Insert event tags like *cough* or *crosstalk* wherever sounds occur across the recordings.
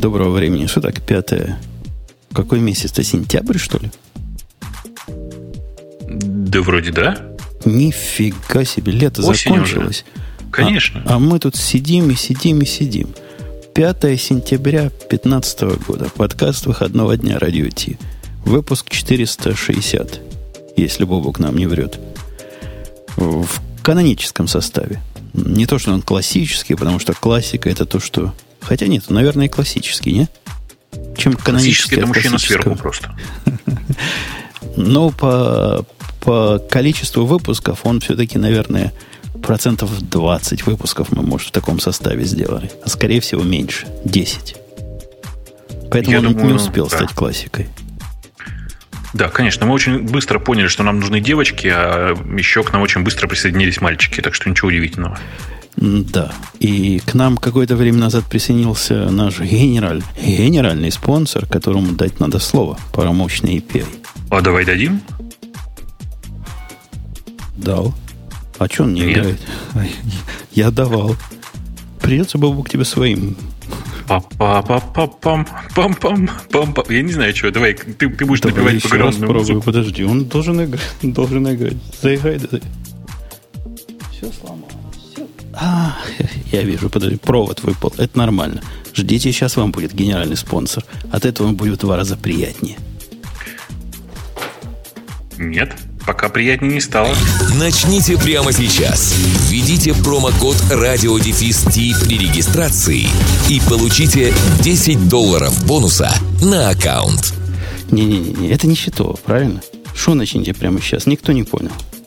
Доброго времени суток, пятое. Какой месяц-то? Сентябрь, что ли? Да вроде да. Нифига себе, лето Осень закончилось. Уже. Конечно. А, а мы тут сидим и сидим и сидим. 5 сентября 2015 года. Подкаст выходного дня Радио Ти. Выпуск 460, если Бобук нам не врет. В каноническом составе. Не то, что он классический, потому что классика это то, что... Хотя нет, наверное, классический, не? Чем канонический это мужчина сверху просто. *laughs* Но по, по количеству выпусков он все-таки, наверное, процентов 20 выпусков мы, может, в таком составе сделали. А скорее всего меньше. 10. Поэтому Я он думаю, не успел да. стать классикой. Да, конечно. Мы очень быстро поняли, что нам нужны девочки, а еще к нам очень быстро присоединились мальчики, так что ничего удивительного. Да. И к нам какое-то время назад присоединился наш генераль, генеральный спонсор, которому дать надо слово, парамощный API. А давай дадим? Дал. А что он не Нет. играет? Я давал. Придется бы к тебе своим Пам-пам, пам-пам. Я не знаю, что. Давай, ты, ты будешь Давай напевать погромную музыку. Подожди, он должен играть. Должен играть. Заиграй. Да. Все сломалось. А, *laughs* я вижу, подожди, провод выпал. Это нормально. Ждите, сейчас вам будет генеральный спонсор. От этого он будет в два раза приятнее. Нет пока приятнее не стало. Начните прямо сейчас. Введите промокод радиодефис при регистрации и получите 10 долларов бонуса на аккаунт. Не-не-не, это не счетово, правильно? Что начните прямо сейчас? Никто не понял.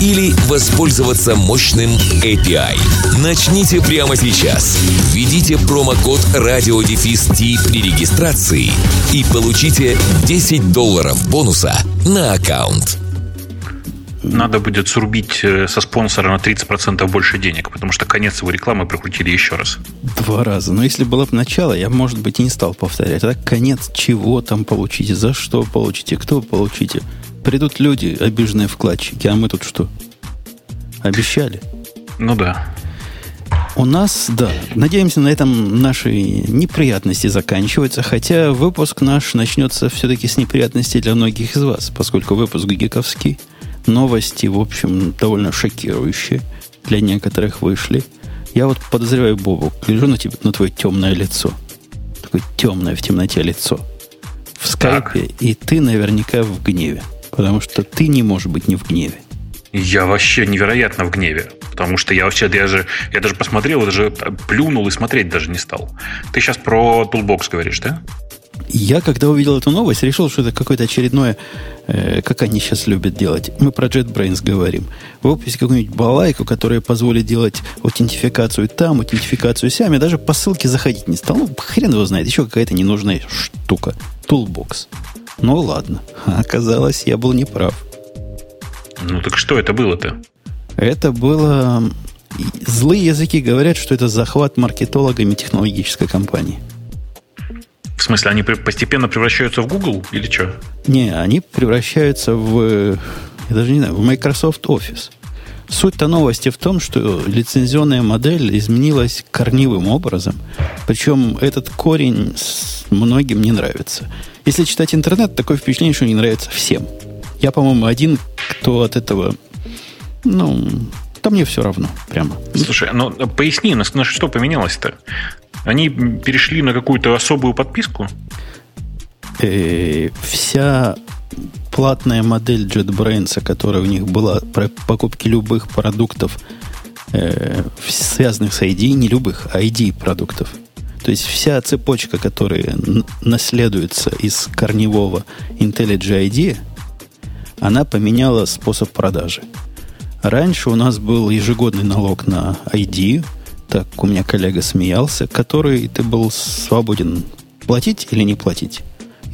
или воспользоваться мощным API. Начните прямо сейчас. Введите промокод радиодефис при регистрации и получите 10 долларов бонуса на аккаунт. Надо будет срубить э, со спонсора на 30% больше денег, потому что конец его рекламы прокрутили еще раз. Два раза. Но если было бы начало, я, может быть, и не стал повторять. А так конец чего там получите, за что получите, кто получите. Придут люди, обиженные вкладчики, а мы тут что? Обещали. Ну да. У нас, да, надеемся, на этом наши неприятности заканчиваются, хотя выпуск наш начнется все-таки с неприятностей для многих из вас, поскольку выпуск гиковский, новости, в общем, довольно шокирующие для некоторых вышли. Я вот подозреваю Бобу, гляжу на, тебя, на твое темное лицо. Такое темное в темноте лицо. В скайпе, так. и ты наверняка в гневе. Потому что ты не можешь быть не в гневе. Я вообще невероятно в гневе. Потому что я вообще я же, я даже посмотрел, даже плюнул и смотреть даже не стал. Ты сейчас про Toolbox говоришь, да? Я, когда увидел эту новость, решил, что это какое-то очередное, э, как они сейчас любят делать. Мы про JetBrains говорим. Выпустить какую-нибудь балайку, которая позволит делать аутентификацию там, аутентификацию сям. Я даже по ссылке заходить не стал. Ну, хрен его знает. Еще какая-то ненужная штука. Toolbox. Ну, ладно. *laughs* Оказалось, я был неправ. Ну, так что это было-то? Это было... Злые языки говорят, что это захват маркетологами технологической компании. В смысле, они постепенно превращаются в Google или что? Не, они превращаются в... Я даже не знаю, в Microsoft Office. Суть-то новости в том, что лицензионная модель изменилась корневым образом. Причем этот корень многим не нравится. Если читать интернет, такое впечатление, что не нравится всем. Я, по-моему, один, кто от этого... Ну, да мне все равно, прямо. Слушай, ну поясни, на, на что поменялось-то? Они перешли на какую-то особую подписку? Э, вся платная модель JetBrains, которая у них была про покупки любых продуктов, э, связанных с ID, не любых, а ID продуктов. То есть вся цепочка, которая наследуется из корневого IntelliJ ID, она поменяла способ продажи. Раньше у нас был ежегодный налог на ID, так у меня коллега смеялся, который ты был свободен Платить или не платить?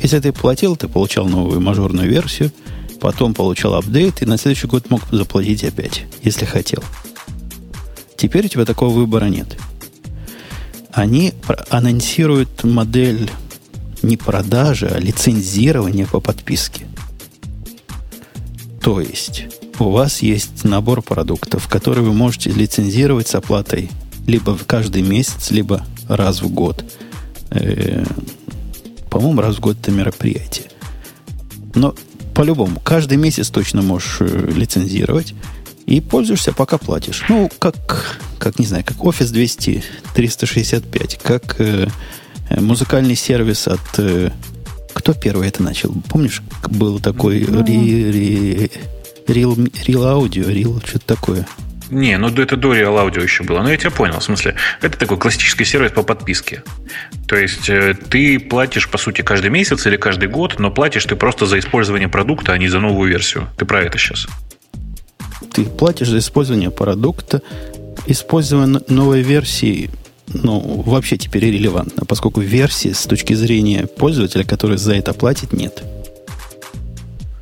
Если ты платил, ты получал новую мажорную версию, потом получал апдейт, и на следующий год мог заплатить опять, если хотел. Теперь у тебя такого выбора нет. Они анонсируют модель не продажи, а лицензирования по подписке. То есть у вас есть набор продуктов, которые вы можете лицензировать с оплатой либо в каждый месяц, либо раз в год. Э, по-моему, раз в год это мероприятие. Но по-любому, каждый месяц точно можешь э, лицензировать и пользуешься, пока платишь. Ну, как, как не знаю, как Office 200 365, как э, э, музыкальный сервис от... Э, кто первый это начал? Помнишь, был такой ну, Real, Real, Real Audio, Real, что-то такое? Не, ну это до Real Audio еще было. Но я тебя понял. В смысле, это такой классический сервис по подписке. То есть э, ты платишь, по сути, каждый месяц или каждый год, но платишь ты просто за использование продукта, а не за новую версию. Ты про это сейчас? Ты платишь за использование продукта, использование новой версии ну, вообще теперь релевантно, поскольку версии с точки зрения пользователя, который за это платит, нет.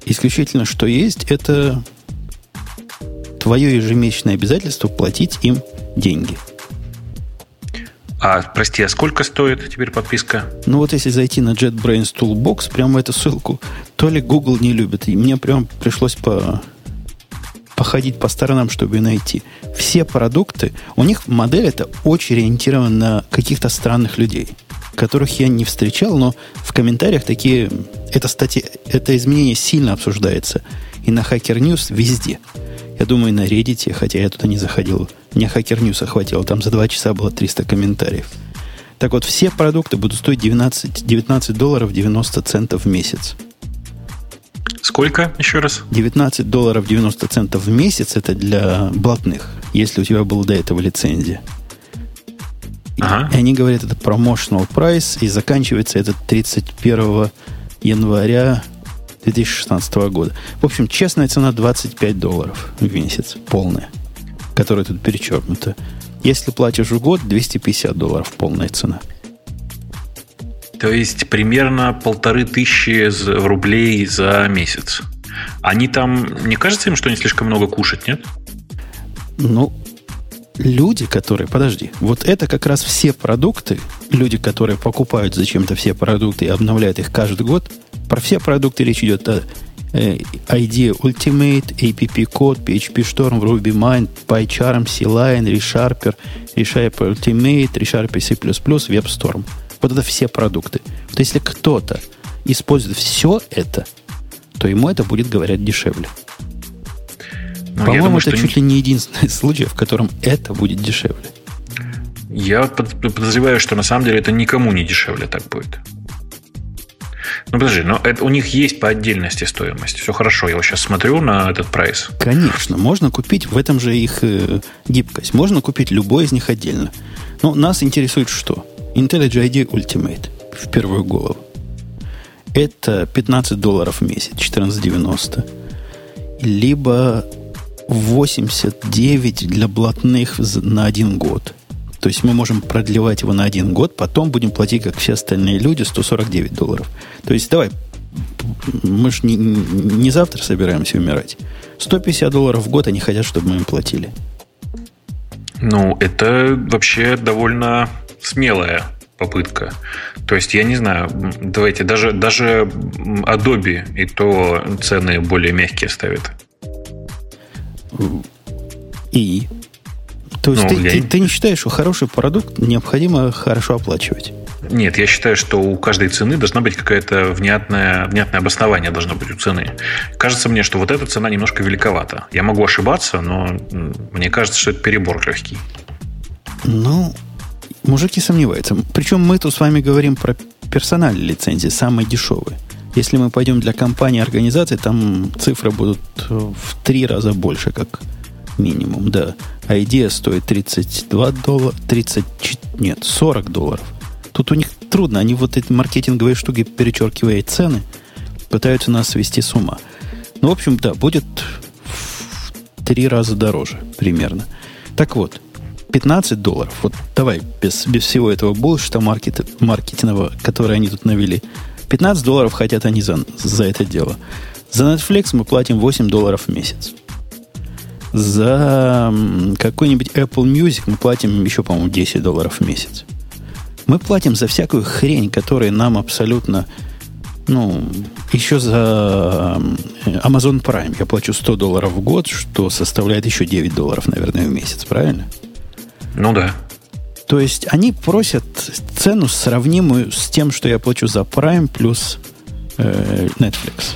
Исключительно, что есть, это твое ежемесячное обязательство платить им деньги. А, прости, а сколько стоит теперь подписка? Ну вот если зайти на JetBrains Toolbox, прямо эту ссылку, то ли Google не любит. И мне прям пришлось по, походить по сторонам, чтобы найти. Все продукты, у них модель это очень ориентирована на каких-то странных людей, которых я не встречал, но в комментариях такие, это, статья, это изменение сильно обсуждается. И на Hacker News везде. Я думаю, на Reddit, хотя я туда не заходил. Мне Hacker News охватило. Там за два часа было 300 комментариев. Так вот, все продукты будут стоить 19, 19 долларов 90 центов в месяц. Сколько, еще раз? 19 долларов 90 центов в месяц это для блатных, если у тебя была до этого лицензия. Ага. И они говорят, это promotional price, и заканчивается это 31 января 2016 года. В общем, честная цена 25 долларов в месяц, полная, которая тут перечеркнута. Если платишь в год, 250 долларов полная цена. То есть примерно полторы тысячи рублей за месяц. Они там, не кажется им, что они слишком много кушать, нет? Ну, люди, которые, подожди, вот это как раз все продукты, люди, которые покупают зачем-то все продукты и обновляют их каждый год – про все продукты речь идет о э, ID Ultimate, APP Code, PHP Storm, RubyMine, PyCharm, CLine, ReSharper, ReSharper Ultimate, ReSharper C++, WebStorm. Вот это все продукты. Вот если кто-то использует все это, то ему это будет, говорят, дешевле. Но ну, По-моему, это чуть ли не единственный *laughs* случай, в котором это будет дешевле. Я подозреваю, что на самом деле это никому не дешевле так будет. Ну, подожди, но это, у них есть по отдельности стоимость. Все хорошо, я вот сейчас смотрю на этот прайс. Конечно, можно купить в этом же их э, гибкость. Можно купить любой из них отдельно. Но нас интересует что? IntelliJ ID Ultimate в первую голову. Это 15 долларов в месяц, 14,90. Либо 89 для блатных на один год. То есть мы можем продлевать его на один год, потом будем платить, как все остальные люди, 149 долларов. То есть давай, мы же не, не завтра собираемся умирать. 150 долларов в год они хотят, чтобы мы им платили. Ну, это вообще довольно смелая попытка. То есть, я не знаю, давайте, даже, даже Adobe и то цены более мягкие ставит. И то есть ну, ты, я... ты, ты не считаешь, что хороший продукт необходимо хорошо оплачивать? Нет, я считаю, что у каждой цены должна быть какая-то внятное, внятное обоснование должно быть у цены. Кажется мне, что вот эта цена немножко великовата. Я могу ошибаться, но мне кажется, что это перебор легкий. Ну, мужики сомневаются. Причем мы тут с вами говорим про персональные лицензии, самые дешевые. Если мы пойдем для компании, организации, там цифры будут в три раза больше, как минимум, да. А идея стоит 32 доллара, 30, нет, 40 долларов. Тут у них трудно, они вот эти маркетинговые штуки, перечеркивая цены, пытаются нас свести с ума. Ну, в общем, да, будет в три раза дороже примерно. Так вот, 15 долларов. Вот давай, без, без всего этого булшита маркет, маркетингового, который они тут навели. 15 долларов хотят они за, за это дело. За Netflix мы платим 8 долларов в месяц. За какой-нибудь Apple Music мы платим еще, по-моему, 10 долларов в месяц. Мы платим за всякую хрень, которая нам абсолютно... Ну, еще за Amazon Prime я плачу 100 долларов в год, что составляет еще 9 долларов, наверное, в месяц, правильно? Ну да. То есть они просят цену сравнимую с тем, что я плачу за Prime плюс э, Netflix.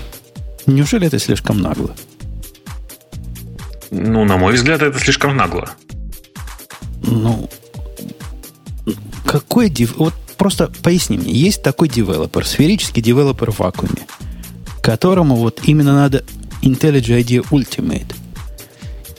Неужели это слишком нагло? Ну, на мой взгляд, это слишком нагло. Ну, какой дев... Вот просто поясни мне. Есть такой девелопер, сферический девелопер в вакууме, которому вот именно надо IntelliJ IDEA Ultimate,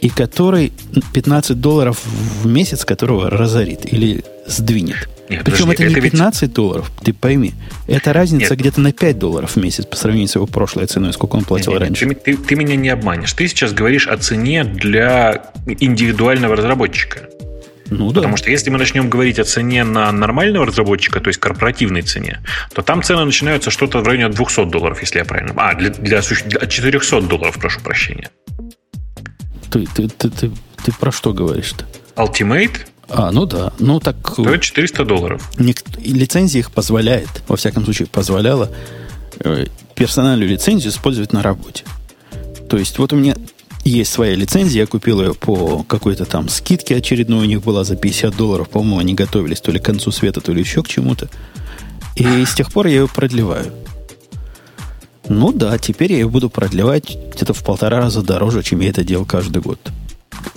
и который 15 долларов в месяц, которого разорит или сдвинет. Нет, Причем подожди, это не 15 ведь... долларов, ты пойми. Это разница Нет. где-то на 5 долларов в месяц по сравнению с его прошлой ценой, сколько он платил Нет, раньше. Ты, ты, ты меня не обманешь. Ты сейчас говоришь о цене для индивидуального разработчика. Ну, да. Потому что если мы начнем говорить о цене на нормального разработчика, то есть корпоративной цене, то там цены начинаются что-то в районе 200 долларов, если я правильно... А, для, для, для 400 долларов, прошу прощения. Ты, ты, ты, ты, ты про что говоришь-то? Ultimate а, ну да. Ну так... Стоит 400 долларов. Лицензия их позволяет, во всяком случае, позволяла э, персональную лицензию использовать на работе. То есть вот у меня есть своя лицензия, я купил ее по какой-то там скидке очередной, у них была за 50 долларов, по-моему, они готовились то ли к концу света, то ли еще к чему-то. И с тех пор я ее продлеваю. Ну да, теперь я ее буду продлевать где-то в полтора раза дороже, чем я это делал каждый год.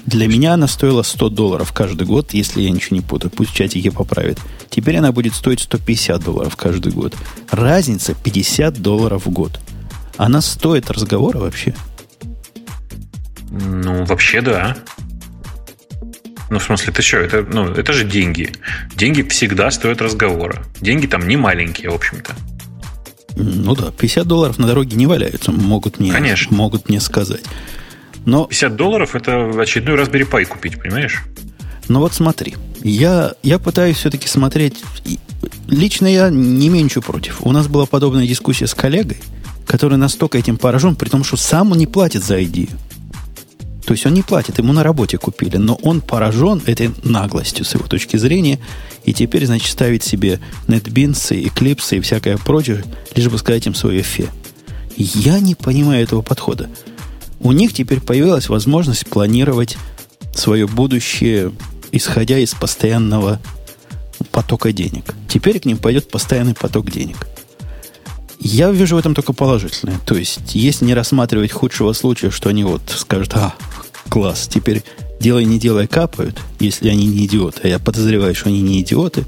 Для меня она стоила 100 долларов каждый год, если я ничего не путаю. Пусть в чатике поправит. Теперь она будет стоить 150 долларов каждый год. Разница 50 долларов в год. Она стоит разговора вообще? Ну, вообще да. Ну, в смысле, ты что, это, ну, это же деньги. Деньги всегда стоят разговора. Деньги там не маленькие, в общем-то. Ну да, 50 долларов на дороге не валяются, могут мне, Конечно. могут мне сказать. Но... 50 долларов это очередной Raspberry Pi купить, понимаешь? Ну вот смотри, я, я пытаюсь все-таки смотреть... Лично я не ничего против. У нас была подобная дискуссия с коллегой, который настолько этим поражен, при том, что сам он не платит за идею. То есть он не платит, ему на работе купили, но он поражен этой наглостью с его точки зрения, и теперь, значит, ставит себе NetBeans, Eclipse и всякое прочее, лишь бы сказать им свое фе. Я не понимаю этого подхода. У них теперь появилась возможность планировать свое будущее, исходя из постоянного потока денег. Теперь к ним пойдет постоянный поток денег. Я вижу в этом только положительное. То есть, если не рассматривать худшего случая, что они вот скажут, а, класс, теперь делай не делай капают, если они не идиоты, а я подозреваю, что они не идиоты,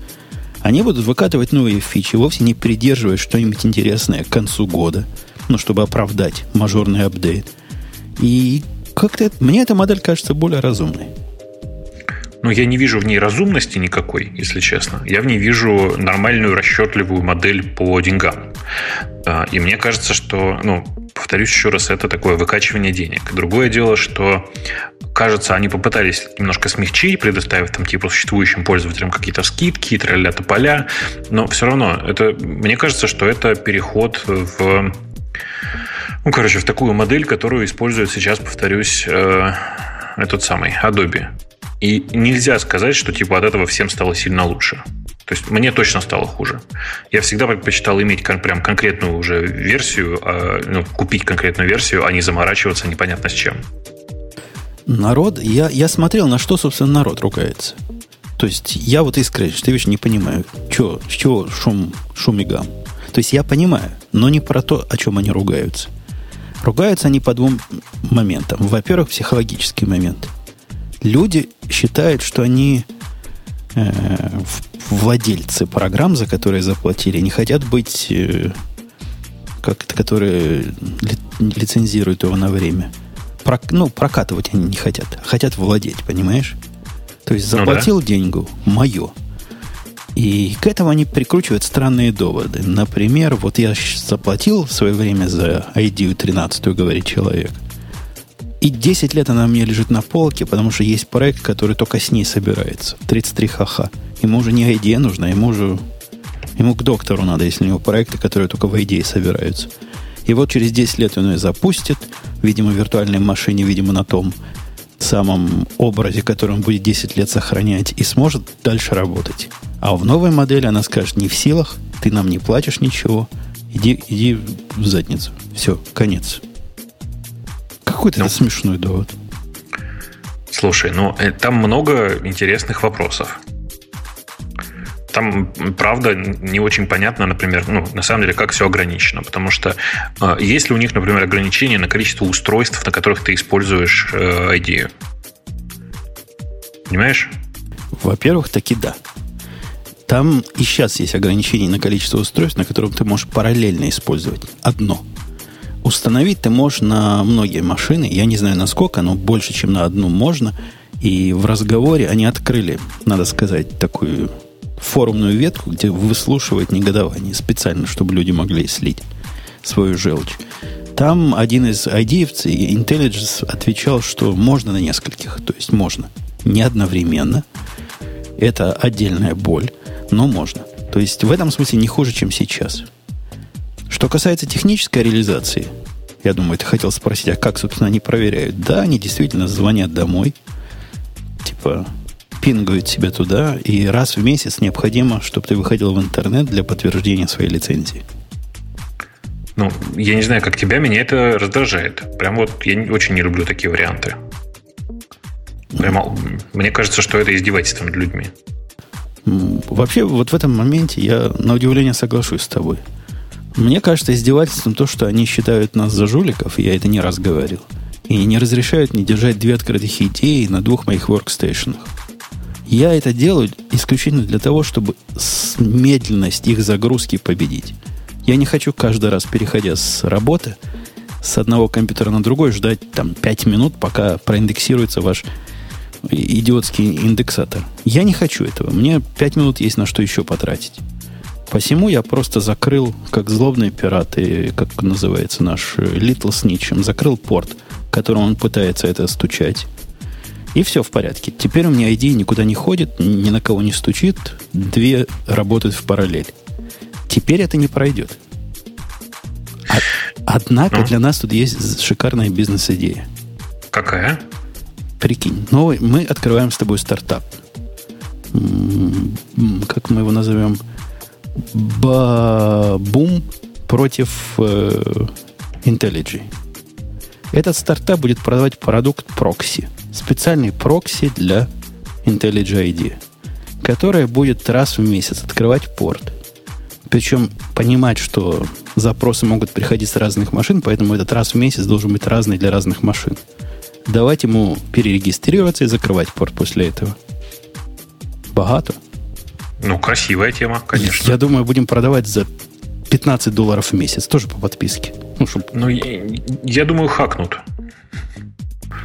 они будут выкатывать новые фичи, вовсе не придерживаясь что-нибудь интересное к концу года, ну, чтобы оправдать мажорный апдейт. И как-то мне эта модель кажется более разумной. Ну, я не вижу в ней разумности никакой, если честно. Я в ней вижу нормальную расчетливую модель по деньгам. И мне кажется, что, ну, повторюсь еще раз, это такое выкачивание денег. Другое дело, что, кажется, они попытались немножко смягчить, предоставив там типа существующим пользователям какие-то скидки, тролля поля, но все равно, это, мне кажется, что это переход в ну, короче, в такую модель, которую использует сейчас, повторюсь, э, этот самый Adobe. И нельзя сказать, что типа от этого всем стало сильно лучше. То есть мне точно стало хуже. Я всегда предпочитал иметь кон- прям конкретную уже версию, э, ну, купить конкретную версию, а не заморачиваться непонятно с чем. Народ, я, я смотрел, на что, собственно, народ ругается. То есть я вот искренне, что вещь не понимаю, чё, с шум, шум и гам. То есть я понимаю, но не про то, о чем они ругаются. Ругаются они по двум моментам. Во-первых, психологический момент. Люди считают, что они э, владельцы программ, за которые заплатили, не хотят быть э, как-то, которые ли, лицензируют его на время. Про, ну, прокатывать они не хотят, а хотят владеть, понимаешь? То есть заплатил ну, да. деньгу, мое. И к этому они прикручивают странные доводы. Например, вот я заплатил в свое время за ID 13, говорит человек. И 10 лет она у меня лежит на полке, потому что есть проект, который только с ней собирается. 33 ха-ха. Ему уже не идея нужна, ему уже... Ему к доктору надо, если у него проекты, которые только в идее собираются. И вот через 10 лет он ее запустит, видимо, в виртуальной машине, видимо, на том самом образе, который он будет 10 лет сохранять, и сможет дальше работать. А в новой модели она скажет, не в силах, ты нам не платишь ничего, иди, иди в задницу. Все, конец. Какой-то ну, смешной довод. Слушай, ну э, там много интересных вопросов там, правда, не очень понятно, например, ну, на самом деле, как все ограничено. Потому что э, есть ли у них, например, ограничение на количество устройств, на которых ты используешь э, ID? Понимаешь? Во-первых, таки да. Там и сейчас есть ограничение на количество устройств, на которых ты можешь параллельно использовать. Одно. Установить ты можешь на многие машины. Я не знаю, насколько, но больше, чем на одну можно. И в разговоре они открыли, надо сказать, такую форумную ветку, где выслушивают негодование специально, чтобы люди могли слить свою желчь. Там один из идеевцев, Intelligence, отвечал, что можно на нескольких. То есть можно. Не одновременно. Это отдельная боль, но можно. То есть в этом смысле не хуже, чем сейчас. Что касается технической реализации, я думаю, ты хотел спросить, а как, собственно, они проверяют? Да, они действительно звонят домой. Типа, пингают себе туда, и раз в месяц необходимо, чтобы ты выходил в интернет для подтверждения своей лицензии. Ну, я не знаю, как тебя, меня это раздражает. Прям вот я очень не люблю такие варианты. Прямо, мне кажется, что это издевательство над людьми. Вообще, вот в этом моменте я на удивление соглашусь с тобой. Мне кажется издевательством то, что они считают нас за жуликов, я это не раз говорил, и не разрешают мне держать две открытых идеи на двух моих воркстейшенах. Я это делаю исключительно для того, чтобы медленность их загрузки победить. Я не хочу каждый раз, переходя с работы, с одного компьютера на другой, ждать там 5 минут, пока проиндексируется ваш идиотский индексатор. Я не хочу этого. Мне 5 минут есть на что еще потратить. Посему я просто закрыл, как злобный пират, и как называется наш э, Little Snitch, закрыл порт, которым он пытается это стучать. И все в порядке. Теперь у меня ID никуда не ходит, ни на кого не стучит. Две работают в параллель. Теперь это не пройдет. Однако для нас тут есть шикарная бизнес-идея. Какая? Прикинь, новый, мы открываем с тобой стартап. Как мы его назовем? Бум против э, IntelliJ. Этот стартап будет продавать продукт прокси специальный прокси для IntelliJ IDEA, которая будет раз в месяц открывать порт. Причем понимать, что запросы могут приходить с разных машин, поэтому этот раз в месяц должен быть разный для разных машин. Давать ему перерегистрироваться и закрывать порт после этого. Богато. Ну, красивая тема, конечно. Я думаю, будем продавать за 15 долларов в месяц, тоже по подписке. Ну, чтоб... ну я, я думаю, хакнут.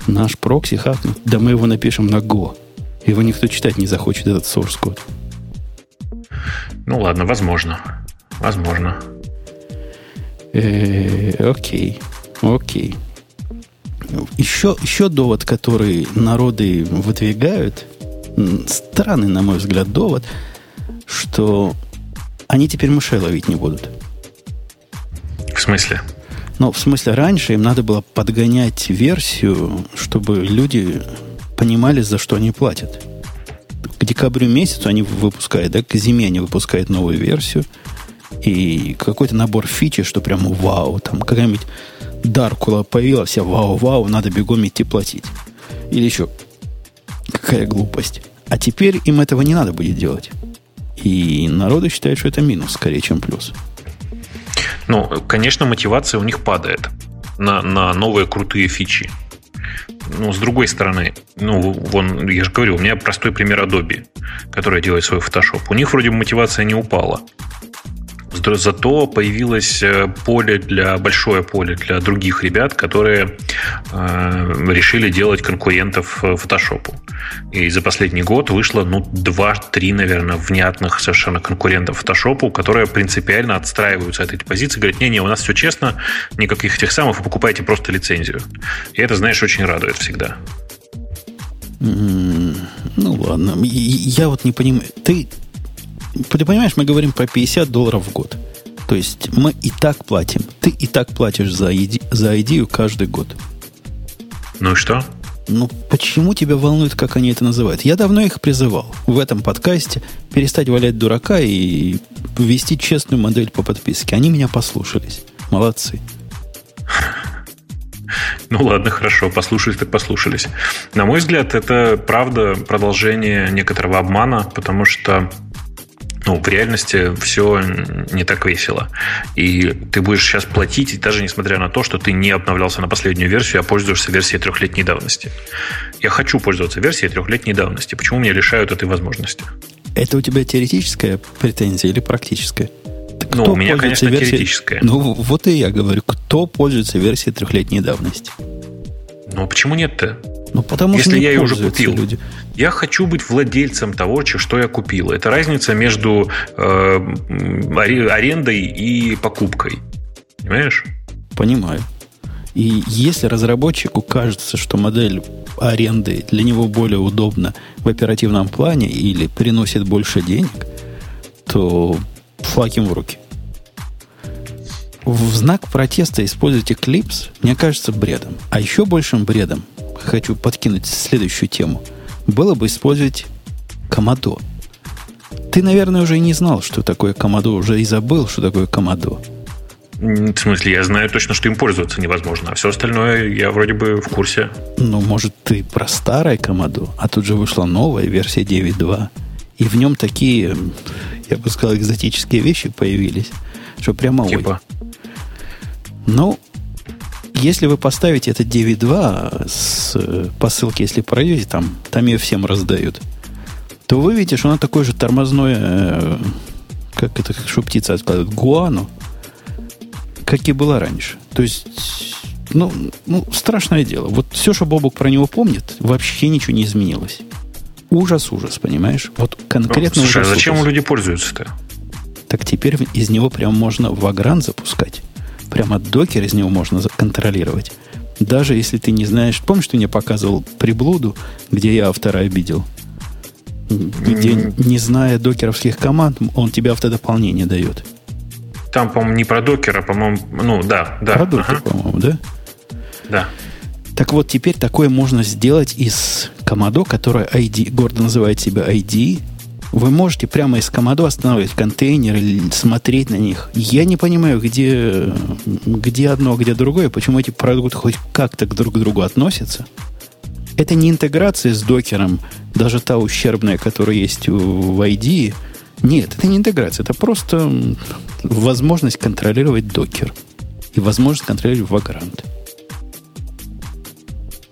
Наш прокси хакнут. Да мы его напишем на Go. Его никто читать не захочет, этот source код. Ну ладно, возможно. Возможно. Э, окей. Окей. Еще, еще довод, который народы выдвигают, странный, на мой взгляд, довод, что они теперь мышей ловить не будут. В смысле? Но в смысле, раньше им надо было подгонять версию, чтобы люди понимали, за что они платят. К декабрю месяцу они выпускают, да, к зиме они выпускают новую версию. И какой-то набор фичи, что прямо вау, там какая-нибудь Даркула появилась, вся вау-вау, надо бегом идти платить. Или еще какая глупость. А теперь им этого не надо будет делать. И народы считают, что это минус скорее, чем плюс. Ну, конечно, мотивация у них падает на, на новые крутые фичи. Ну, с другой стороны, ну, вон, я же говорю, у меня простой пример Adobe, который делает свой Photoshop. У них вроде мотивация не упала. С зато появилось э, поле для большое поле для других ребят, которые э, решили делать конкурентов фотошопу. И за последний год вышло ну два-три, наверное, внятных совершенно конкурентов фотошопу, которые принципиально отстраиваются от этой позиции, говорят, не-не, у нас все честно, никаких этих самых, вы покупаете просто лицензию. И это, знаешь, очень радует всегда. Ну ладно, я вот не понимаю. Ты, ты понимаешь, мы говорим про 50 долларов в год. То есть мы и так платим. Ты и так платишь за, иди, за идею каждый год. Ну и что? Ну, почему тебя волнует, как они это называют? Я давно их призывал в этом подкасте перестать валять дурака и ввести честную модель по подписке. Они меня послушались. Молодцы. Ну ладно, хорошо, послушались так послушались. На мой взгляд, это правда продолжение некоторого обмана, потому что ну, в реальности все не так весело. И ты будешь сейчас платить, даже несмотря на то, что ты не обновлялся на последнюю версию, а пользуешься версией трехлетней давности. Я хочу пользоваться версией трехлетней давности. Почему меня лишают этой возможности? Это у тебя теоретическая претензия или практическая? Ну, у меня, конечно, версией... теоретическая. Ну, вот и я говорю, кто пользуется версией трехлетней давности? Ну, а почему нет-то? Ну, потому Если что я ее уже купил. Люди. Я хочу быть владельцем того, что я купил. Это разница между э, арендой и покупкой. Понимаешь? Понимаю. И если разработчику кажется, что модель аренды для него более удобна в оперативном плане или приносит больше денег, то флаг им в руки. В знак протеста использовать Eclipse, мне кажется, бредом. А еще большим бредом хочу подкинуть следующую тему. Было бы использовать Комодо. Ты, наверное, уже не знал, что такое Комодо, уже и забыл, что такое Комодо. В смысле, я знаю точно, что им пользоваться невозможно, а все остальное я вроде бы в курсе. Ну, может, ты про старое Комодо, а тут же вышла новая версия 9.2, и в нем такие, я бы сказал, экзотические вещи появились, что прямо типа? ой. Ну, если вы поставите это 9.2 с э, по ссылке, если пройдете, там, там ее всем раздают, то вы видите, что она такое же тормозное, э, как это, птица откладывает, гуану, как и было раньше. То есть, ну, ну, страшное дело. Вот все, что Бобук про него помнит, вообще ничего не изменилось. Ужас, ужас, понимаешь? Вот конкретно ну, слушай, ужас, а зачем ужас. люди пользуются-то? Так теперь из него прям можно вагран запускать. Прямо докер из него можно контролировать. Даже если ты не знаешь... Помнишь, ты мне показывал приблуду, где я автора обидел? Где, не зная докеровских команд, он тебе автодополнение дает. Там, по-моему, не про докер, а, по-моему, ну, да, да. Про докер, ага. по-моему, да? Да. Так вот, теперь такое можно сделать из Комодо, которая ID, гордо называет себя ID, вы можете прямо из Комодо останавливать контейнеры или смотреть на них. Я не понимаю, где, где одно, где другое, почему эти продукты хоть как-то друг к другу относятся. Это не интеграция с докером, даже та ущербная, которая есть в ID. Нет, это не интеграция, это просто возможность контролировать докер и возможность контролировать Vagrant.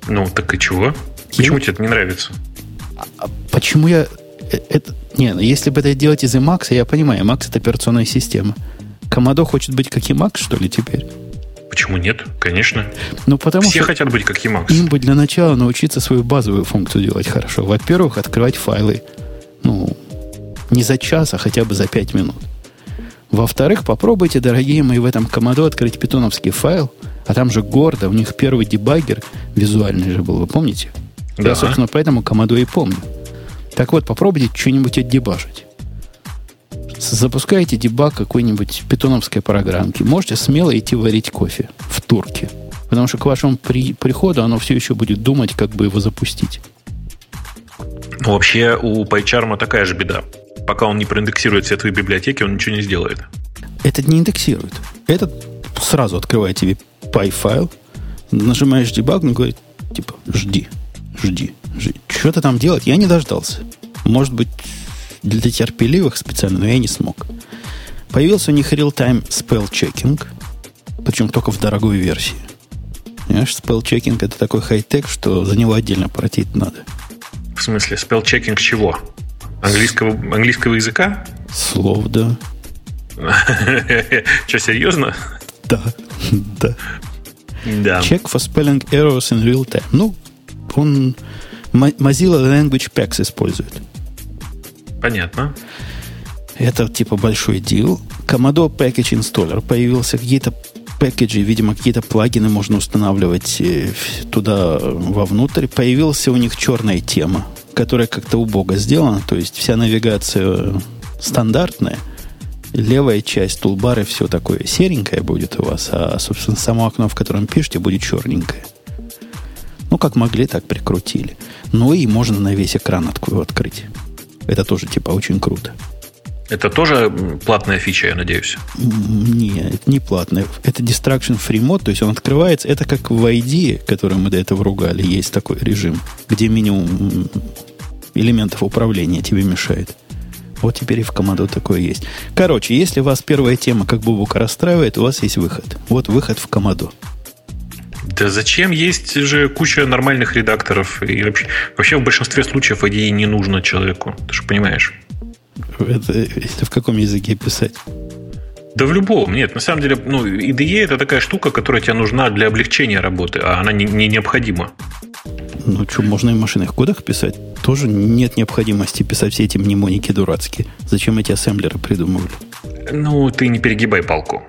Ну, так и чего? Почему я... тебе это не нравится? А почему я... Э, это... Не, ну если бы это делать из Emacs, я понимаю, Emacs это операционная система. Комодо хочет быть как Emacs, что ли, теперь? Почему нет? Конечно. Ну, потому Все что хотят быть как Emacs. Им бы для начала научиться свою базовую функцию делать хорошо. Во-первых, открывать файлы, ну, не за час, а хотя бы за пять минут. Во-вторых, попробуйте, дорогие мои, в этом комоду открыть питоновский файл, а там же гордо, у них первый дебаггер визуальный же был, вы помните? Да. Я, собственно, поэтому комоду и помню. Так вот, попробуйте что-нибудь отдебажить. Запускаете дебаг какой-нибудь питоновской программки. Можете смело идти варить кофе в турке. Потому что к вашему при, приходу оно все еще будет думать, как бы его запустить. Вообще у PyCharm такая же беда. Пока он не проиндексирует все твои библиотеки, он ничего не сделает. Этот не индексирует. Этот сразу открывает тебе py-файл, нажимаешь дебаг, он говорит, типа, жди, жди, жди. Что то там делать? Я не дождался. Может быть, для терпеливых специально, но я не смог. Появился у них real-time spell checking, причем только в дорогой версии. Понимаешь, spell checking это такой хай-тек, что за него отдельно платить надо. В смысле, spell checking чего? Английского, английского языка? Слов, да. *laughs* Что, серьезно? Да, *laughs* да. Да. Check for spelling errors in real time. Ну, он Mozilla Language Packs использует. Понятно. Это типа большой дел. Commodore Package Installer появился. Какие-то пэкэджи, видимо, какие-то плагины можно устанавливать э, туда вовнутрь. Появился у них черная тема, которая как-то убого сделана. То есть вся навигация стандартная. Левая часть тулбара все такое серенькое будет у вас, а, собственно, само окно, в котором пишете, будет черненькое. Ну, как могли, так прикрутили. Ну и можно на весь экран открыть. Это тоже, типа, очень круто. Это тоже платная фича, я надеюсь? Нет, это не платная. Это Distraction Free Mode, то есть он открывается. Это как в ID, который мы до этого ругали, есть такой режим, где минимум элементов управления тебе мешает. Вот теперь и в команду такое есть. Короче, если вас первая тема как бубука расстраивает, у вас есть выход. Вот выход в команду. Да зачем? Есть же куча нормальных редакторов. И вообще, вообще в большинстве случаев IDE не нужно человеку. Ты же понимаешь. Это, это в каком языке писать? Да в любом. Нет, на самом деле, ну, IDE это такая штука, которая тебе нужна для облегчения работы, а она не, не необходима. Ну, что, можно и в машинных кодах писать. Тоже нет необходимости писать все эти мнемоники дурацкие. Зачем эти ассемблеры придумывали? Ну, ты не перегибай палку.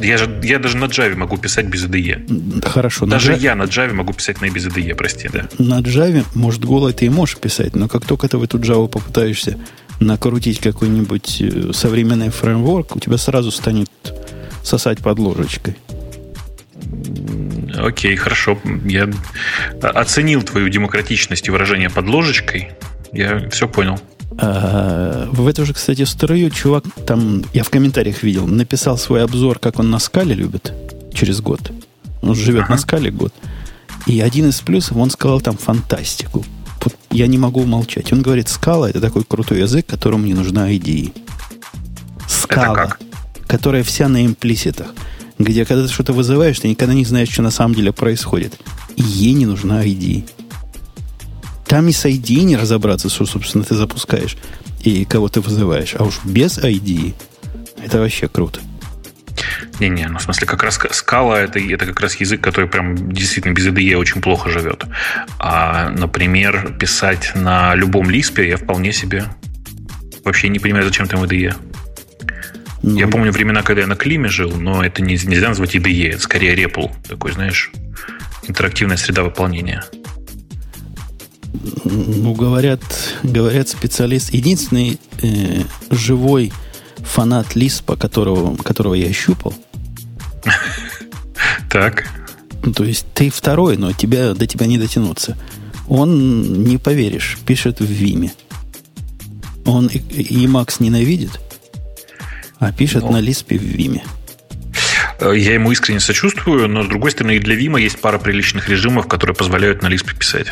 Я, же, я даже на Java могу писать без IDE. Хорошо. Даже на я на Java могу писать на без IDE, прости, да. На Java, может, голой ты и можешь писать, но как только ты в эту Java попытаешься накрутить какой-нибудь э, современный фреймворк, у тебя сразу станет сосать под ложечкой. Окей, хорошо. Я оценил твою демократичность и выражение под ложечкой. Я все понял. А, в эту же, кстати, строю чувак, там, я в комментариях видел, написал свой обзор, как он на скале любит через год. Он живет ага. на скале год. И один из плюсов, он сказал там фантастику. Я не могу молчать. Он говорит, скала это такой крутой язык, которому не нужна IDE. Скала, которая вся на имплиситах где когда ты что-то вызываешь, ты никогда не знаешь, что на самом деле происходит. И ей не нужна ID. Там и с ID не разобраться, что, собственно, ты запускаешь и кого ты вызываешь. А уж без ID это вообще круто. Не-не, ну в смысле, как раз скала это, это как раз язык, который прям действительно без IDE очень плохо живет. А, например, писать на любом лиспе я вполне себе вообще не понимаю, зачем там IDE. Ну, я помню времена, когда я на Климе жил, но это не, нельзя назвать IDE, это скорее REPL, такой, знаешь, интерактивная среда выполнения. Ну, говорят, говорят специалист. Единственный э, живой фанат Лиспа, которого, которого я щупал. *laughs* Так. Ну, то есть ты второй, но тебя, до тебя не дотянуться. Он, не поверишь, пишет в Виме. Он и, и Макс ненавидит, а пишет но... на Лиспе в Виме. Я ему искренне сочувствую, но с другой стороны, и для Вима есть пара приличных режимов, которые позволяют на Лиспе писать.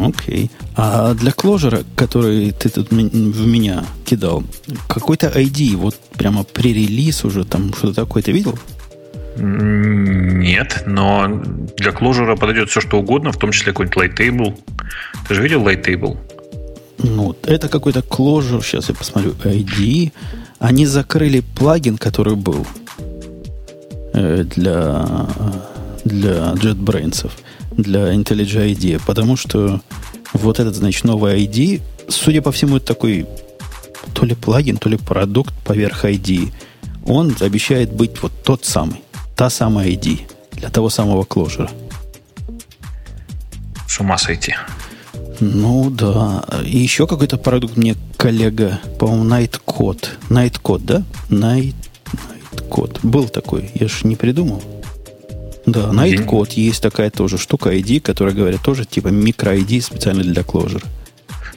Окей. Okay. А для кложера, который ты тут в меня кидал, какой-то ID, вот прямо пререлиз уже, там что-то такое, ты видел? Нет, но для кложера подойдет все, что угодно, в том числе какой-нибудь Lighttable. Ты же видел Lighttable? Ну, это какой-то кложер, сейчас я посмотрю, ID. Они закрыли плагин, который был э, для, для JetBrains, для IntelliJ IDEA, потому что вот этот, значит, новый ID, судя по всему, это такой то ли плагин, то ли продукт поверх ID. Он обещает быть вот тот самый, та самая ID для того самого кложера. С ума сойти. Ну да. И еще какой-то продукт мне коллега, по-моему, Nightcode. Nightcode, да? Night, Nightcode. Был такой. Я же не придумал. Да, Nightcode есть такая тоже штука ID, которая, говорят, тоже типа микро-ID специально для Clojure.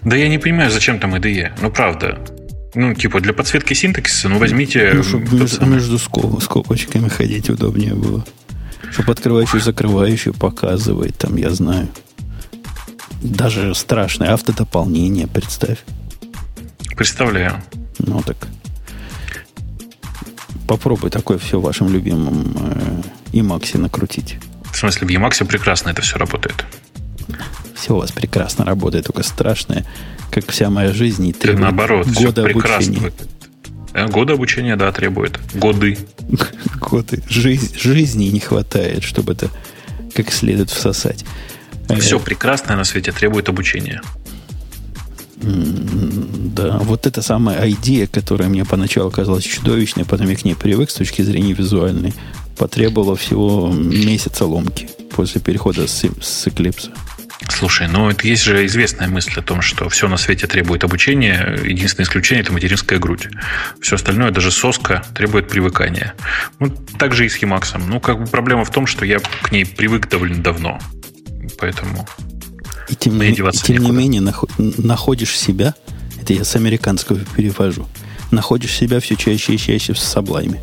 Да я не понимаю, зачем там IDE. Ну, правда. Ну, типа, для подсветки синтаксиса, ну, возьмите... Ну, чтобы между, между скоб, скобочками ходить удобнее было. Чтобы открывающую, закрывающую показывает, там, я знаю. Даже страшное автодополнение, представь. Представляю. Ну так. Попробуй такое все в вашем любимом э, Emacs накрутить. В смысле, в Emacs прекрасно это все работает. Все у вас прекрасно работает, только страшное. как вся моя жизнь, и требует наоборот, года обучения. Э, годы обучения, да, требует. Годы. *laughs* Годы. Жизнь, жизни не хватает, чтобы это как следует всосать. Все прекрасное на свете требует обучения. Да, вот эта самая идея, которая мне поначалу казалась чудовищной, потом я к ней привык с точки зрения визуальной, потребовала всего месяца ломки после перехода с, с Eclipse. Слушай, ну это есть же известная мысль о том, что все на свете требует обучения. Единственное исключение это материнская грудь. Все остальное, даже соска, требует привыкания. Ну, так же и с Химаксом. Ну, как бы проблема в том, что я к ней привык довольно давно. Поэтому и тем, не, и тем не менее находишь себя, это я с американского перевожу, находишь себя все чаще и чаще в саблайме.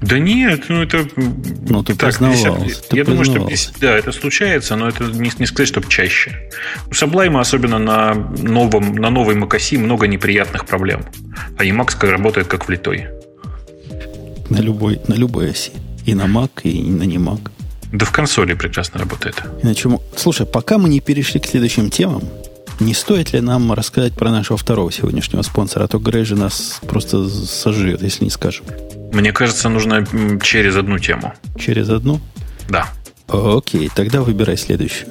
Да нет, ну это... Ну, ты так, признавался. Ты я думаю, что да, это случается, но это не, не сказать, чтобы чаще. У Sublime, особенно на, новом, на новой macOS, много неприятных проблем. А Emacs работает как влитой. На любой, на любой оси. И на Mac, и на не Mac. Да в консоли прекрасно работает. Иначе, слушай, пока мы не перешли к следующим темам, не стоит ли нам рассказать про нашего второго сегодняшнего спонсора, а то Грей же нас просто сожрет, если не скажем. Мне кажется, нужно через одну тему. Через одну? Да. Окей, тогда выбирай следующую.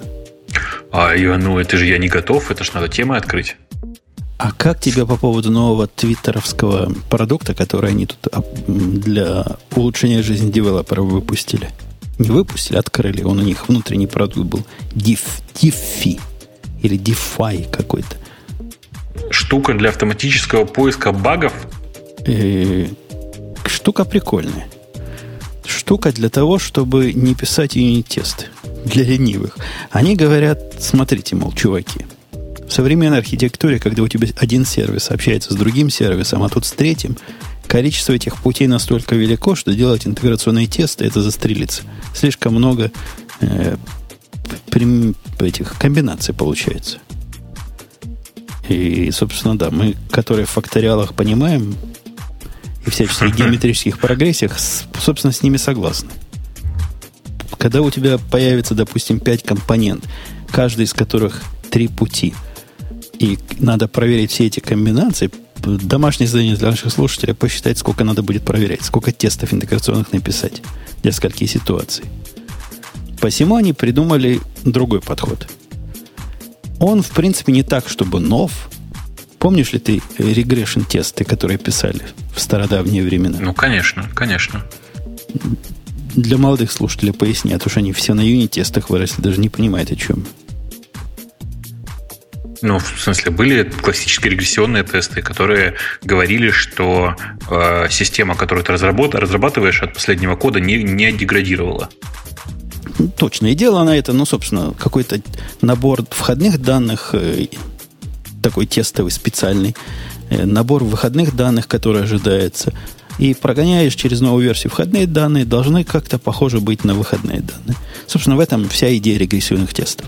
А, ну это же я не готов, это ж надо темы открыть. А как тебе по поводу нового твиттеровского продукта, который они тут для улучшения жизни девелоперов выпустили? Не выпустили, открыли. Он у них внутренний продукт был. Diff, Diffy. Или Diffy какой-то. Штука для автоматического поиска багов? Э, штука прикольная. Штука для того, чтобы не писать юнит-тесты для ленивых. Они говорят, смотрите, мол, чуваки, в современной архитектуре, когда у тебя один сервис общается с другим сервисом, а тут с третьим, количество этих путей настолько велико, что делать интеграционные тесты это застрелиться. Слишком много э, этих комбинаций получается. И, собственно, да, мы, которые в факториалах понимаем и всяческих *laughs* геометрических прогрессиях, собственно, с ними согласны. Когда у тебя появится, допустим, пять компонент, каждый из которых три пути, и надо проверить все эти комбинации, домашнее задание для наших слушателей посчитать, сколько надо будет проверять, сколько тестов интеграционных написать для скольки ситуаций. Посему они придумали другой подход. Он, в принципе, не так, чтобы нов. Помнишь ли ты регрессион тесты, которые писали в стародавние времена? Ну, конечно, конечно. Для молодых слушателей поясни, а то что они все на юнит-тестах выросли, даже не понимают, о чем. Ну, в смысле, были классические регрессионные тесты, которые говорили, что э, система, которую ты разработ, разрабатываешь от последнего кода, не, не деградировала. Точно. И дело на это, ну, собственно, какой-то набор входных данных, э, такой тестовый, специальный, э, набор выходных данных, который ожидается, и прогоняешь через новую версию входные данные, должны как-то похоже быть на выходные данные. Собственно, в этом вся идея регрессионных тестов.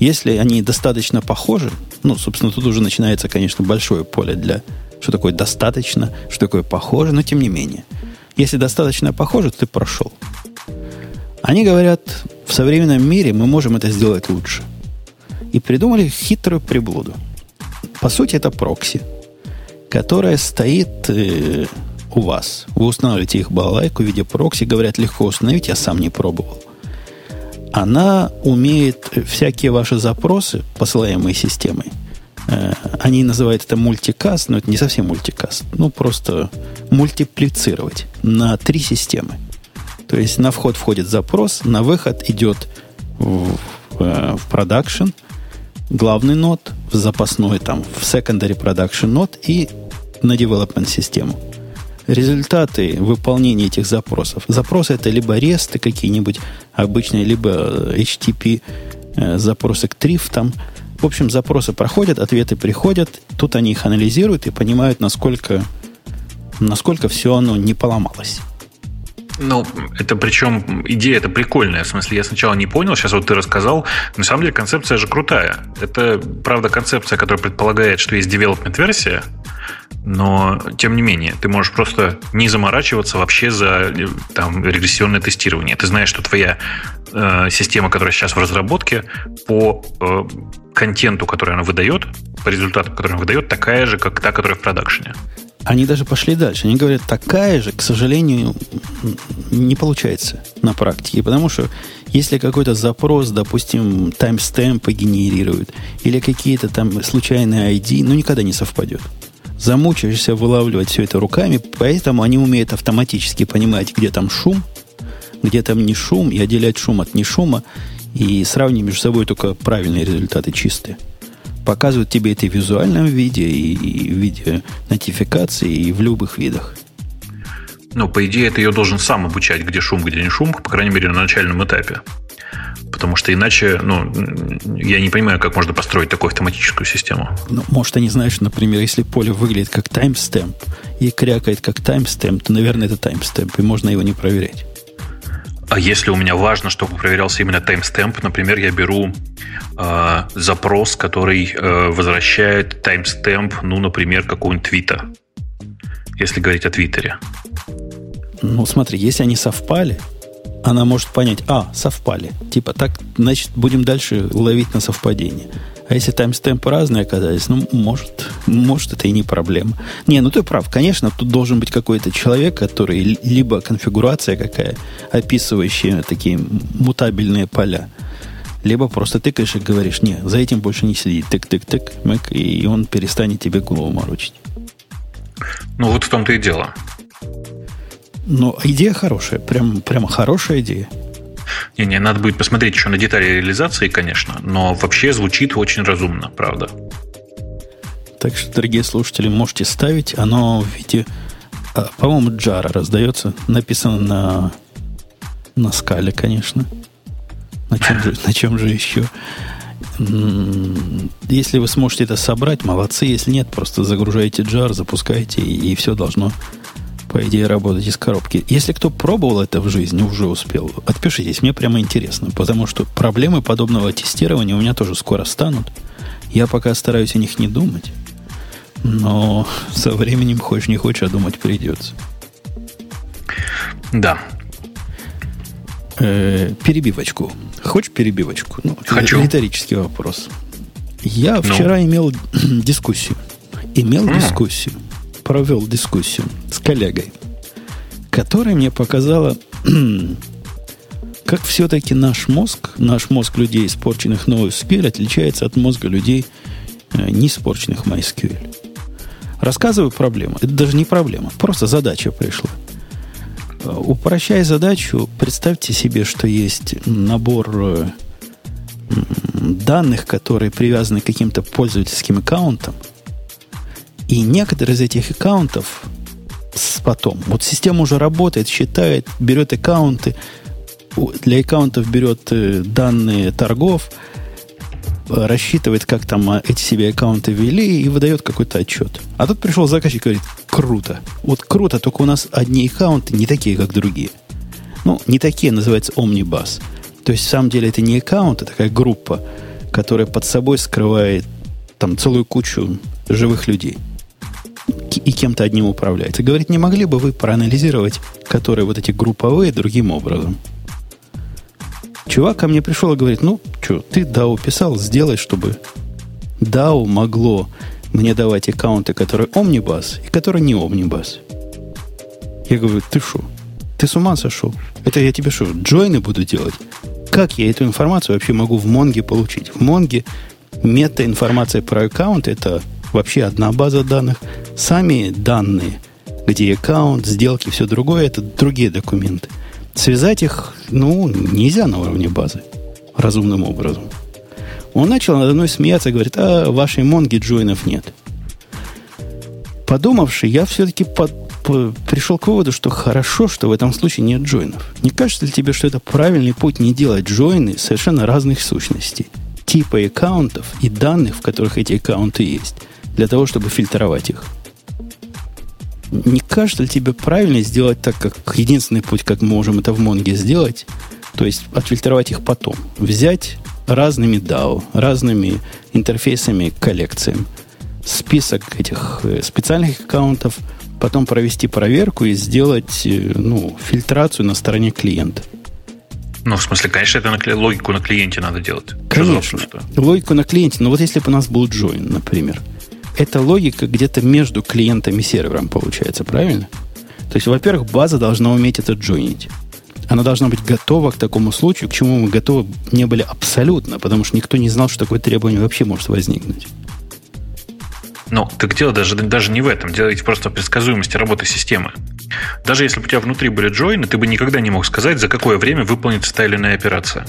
Если они достаточно похожи, ну, собственно, тут уже начинается, конечно, большое поле для что такое достаточно, что такое похоже, но тем не менее. Если достаточно похоже, то ты прошел. Они говорят, в современном мире мы можем это сделать лучше. И придумали хитрую приблуду. По сути, это прокси, которая стоит э, у вас. Вы устанавливаете их балалайку в виде прокси, говорят, легко установить, я сам не пробовал она умеет всякие ваши запросы, посылаемые системой, э, они называют это мультикаст, но это не совсем мультикаст, ну просто мультиплицировать на три системы. То есть на вход входит запрос, на выход идет в, в продакшн, главный нод, в запасной там, в secondary production нод и на development систему результаты выполнения этих запросов. Запросы это либо ресты какие-нибудь обычные, либо HTTP э, запросы к трифтам. В общем, запросы проходят, ответы приходят, тут они их анализируют и понимают, насколько, насколько все оно не поломалось. Ну, это причем идея это прикольная. В смысле, я сначала не понял, сейчас вот ты рассказал. На самом деле концепция же крутая. Это, правда, концепция, которая предполагает, что есть development-версия, но тем не менее, ты можешь просто не заморачиваться вообще за там, регрессионное тестирование. Ты знаешь, что твоя э, система, которая сейчас в разработке, по э, контенту, который она выдает, по результату, который она выдает, такая же, как та, которая в продакшене. Они даже пошли дальше. Они говорят, такая же, к сожалению, не получается на практике. Потому что если какой-то запрос, допустим, таймстемпы генерирует, или какие-то там случайные ID, ну, никогда не совпадет. Замучаешься вылавливать все это руками, поэтому они умеют автоматически понимать, где там шум, где там не шум, и отделять шум от не шума, и сравнивать между собой только правильные результаты чистые показывают тебе это в визуальном виде, и, и в виде нотификации, и в любых видах. Ну, по идее, ты ее должен сам обучать, где шум, где не шум, по крайней мере, на начальном этапе. Потому что иначе, ну, я не понимаю, как можно построить такую автоматическую систему. Ну, может, они знаешь, например, если поле выглядит как таймстемп и крякает как таймстемп, то, наверное, это таймстемп, и можно его не проверять. А если у меня важно, чтобы проверялся именно таймстемп, например, я беру э, запрос, который э, возвращает таймстемп, ну, например, какого-нибудь твита. Если говорить о Твиттере. Ну, смотри, если они совпали, она может понять, а, совпали. Типа, так, значит, будем дальше ловить на совпадение. А если таймстемпы разные оказались, ну, может, может, это и не проблема. Не, ну ты прав. Конечно, тут должен быть какой-то человек, который либо конфигурация какая, описывающая такие мутабельные поля, либо просто тыкаешь и говоришь, не, за этим больше не сидит. Тык-тык-тык, мэк, и он перестанет тебе голову морочить. Ну, вот в том-то и дело. Но идея хорошая, прям, прямо хорошая идея. Не, не, надо будет посмотреть еще на детали реализации, конечно, но вообще звучит очень разумно, правда. Так что, дорогие слушатели, можете ставить. Оно в виде, а, по-моему, джара раздается. Написано на, на скале, конечно. На чем, же, на чем же еще? Если вы сможете это собрать, молодцы. Если нет, просто загружаете джар, запускаете, и, и все должно по идее, работать из коробки. Если кто пробовал это в жизни, уже успел, отпишитесь, мне прямо интересно, потому что проблемы подобного тестирования у меня тоже скоро станут. Я пока стараюсь о них не думать, но со временем, хочешь не хочешь, а думать придется. Да. Э, перебивочку. Хочешь перебивочку? Ну, Хочу. Риторический вопрос. Я ну. вчера имел *coughs* дискуссию. Имел mm. дискуссию провел дискуссию с коллегой, которая мне показала, *clears throat* как все-таки наш мозг, наш мозг людей, испорченных NoSQL, отличается от мозга людей, э, не испорченных MySQL. Рассказываю проблему. Это даже не проблема, просто задача пришла. Э, упрощая задачу, представьте себе, что есть набор э, данных, которые привязаны к каким-то пользовательским аккаунтам – и некоторые из этих аккаунтов потом, вот система уже работает, считает, берет аккаунты, для аккаунтов берет э, данные торгов, рассчитывает, как там а, эти себе аккаунты вели и выдает какой-то отчет. А тут пришел заказчик и говорит, круто. Вот круто, только у нас одни аккаунты не такие, как другие. Ну, не такие, называется Omnibus. То есть, в самом деле, это не аккаунт, это такая группа, которая под собой скрывает там целую кучу живых людей – и кем-то одним управляет. И говорит, не могли бы вы проанализировать, которые вот эти групповые, другим образом? Чувак ко мне пришел и говорит, ну, что, ты DAO писал, сделай, чтобы DAO могло мне давать аккаунты, которые Omnibus и которые не Omnibus. Я говорю, ты что? Ты с ума сошел? Это я тебе что, джойны буду делать? Как я эту информацию вообще могу в Монге получить? В Монге мета-информация про аккаунт – это вообще одна база данных. Сами данные, где аккаунт, сделки, все другое, это другие документы. Связать их, ну, нельзя на уровне базы разумным образом. Он начал надо мной смеяться говорит, а вашей Монге джойнов нет. Подумавши, я все-таки под, по, пришел к выводу, что хорошо, что в этом случае нет джойнов. Не кажется ли тебе, что это правильный путь не делать джойны совершенно разных сущностей? Типа аккаунтов и данных, в которых эти аккаунты есть для того, чтобы фильтровать их. Не кажется ли тебе правильно сделать так, как единственный путь, как мы можем это в Монге сделать, то есть отфильтровать их потом. Взять разными DAO, разными интерфейсами к коллекциям, список этих э, специальных аккаунтов, потом провести проверку и сделать э, ну, фильтрацию на стороне клиента. Ну, в смысле, конечно, это на, логику на клиенте надо делать. Конечно. Что логику на клиенте. Но вот если бы у нас был join, например, эта логика где-то между клиентом и сервером получается, правильно? То есть, во-первых, база должна уметь это джойнить. Она должна быть готова к такому случаю, к чему мы готовы не были абсолютно, потому что никто не знал, что такое требование вообще может возникнуть. Ну, так дело даже, даже не в этом. Дело ведь просто в предсказуемости работы системы. Даже если бы у тебя внутри были джойны, ты бы никогда не мог сказать, за какое время выполнится та или иная операция.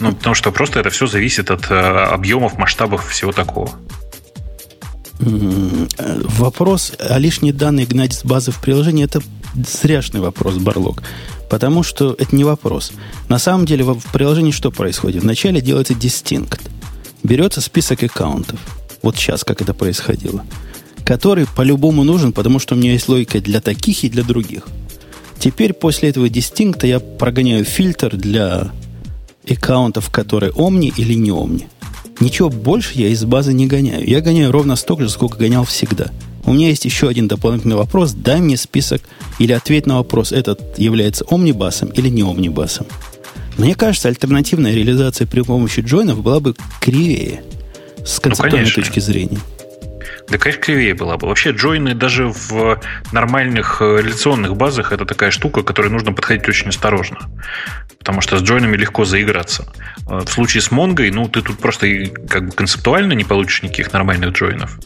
Ну, потому что просто это все зависит от э, объемов, масштабов всего такого. Вопрос, а лишние данные гнать с базы в приложение, это зряшный вопрос, Барлок. Потому что это не вопрос. На самом деле в приложении что происходит? Вначале делается distinct. Берется список аккаунтов. Вот сейчас, как это происходило. Который по-любому нужен, потому что у меня есть логика для таких и для других. Теперь после этого дистинкта я прогоняю фильтр для аккаунтов, которые омни или не омни. Ничего больше я из базы не гоняю. Я гоняю ровно столько же, сколько гонял всегда. У меня есть еще один дополнительный вопрос. Дай мне список или ответь на вопрос, этот является омнибасом или не омнибасом. Мне кажется, альтернативная реализация при помощи джойнов была бы кривее с ну, концептуальной ну, точки зрения. Да, конечно, кривее была бы. Вообще, джойны даже в нормальных э, реляционных базах это такая штука, к которой нужно подходить очень осторожно. Потому что с джойнами легко заиграться. Э, в случае с Монгой, ну, ты тут просто как бы концептуально не получишь никаких нормальных джойнов.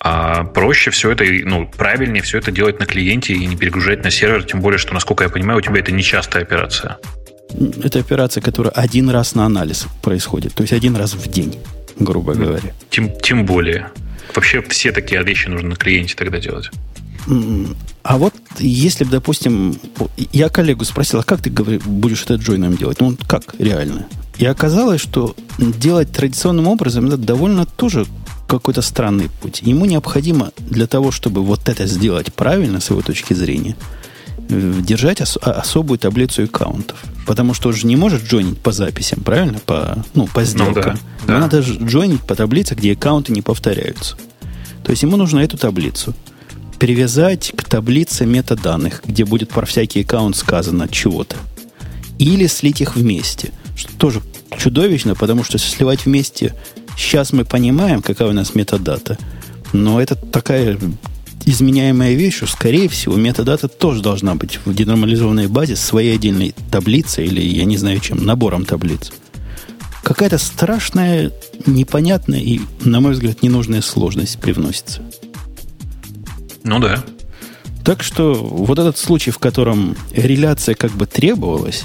А проще все это, ну, правильнее все это делать на клиенте и не перегружать на сервер, тем более, что, насколько я понимаю, у тебя это нечастая операция. Это операция, которая один раз на анализ происходит, то есть один раз в день, грубо ну, говоря. Тем, тем более. Вообще все такие вещи нужно на клиенте тогда делать. А вот если бы, допустим, я коллегу спросил, а как ты будешь это джойном делать? Ну, как реально? И оказалось, что делать традиционным образом это довольно тоже какой-то странный путь. Ему необходимо для того, чтобы вот это сделать правильно с его точки зрения, держать ос- особую таблицу аккаунтов. Потому что он же не может джойнить по записям, правильно? По, ну, по сделкам. Ну, да, да. надо джойнить по таблице, где аккаунты не повторяются. То есть ему нужно эту таблицу привязать к таблице метаданных, где будет про всякий аккаунт сказано чего-то. Или слить их вместе. Что тоже чудовищно, потому что сливать вместе... Сейчас мы понимаем, какая у нас метадата. Но это такая изменяемая вещь, что, скорее всего, метадата тоже должна быть в денормализованной базе своей отдельной таблицей или, я не знаю чем, набором таблиц. Какая-то страшная, непонятная и, на мой взгляд, ненужная сложность привносится. Ну да. Так что вот этот случай, в котором реляция как бы требовалась,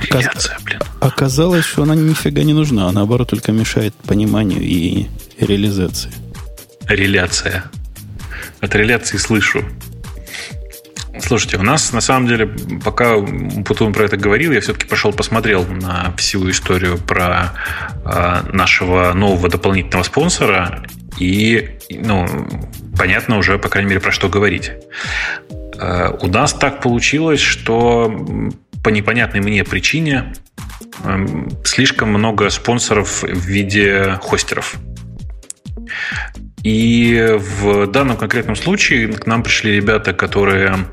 реляция, блин. оказалось, что она нифига не нужна, а наоборот только мешает пониманию и реализации. Реляция от реляции слышу. Слушайте, у нас на самом деле, пока Путун про это говорил, я все-таки пошел посмотрел на всю историю про э, нашего нового дополнительного спонсора. И, ну, понятно уже, по крайней мере, про что говорить. Э, у нас так получилось, что по непонятной мне причине э, слишком много спонсоров в виде хостеров. И в данном конкретном случае к нам пришли ребята, которые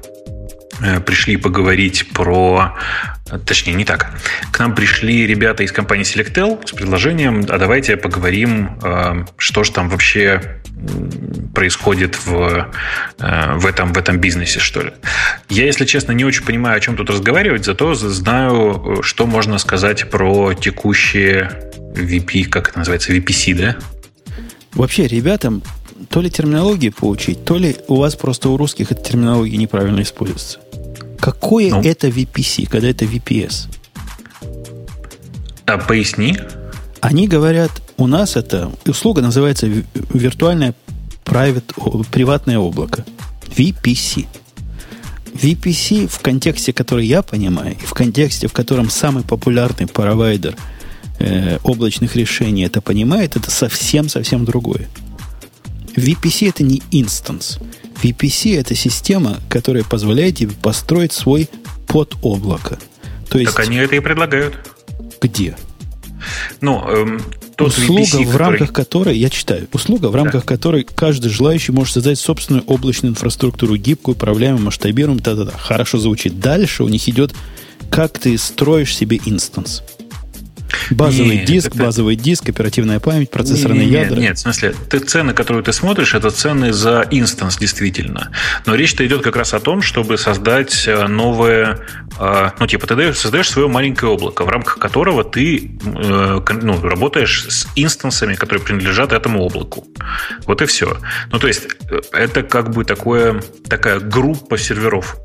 э, пришли поговорить про... Точнее, не так. К нам пришли ребята из компании Selectel с предложением, а давайте поговорим, э, что же там вообще происходит в, э, в, этом, в этом бизнесе, что ли. Я, если честно, не очень понимаю, о чем тут разговаривать, зато знаю, что можно сказать про текущие VP, как это называется, VPC, да? Вообще, ребятам то ли терминологии поучить, то ли у вас просто у русских эта терминология неправильно используется. Какое ну. это VPC, когда это VPS? А поясни. Они говорят, у нас это услуга называется виртуальное private, приватное облако. VPC. VPC в контексте, который я понимаю, и в контексте, в котором самый популярный провайдер – э, облачных решений это понимает, это совсем-совсем другое. VPC это не инстанс. VPC это система, которая позволяет тебе построить свой под облако. То есть, так они это и предлагают. Где? Ну, эм, тот услуга, VPC, в рамках которой, я читаю, услуга, в рамках да. которой каждый желающий может создать собственную облачную инфраструктуру, гибкую, управляемую, масштабируемую, та-та-та. Хорошо звучит. Дальше у них идет, как ты строишь себе instance. Базовый нет, диск, это... базовый диск, оперативная память, процессорные нет, ядра. Нет, в смысле, ты цены, которые ты смотришь, это цены за instance, действительно. Но речь-то идет как раз о том, чтобы создать э, новое, э, ну, типа, ты даешь, создаешь свое маленькое облако, в рамках которого ты э, ну, работаешь с инстансами, которые принадлежат этому облаку. Вот и все. Ну, то есть, это как бы такое, такая группа серверов.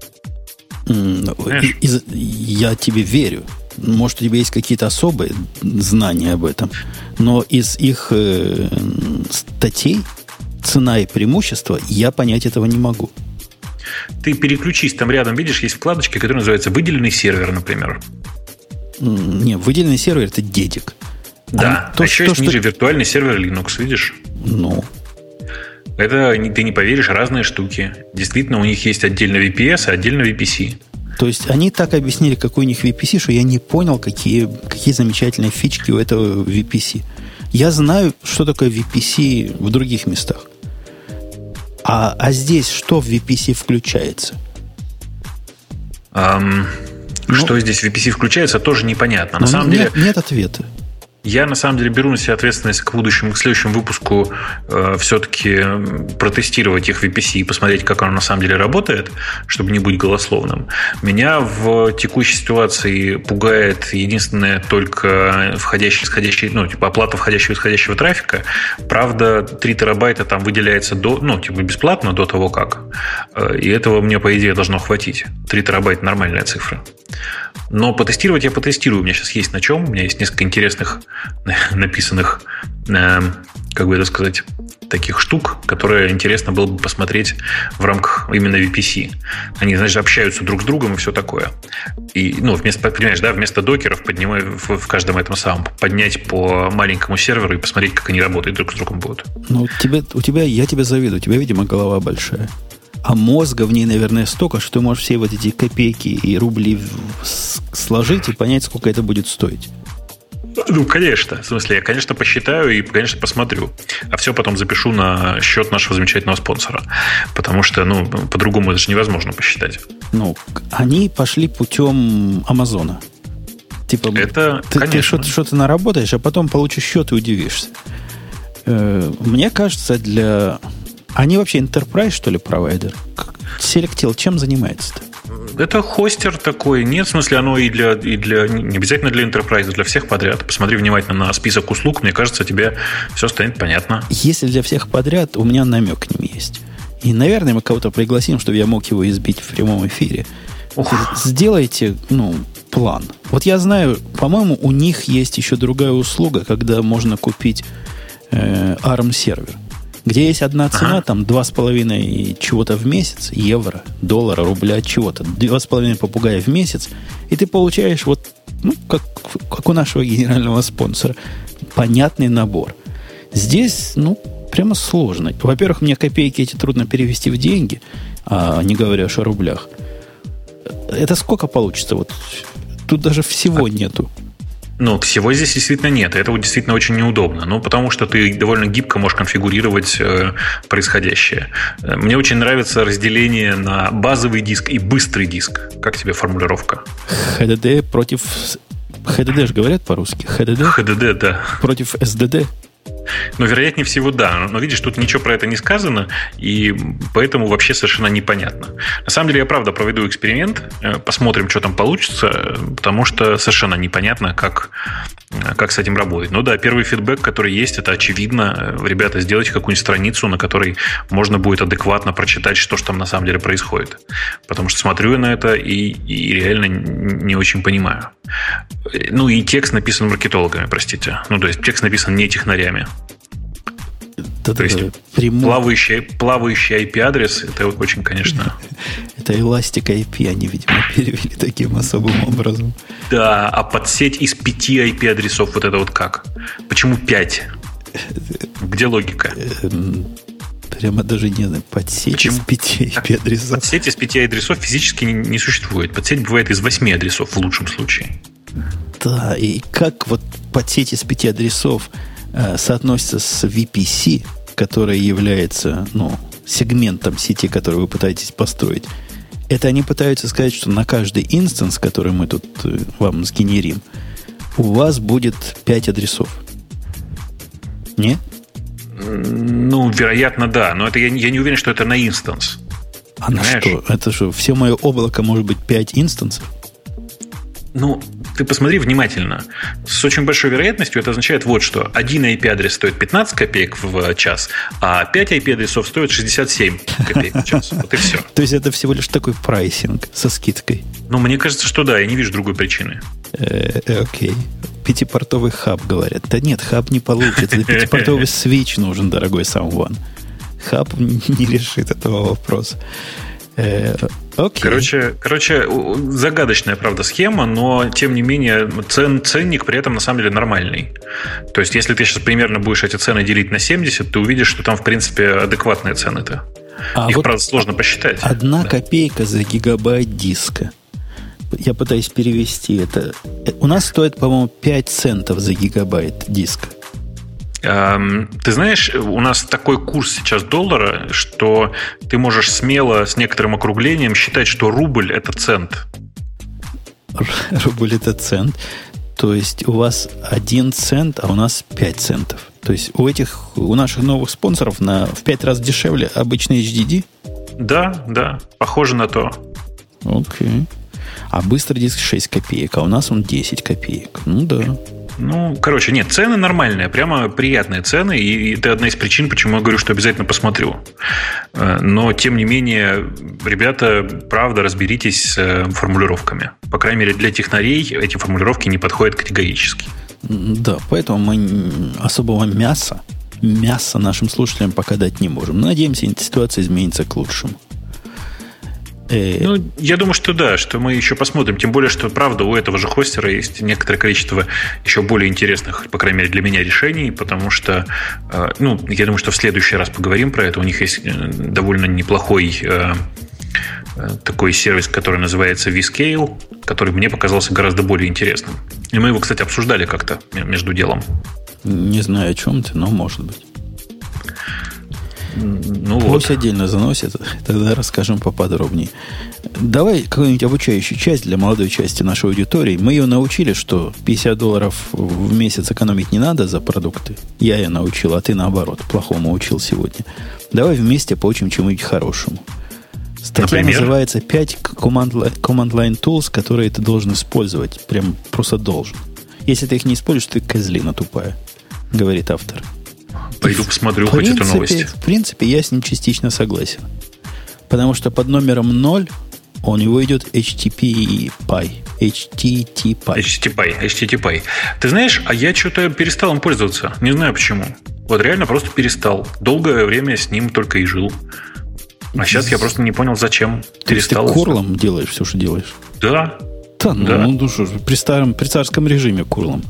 Я тебе верю может, у тебя есть какие-то особые знания об этом, но из их э, статей цена и преимущество я понять этого не могу. Ты переключись, там рядом, видишь, есть вкладочки, которые называются «Выделенный сервер», например. Не, выделенный сервер – это дедик. Да, а, то, а еще то, есть что... ниже виртуальный сервер Linux, видишь? Ну, это, ты не поверишь, разные штуки. Действительно, у них есть отдельно VPS, а отдельно VPC. То есть они так объяснили, какой у них VPC, что я не понял, какие, какие замечательные фички у этого VPC. Я знаю, что такое VPC в других местах. А, а здесь что в VPC включается? Um, ну, что здесь в VPC включается, тоже непонятно. На ну, самом нет, деле... Нет ответа. Я на самом деле беру на себя ответственность к будущему, к следующему выпуску э, все-таки протестировать их VPC и посмотреть, как оно на самом деле работает, чтобы не быть голословным. Меня в текущей ситуации пугает единственное только входящий, исходящий, ну, типа оплата входящего и исходящего трафика. Правда, 3 терабайта там выделяется до, ну, типа бесплатно до того как. Э, и этого мне, по идее, должно хватить. 3 терабайта нормальная цифра. Но потестировать я потестирую. У меня сейчас есть на чем. У меня есть несколько интересных *laughs* написанных, э, как бы это сказать, таких штук, которые интересно было бы посмотреть в рамках именно VPC. Они, знаешь, общаются друг с другом и все такое. И, ну, вместо, понимаешь, да, вместо докеров поднимать в, в каждом этом самом поднять по маленькому серверу и посмотреть, как они работают друг с другом будут. Ну, тебе, у тебя, я тебя завидую, у тебя, видимо, голова большая. А мозга в ней, наверное, столько, что ты можешь все вот эти копейки и рубли сложить и понять, сколько это будет стоить. Ну, конечно. В смысле, я, конечно, посчитаю и, конечно, посмотрю. А все потом запишу на счет нашего замечательного спонсора. Потому что, ну, по-другому это же невозможно посчитать. Ну, они пошли путем Амазона. Типа, это, ты, ты что-то, что-то наработаешь, а потом получишь счет и удивишься. Э, мне кажется, для они вообще enterprise, что ли, провайдер? Selectil чем занимается-то? Это хостер такой. Нет, в смысле, оно и для, и для не обязательно для enterprise, для всех подряд. Посмотри внимательно на список услуг, мне кажется, тебе все станет понятно. Если для всех подряд, у меня намек к ним есть. И, наверное, мы кого-то пригласим, чтобы я мог его избить в прямом эфире. Ух. Сделайте, ну, план. Вот я знаю, по-моему, у них есть еще другая услуга, когда можно купить э, ARM-сервер где есть одна цена, ага. там два с половиной чего-то в месяц, евро, доллара, рубля, чего-то, два с половиной попугая в месяц, и ты получаешь вот, ну, как, как у нашего генерального спонсора, понятный набор. Здесь, ну, прямо сложно. Во-первых, мне копейки эти трудно перевести в деньги, а не говоря о рублях. Это сколько получится? Вот тут даже всего а, нету. Ну, всего здесь действительно нет. Это вот действительно очень неудобно. Ну, потому что ты довольно гибко можешь конфигурировать э, происходящее. Э, мне очень нравится разделение на базовый диск и быстрый диск. Как тебе формулировка? HDD против... HDD же говорят по-русски. HDD? HDD, да. Против SDD? Но, вероятнее всего, да. Но, видишь, тут ничего про это не сказано, и поэтому вообще совершенно непонятно. На самом деле, я правда проведу эксперимент, э, посмотрим, что там получится, потому что совершенно непонятно, как, э, как с этим работать. Ну да, первый фидбэк, который есть, это очевидно. Ребята, сделайте какую-нибудь страницу, на которой можно будет адекватно прочитать, что же там на самом деле происходит. Потому что смотрю я на это и, и реально не очень понимаю. Ну и текст написан маркетологами, простите. Ну, то есть текст написан не технарями. То есть прямой... плавающий, плавающий IP-адрес, это очень, конечно... *laughs* Это эластик IP они, видимо, *laughs* перевели таким особым образом. Да, а под сеть из пяти IP-адресов вот это вот как? Почему пять? *laughs* Где логика? Эм, прямо даже не знаю, подсеть Почему? из пяти IP-адресов. Подсеть из пяти адресов физически не, не существует. Подсеть бывает из восьми адресов в лучшем случае. Да, и как вот подсеть из пяти адресов соотносится с VPC, который является ну, сегментом сети, который вы пытаетесь построить, это они пытаются сказать, что на каждый instance, который мы тут э, вам сгенерим, у вас будет 5 адресов. Не? Ну, вероятно, да. Но это я, я не уверен, что это на instance. А на что? Это что, все мое облако может быть 5 instance ов? Ну, ты посмотри внимательно. С очень большой вероятностью это означает вот что. Один IP-адрес стоит 15 копеек в час, а 5 IP-адресов стоит 67 копеек в час. Вот и все. *laughs* То есть это всего лишь такой pricing со скидкой? Ну, мне кажется, что да, я не вижу другой причины. Э, э, окей. Пятипортовый хаб, говорят. Да нет, хаб не получится. Пятипортовый switch *laughs* нужен, дорогой Someone. Хаб не решит этого вопроса. Э, окей. Короче, короче, загадочная, правда, схема, но, тем не менее, цен, ценник при этом, на самом деле, нормальный. То есть, если ты сейчас примерно будешь эти цены делить на 70, ты увидишь, что там, в принципе, адекватные цены-то. А Их, вот правда, сложно посчитать. Одна да. копейка за гигабайт диска. Я пытаюсь перевести это. Э, у нас стоит, по-моему, 5 центов за гигабайт диска. Эм, ты знаешь, у нас такой курс сейчас доллара, что ты можешь смело с некоторым округлением считать, что рубль это цент. *laughs* Рубль это цент. То есть у вас один цент, а у нас 5 центов. То есть у этих, у наших новых спонсоров на, в 5 раз дешевле обычный HDD? Да, да, похоже на то. Окей. А быстрый диск 6 копеек, а у нас он 10 копеек. Ну да. Ну, короче, нет, цены нормальные, прямо приятные цены, и это одна из причин, почему я говорю, что обязательно посмотрю. Э, но, тем не менее, ребята, правда, разберитесь с э, формулировками. По крайней мере, для технарей эти формулировки не подходят категорически. Да, поэтому мы особого мяса, мяса нашим слушателям пока дать не можем. Надеемся, ситуация изменится к лучшему. Э, ну, я думаю, что да, что мы еще посмотрим. Тем более, что, правда, у этого же хостера есть некоторое количество еще более интересных, по крайней мере, для меня решений, потому что, э, ну, я думаю, что в следующий раз поговорим про это. У них есть э, довольно неплохой такой сервис, который называется vScale, который мне показался гораздо более интересным. И мы его, кстати, обсуждали как-то между делом. Не знаю, о чем ты, но может быть. Ну Пусть вот. отдельно заносит, тогда расскажем поподробнее. Давай какую-нибудь обучающую часть для молодой части нашей аудитории. Мы ее научили, что 50 долларов в месяц экономить не надо за продукты. Я ее научил, а ты наоборот, плохому учил сегодня. Давай вместе поучим чему-нибудь хорошему. Статья Например? называется 5 command line tools, которые ты должен использовать. Прям просто должен. Если ты их не используешь, ты козлина тупая, говорит автор. Пойду посмотрю в хоть принципе, эту новость. В принципе, я с ним частично согласен. Потому что под номером 0 у него идет HTTP Py. HTTP. HTTP. HTTP. Ты знаешь, а я что-то перестал им пользоваться. Не знаю почему. Вот реально просто перестал. Долгое время с ним только и жил. А сейчас я просто не понял, зачем Ты перестал. Ты курлом делаешь все, что делаешь? Да. Да, ну, да. ну что при, старом, при царском режиме курлом.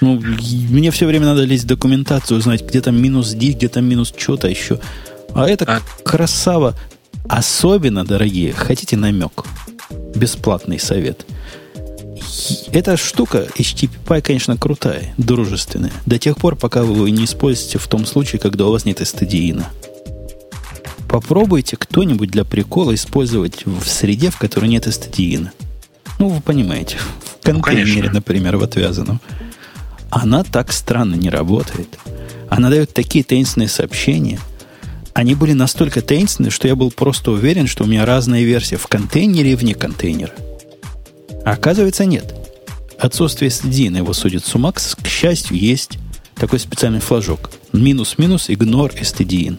Ну, мне все время надо лезть в документацию, узнать, где там минус D, где там минус что-то еще. А это а... красава. Особенно, дорогие, хотите намек? Бесплатный совет. Эта штука HTTP, конечно, крутая, дружественная. До тех пор, пока вы его не используете в том случае, когда у вас нет стадиина. Попробуйте кто-нибудь для прикола использовать в среде, в которой нет стадиина. Ну, вы понимаете, в ну, контейнере, ну, например, в отвязанном она так странно не работает. Она дает такие таинственные сообщения. Они были настолько таинственные, что я был просто уверен, что у меня разные версии в контейнере и вне контейнера. А оказывается, нет. Отсутствие на его судит Сумакс, к счастью, есть такой специальный флажок. Минус-минус, игнор стдин.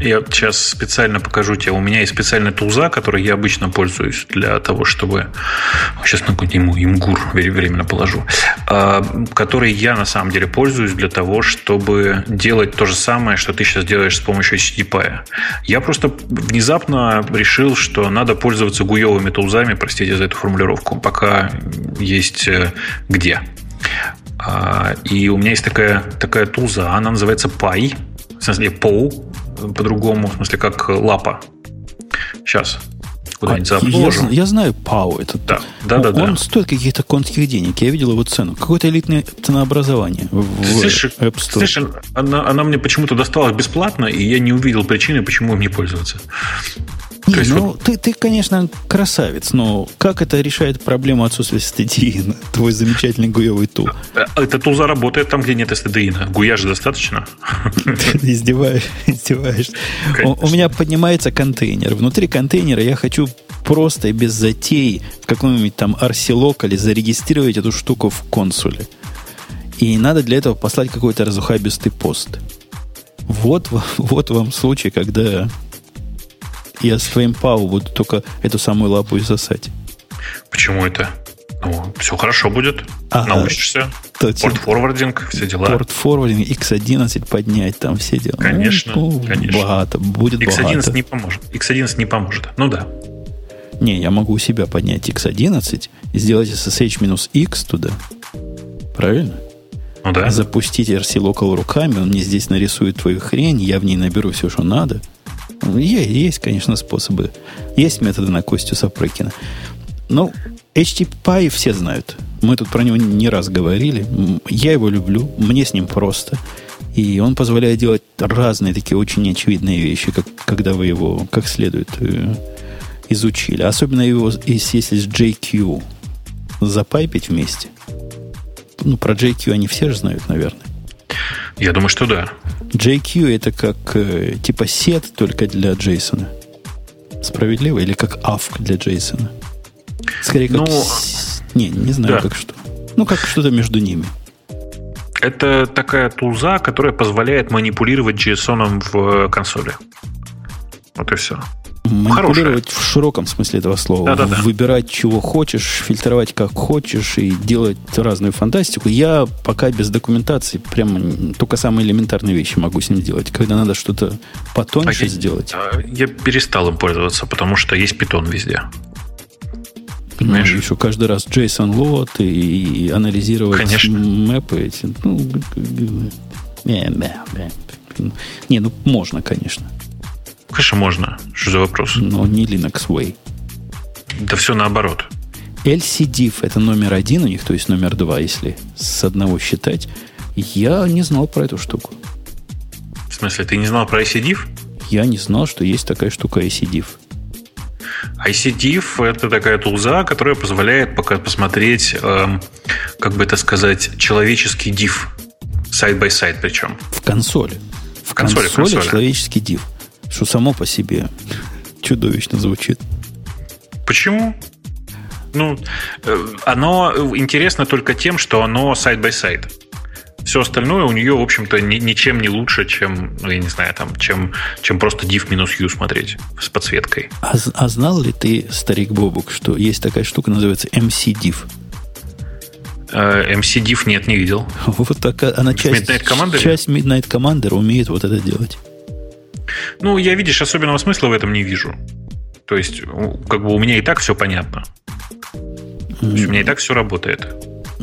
Я сейчас специально покажу тебе. У меня есть специальная тулза, которой я обычно пользуюсь для того, чтобы... Сейчас на какой-нибудь имгур временно положу. А, который я на самом деле пользуюсь для того, чтобы делать то же самое, что ты сейчас делаешь с помощью HTTP. Я просто внезапно решил, что надо пользоваться гуевыми тулзами, простите за эту формулировку, пока есть э, где. А, и у меня есть такая, такая тулза, она называется в смысле POW, по-другому, в смысле, как лапа. Сейчас. Куда-нибудь а, я, я знаю Пау. Этот, да, да, да. Он да. стоит каких-то конских денег. Я видел его цену. Какое-то элитное ценообразование в, слышь, App Store. Слышь, она, она мне почему-то досталась бесплатно, и я не увидел причины, почему им не пользоваться. Не, ну, ты, ты, конечно, красавец, но как это решает проблему отсутствия стадиина? *laughs* Твой замечательный гуевый тул. Э, это тул заработает там, где нет стадиина. Гуя же достаточно. *laughs* Ты издеваешь, *laughs* издеваешься. У, у меня поднимается контейнер. Внутри контейнера я хочу просто и без затей в каком-нибудь там арсилокале зарегистрировать эту штуку в консуле. И надо для этого послать какой-то разухабистый пост. Вот, вот вам случай, когда я своим пау буду только эту самую лапу и сосать. Почему это? Ну, все хорошо будет. Ага. Научишься. Порт-форвардинг, все дела. Порт-форвардинг, X11 поднять, там все дела. Конечно, ну, конечно. Богато, будет X11 богато. не поможет. X11 не поможет. Ну да. Не, я могу у себя поднять X11 и сделать SSH-X туда. Правильно? Ну да. Запустить RC Local руками, он мне здесь нарисует твою хрень, я в ней наберу все, что надо – есть, есть, конечно, способы. Есть методы на Костю Сапрыкина. Ну, HTTP все знают. Мы тут про него не раз говорили. Я его люблю, мне с ним просто. И он позволяет делать разные такие очень очевидные вещи, как, когда вы его как следует э, изучили. Особенно его, если с JQ запайпить вместе. Ну, про JQ они все же знают, наверное. Я думаю, что да. JQ это как э, типа сет только для Джейсона. Справедливо? Или как AFK для Джейсона? Скорее как... Ну, Не, не знаю, да. как что. Ну, как что-то между ними. Это такая тулза, которая позволяет манипулировать JSON в консоли. Вот и все. Манипулировать Хорошая. в широком смысле этого слова. Да-да-да. Выбирать, чего хочешь, фильтровать как хочешь и делать разную фантастику. Я пока без документации прямо только самые элементарные вещи могу с ним делать. Когда надо что-то потоньше а сделать. Я, перестал им пользоваться, потому что есть питон везде. Понимаешь? Ну, еще каждый раз JSON лот и, и анализировать Конечно. мэпы эти. Ну, не, ну можно, конечно. Конечно, можно. Что за вопрос? Но не Linux Way. Да все наоборот. LCDIF это номер один у них, то есть номер два, если с одного считать. Я не знал про эту штуку. В смысле, ты не знал про ICDIF? Я не знал, что есть такая штука ICDIF. ICDIF – это такая тулза, которая позволяет пока посмотреть, эм, как бы это сказать, человеческий div. Side-by-side причем. В консоли. В консоли, консоли, в консоли. человеческий div. Что само по себе чудовищно звучит. Почему? Ну, э, оно интересно только тем, что оно side-by-side. Все остальное у нее, в общем-то, ни, ничем не лучше, чем, ну, я не знаю, там, чем, чем просто div минус u смотреть с подсветкой. А, а знал ли ты, старик Бобук, что есть такая штука, называется MC-div? Э, mcdiff нет, не видел. *laughs* Вот такая, она часть, Midnight Commander? часть Midnight Commander умеет вот это делать. Ну, я, видишь, особенного смысла в этом не вижу. То есть, как бы у меня и так все понятно. То есть, у меня и так все работает.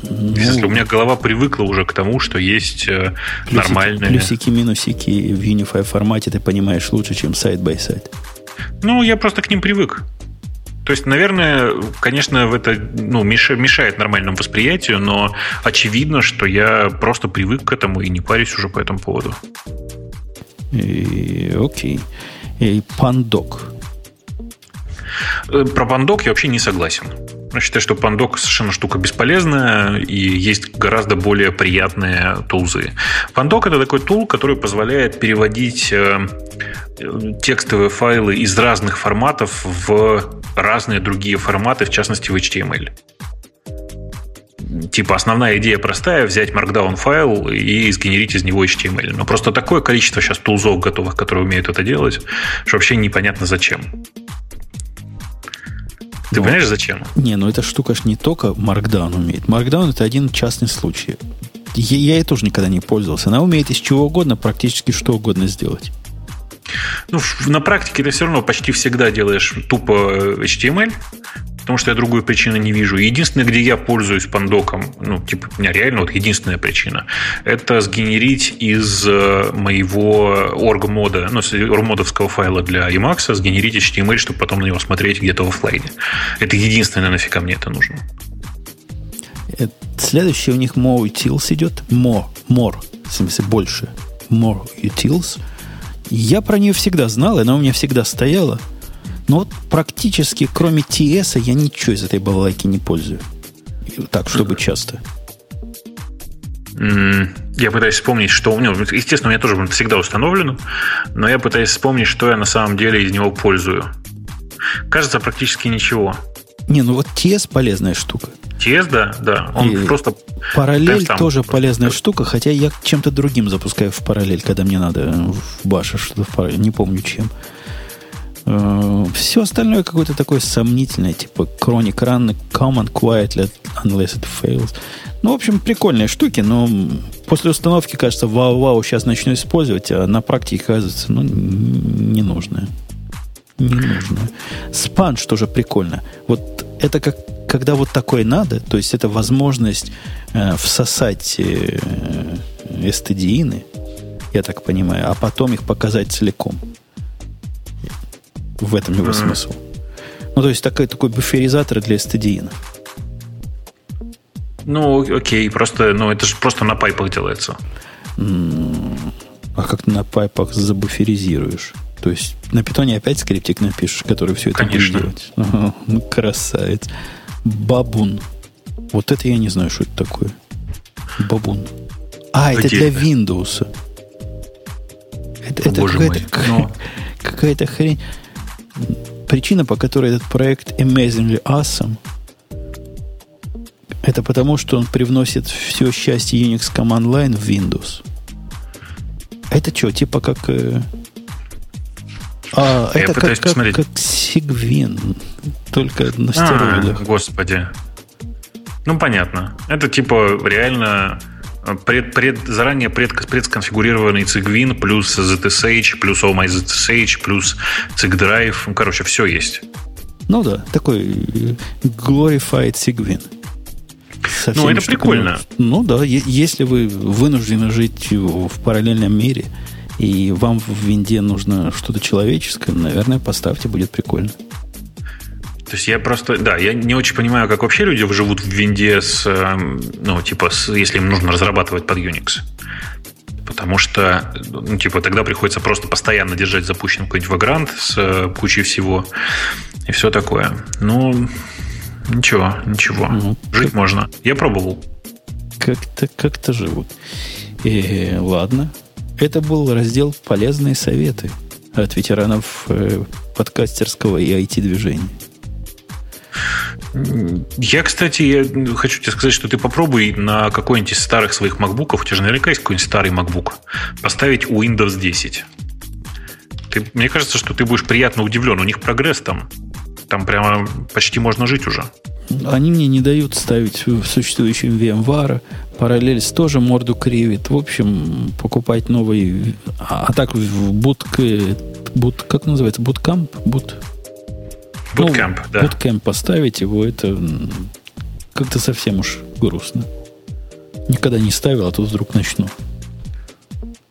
Ну, Если у меня голова привыкла уже к тому, что есть э, плюсики, нормальные... Плюсики, минусики в unified формате ты понимаешь лучше, чем side-by-side. Ну, я просто к ним привык. То есть, наверное, конечно, это ну, мешает нормальному восприятию, но очевидно, что я просто привык к этому и не парюсь уже по этому поводу. Окей. И пандок. Э, про пандок я вообще не согласен. Я считаю, что пандок совершенно штука бесполезная, и есть гораздо более приятные тулзы. Пандок это такой тул, который позволяет переводить э, текстовые файлы из разных форматов в разные другие форматы, в частности в HTML типа основная идея простая, взять Markdown файл и сгенерить из него HTML. Но просто такое количество сейчас тулзов готовых, которые умеют это делать, что вообще непонятно зачем. Ты ну, понимаешь, зачем? Не, ну эта штука ж не только Markdown умеет. Markdown это один частный случай. Я, я ей тоже никогда не пользовался. Она умеет из чего угодно практически что угодно сделать. Ну, на практике ты все равно почти всегда делаешь тупо HTML, потому что я другой причины не вижу. Единственное, где я пользуюсь пандоком, ну, типа, у меня реально вот единственная причина, это сгенерить из э, моего орг-мода, ну, с орг-модовского файла для Emacs, сгенерить HTML, чтобы потом на него смотреть где-то в офлайне. Это единственное, нафига мне это нужно. Э, следующий у них more utils идет. More, more, в смысле больше. More utils. Я про нее всегда знал, она у меня всегда стояла. Но вот практически, кроме TS, я ничего из этой балалайки не пользую. Так, чтобы часто. Я пытаюсь вспомнить, что у меня... Естественно, у меня тоже всегда установлено, но я пытаюсь вспомнить, что я на самом деле из него пользую. Кажется, практически ничего. Не, ну вот TS полезная штука. TS, да, да. Он И просто... Параллель тоже полезная штука, хотя я чем-то другим запускаю в параллель, когда мне надо в баше что-то в параллель. Не помню чем. Э, Все остальное какое-то такое сомнительное, типа Chronic Run, Command Quietly, Unless it fails. Ну, в общем, прикольные штуки, но после установки кажется, вау-вау, сейчас начну использовать, а на практике кажется, ну, не нужное. Не нужное. Спанч тоже прикольно. Вот это как когда вот такое надо, то есть это возможность э, всосать э, STD-ины, я так понимаю, а потом их показать целиком. В этом его mm-hmm. смысл. Ну, то есть такой, такой буферизатор для STD-ина. Ну, окей, просто, ну, это же просто на пайпах делается. А как ты на пайпах забуферизируешь? То есть на питоне опять скриптик напишешь, который все это Конечно. будет делать. *laughs* Ну, красавец. Бабун. Вот это я не знаю, что это такое. Бабун. А, Отдельно. это для Windows. Это, это какая-то, *laughs* какая-то хрень. Причина, по которой этот проект Amazingly Awesome – это потому, что он привносит все счастье Unix Command Line в Windows. Это что, типа как... Э... А, Я это как, как, как Sigwin, только на а, стероидах. А, господи. Ну, понятно. Это типа реально пред, пред, заранее пред, предсконфигурированный Cygwin плюс ZSH, плюс Oh My ZSH, плюс CygDrive. Ну, короче, все есть. Ну да, такой э, glorified Cygwin ну, это прикольно. Ну да, если вы вынуждены жить в параллельном мире, и вам в винде нужно что-то человеческое, наверное, поставьте, будет прикольно. То есть я просто, да, я не очень понимаю, как вообще люди живут в винде с, эм, ну, типа, с, если им нужно разрабатывать под Unix. Потому что, ну, типа, тогда приходится просто постоянно держать запущенный какой-нибудь вагрант с э, кучей всего и все такое. Ну, Ничего, ничего. Ну, Жить как... можно. Я пробовал. Как-то как живут. И, э, ладно. Это был раздел «Полезные советы» от ветеранов э, подкастерского и IT-движения. Я, кстати, я хочу тебе сказать, что ты попробуй на какой-нибудь из старых своих макбуков, у тебя же наверняка есть какой-нибудь старый MacBook, поставить Windows 10. Ты, мне кажется, что ты будешь приятно удивлен. У них прогресс там. Там прямо почти можно жить уже. Они мне не дают ставить в существующем VMware. Параллельс тоже морду кривит. В общем, покупать новый... А, а так в бут... бут как называется? Буткамп? Бут... Буткамп, ну, да. Буткамп поставить его, это как-то совсем уж грустно. Никогда не ставил, а тут вдруг начну.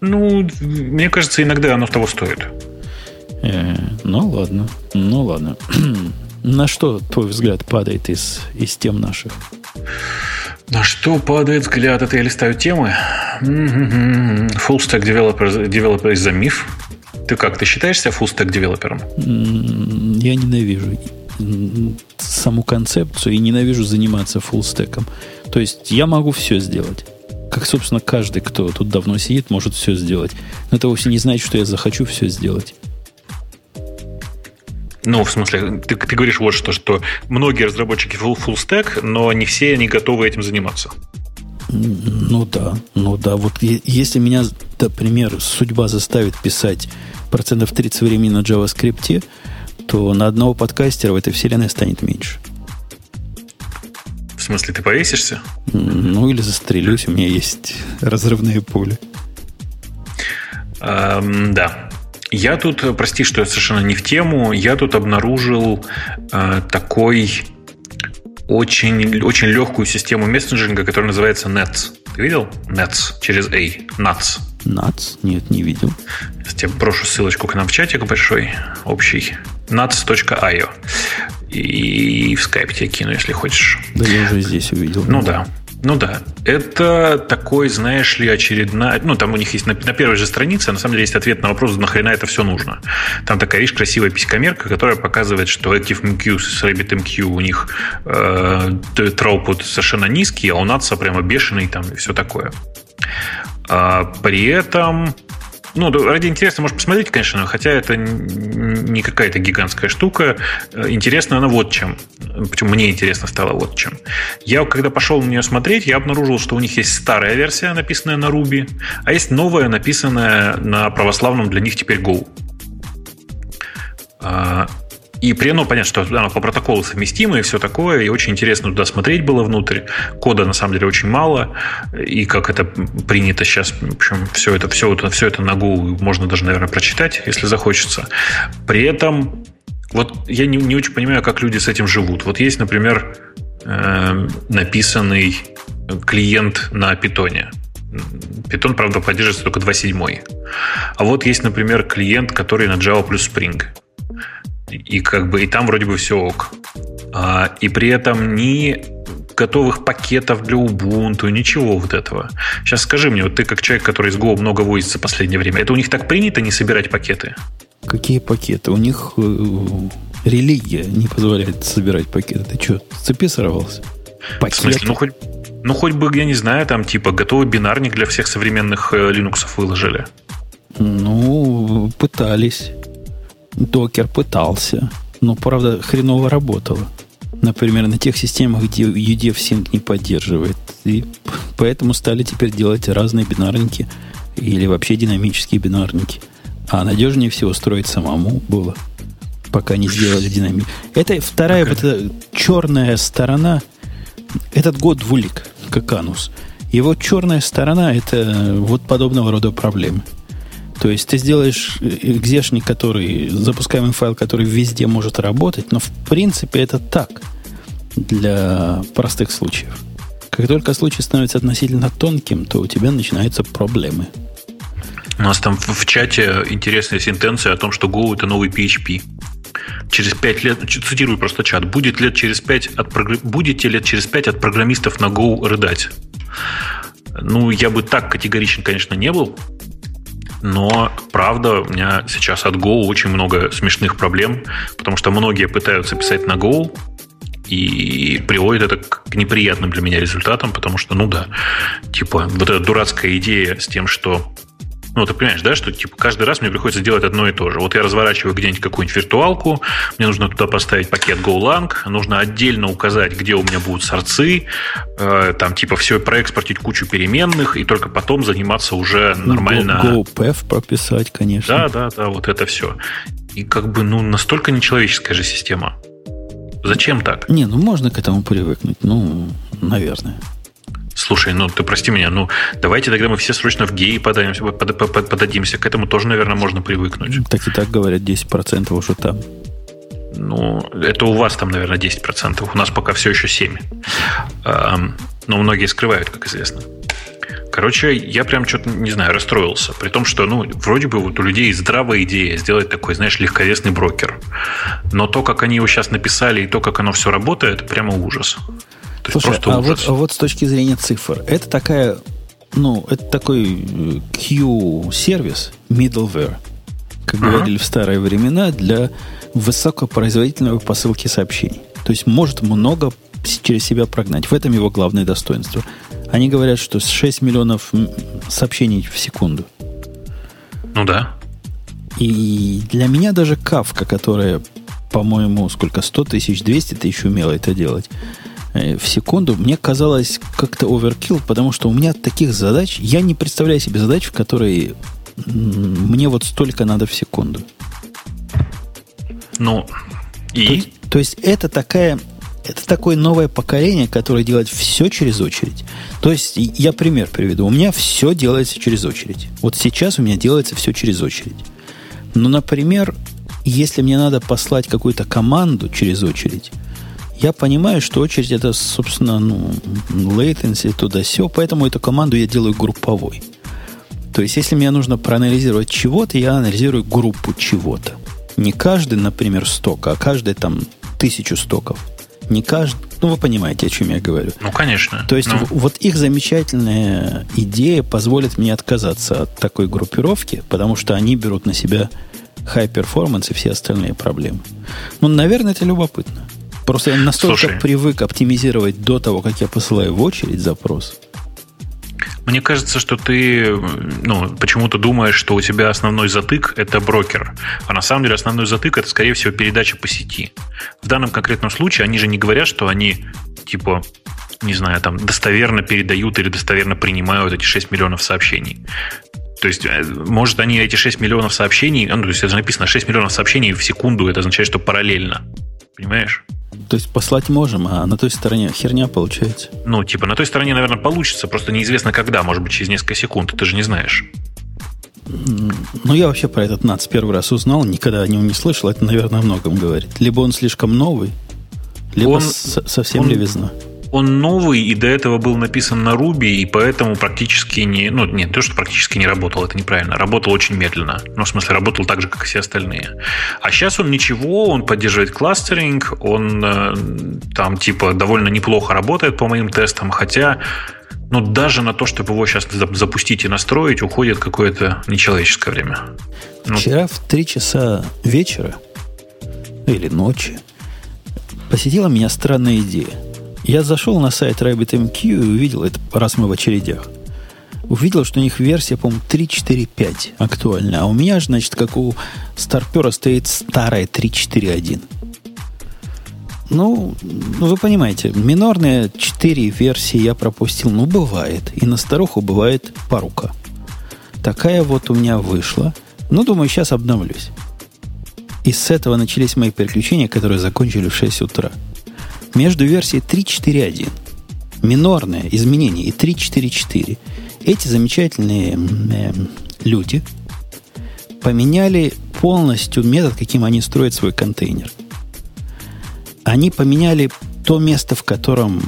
Ну, мне кажется, иногда оно того стоит. Э, ну ладно, ну ладно. *clears throat* На что, твой взгляд, падает из, из тем наших? На что падает взгляд? Это я листаю темы. Full stack developer, developer из-за миф. Ты как, ты считаешь себя full stack девелопером? Я ненавижу саму концепцию и ненавижу заниматься full стеком. То есть я могу все сделать. Как, собственно, каждый, кто тут давно сидит, может все сделать. Но это вовсе не значит, что я захочу все сделать. Ну, в смысле, ты, ты говоришь вот что, что многие разработчики full, full stack, но не все они готовы этим заниматься. Ну да, ну да. Вот если меня, например, судьба заставит писать процентов 30 времени на JavaScript, то на одного подкастера в этой вселенной станет меньше. В смысле, ты повесишься? Ну, или застрелюсь, у меня есть разрывные пули. Эм, да. Я тут, прости, что я совершенно не в тему, я тут обнаружил э, такой очень, очень легкую систему мессенджинга, которая называется Nets. Ты видел? Nets через A. Nuts. Nuts? Нет, не видел. Я тебе брошу ссылочку к нам в чатик большой, общий. nuts.io. И в скайп тебе кину, если хочешь. Да я уже здесь увидел. Ну да. Ну да, это такой, знаешь ли, очередная... Ну, там у них есть на, на первой же странице, на самом деле, есть ответ на вопрос, нахрена это все нужно. Там такая, видишь, красивая писькомерка, которая показывает, что ActiveMQ с RabbitMQ у них э, throughput совершенно низкий, а у NATS прямо бешеный там и все такое. А, при этом ну, ради интереса можешь посмотреть, конечно, хотя это не какая-то гигантская штука. Э, интересно она вот чем. Почему мне интересно стало вот чем. Я, когда пошел на нее смотреть, я обнаружил, что у них есть старая версия, написанная на Ruby, а есть новая, написанная на православном для них теперь Go. И при ну, понятно, что оно по протоколу совместимо и все такое, и очень интересно туда смотреть было внутрь. Кода на самом деле очень мало, и как это принято сейчас, в общем, все это, все это, все это на Go можно даже, наверное, прочитать, если захочется. При этом вот я не, не очень понимаю, как люди с этим живут. Вот есть, например, э, написанный клиент на питоне. Питон, правда, поддерживается только 2.7. А вот есть, например, клиент, который на Java плюс Spring и как бы и там вроде бы все ок. А, и при этом ни готовых пакетов для Ubuntu, ничего вот этого. Сейчас скажи мне, вот ты как человек, который с Go много возится в последнее время, это у них так принято не собирать пакеты? Какие пакеты? У них э, религия не позволяет собирать пакеты. Ты что, с цепи сорвался? Пакеты? В смысле, ну хоть, ну хоть бы, я не знаю, там типа готовый бинарник для всех современных э, Linux выложили. Ну, пытались. Докер пытался, но, правда, хреново работало. Например, на тех системах, где UDF Sync не поддерживает. И поэтому стали теперь делать разные бинарники или вообще динамические бинарники. А надежнее всего строить самому было, пока не сделали динамик. Это вторая вот эта черная сторона. Этот год двулик, как анус. Его черная сторона – это вот подобного рода проблемы. То есть ты сделаешь экзешник, который, запускаемый файл, который везде может работать, но в принципе это так для простых случаев. Как только случай становится относительно тонким, то у тебя начинаются проблемы. У нас там в чате интересная сентенция о том, что Go это новый PHP. Через 5 лет, цитирую просто чат, будет лет через 5 от, будете лет через 5 от программистов на Go рыдать. Ну, я бы так категоричен, конечно, не был, но, правда, у меня сейчас от Go очень много смешных проблем, потому что многие пытаются писать на Go, и приводит это к неприятным для меня результатам, потому что, ну да, типа, вот эта дурацкая идея с тем, что ну, ты понимаешь, да, что типа каждый раз мне приходится делать одно и то же. Вот я разворачиваю где-нибудь какую-нибудь виртуалку, мне нужно туда поставить пакет GoLang, нужно отдельно указать, где у меня будут сорцы, э, там типа все проэкспортить кучу переменных, и только потом заниматься уже нормально... GoPath прописать, конечно. Да, да, да, вот это все. И как бы, ну, настолько нечеловеческая же система. Зачем так? Не, ну можно к этому привыкнуть, ну, наверное. Слушай, ну ты прости меня, ну давайте тогда мы все срочно в геи подадимся, под, под, подадимся. К этому тоже, наверное, можно привыкнуть. Так и так говорят, 10% уже там. Ну, это у вас там, наверное, 10%. У нас пока все еще 7%. Но многие скрывают, как известно. Короче, я прям что-то, не знаю, расстроился. При том, что, ну, вроде бы вот у людей здравая идея сделать такой, знаешь, легковесный брокер. Но то, как они его сейчас написали, и то, как оно все работает, прямо ужас. То Слушай, а вот, а вот с точки зрения цифр, это такая, ну, это такой э, Q-сервис, middleware, как uh-huh. говорили в старые времена, для высокопроизводительной посылки сообщений. То есть может много через себя прогнать. В этом его главное достоинство. Они говорят, что с 6 миллионов сообщений в секунду. Ну да. И для меня даже кавка, которая, по-моему, сколько, 100 тысяч, 200 тысяч умела это делать, в секунду, мне казалось как-то оверкил, потому что у меня таких задач, я не представляю себе задач, в которые мне вот столько надо в секунду. Ну, и? То есть, то есть это такая, это такое новое поколение, которое делает все через очередь. То есть я пример приведу. У меня все делается через очередь. Вот сейчас у меня делается все через очередь. Но, например, если мне надо послать какую-то команду через очередь, я понимаю, что очередь это, собственно, ну, latency туда все, поэтому эту команду я делаю групповой. То есть, если мне нужно проанализировать чего-то, я анализирую группу чего-то. Не каждый, например, сток, а каждый там тысячу стоков. Не каждый, ну вы понимаете, о чем я говорю. Ну, конечно. То есть ну. вот их замечательная идея позволит мне отказаться от такой группировки, потому что они берут на себя high performance и все остальные проблемы. Ну, наверное, это любопытно. Просто я настолько Слушай. привык оптимизировать до того, как я посылаю в очередь запрос. Мне кажется, что ты ну, почему-то думаешь, что у тебя основной затык – это брокер. А на самом деле основной затык – это, скорее всего, передача по сети. В данном конкретном случае они же не говорят, что они, типа, не знаю, там, достоверно передают или достоверно принимают эти 6 миллионов сообщений. То есть, э, может, они эти 6 миллионов сообщений, ну, то есть, это же написано 6 миллионов сообщений в секунду, это означает, что параллельно. Понимаешь? То есть послать можем, а на той стороне херня получается. Ну, типа, на той стороне, наверное, получится, просто неизвестно когда, может быть, через несколько секунд, ты же не знаешь. Ну, я вообще про этот НАЦ первый раз узнал, никогда о нем не слышал, это, наверное, о многом говорит. Либо он слишком новый, либо Он- совсем он- левизна. Он новый и до этого был написан на Ruby, и поэтому практически не... Ну, нет, то, что практически не работал, это неправильно. Работал очень медленно. Ну, в смысле, работал так же, как и все остальные. А сейчас он ничего, он поддерживает кластеринг, он э, там, типа, довольно неплохо работает по моим тестам, хотя... Ну, даже на то, чтобы его сейчас запустить и настроить, уходит какое-то нечеловеческое время. Ну, Вчера в 3 часа вечера или ночи посетила меня странная идея. Я зашел на сайт RabbitMQ и увидел, это раз мы в очередях, увидел, что у них версия, по-моему, 3.4.5 актуальна. А у меня же, значит, как у старпера стоит старая 3.4.1. Ну, ну, вы понимаете, минорные 4 версии я пропустил. Ну, бывает. И на старуху бывает порука. Такая вот у меня вышла. Ну, думаю, сейчас обновлюсь. И с этого начались мои приключения, которые закончили в 6 утра. Между версией 3.4.1, минорное изменение, и 3.4.4, эти замечательные эм, люди поменяли полностью метод, каким они строят свой контейнер. Они поменяли то место, в котором,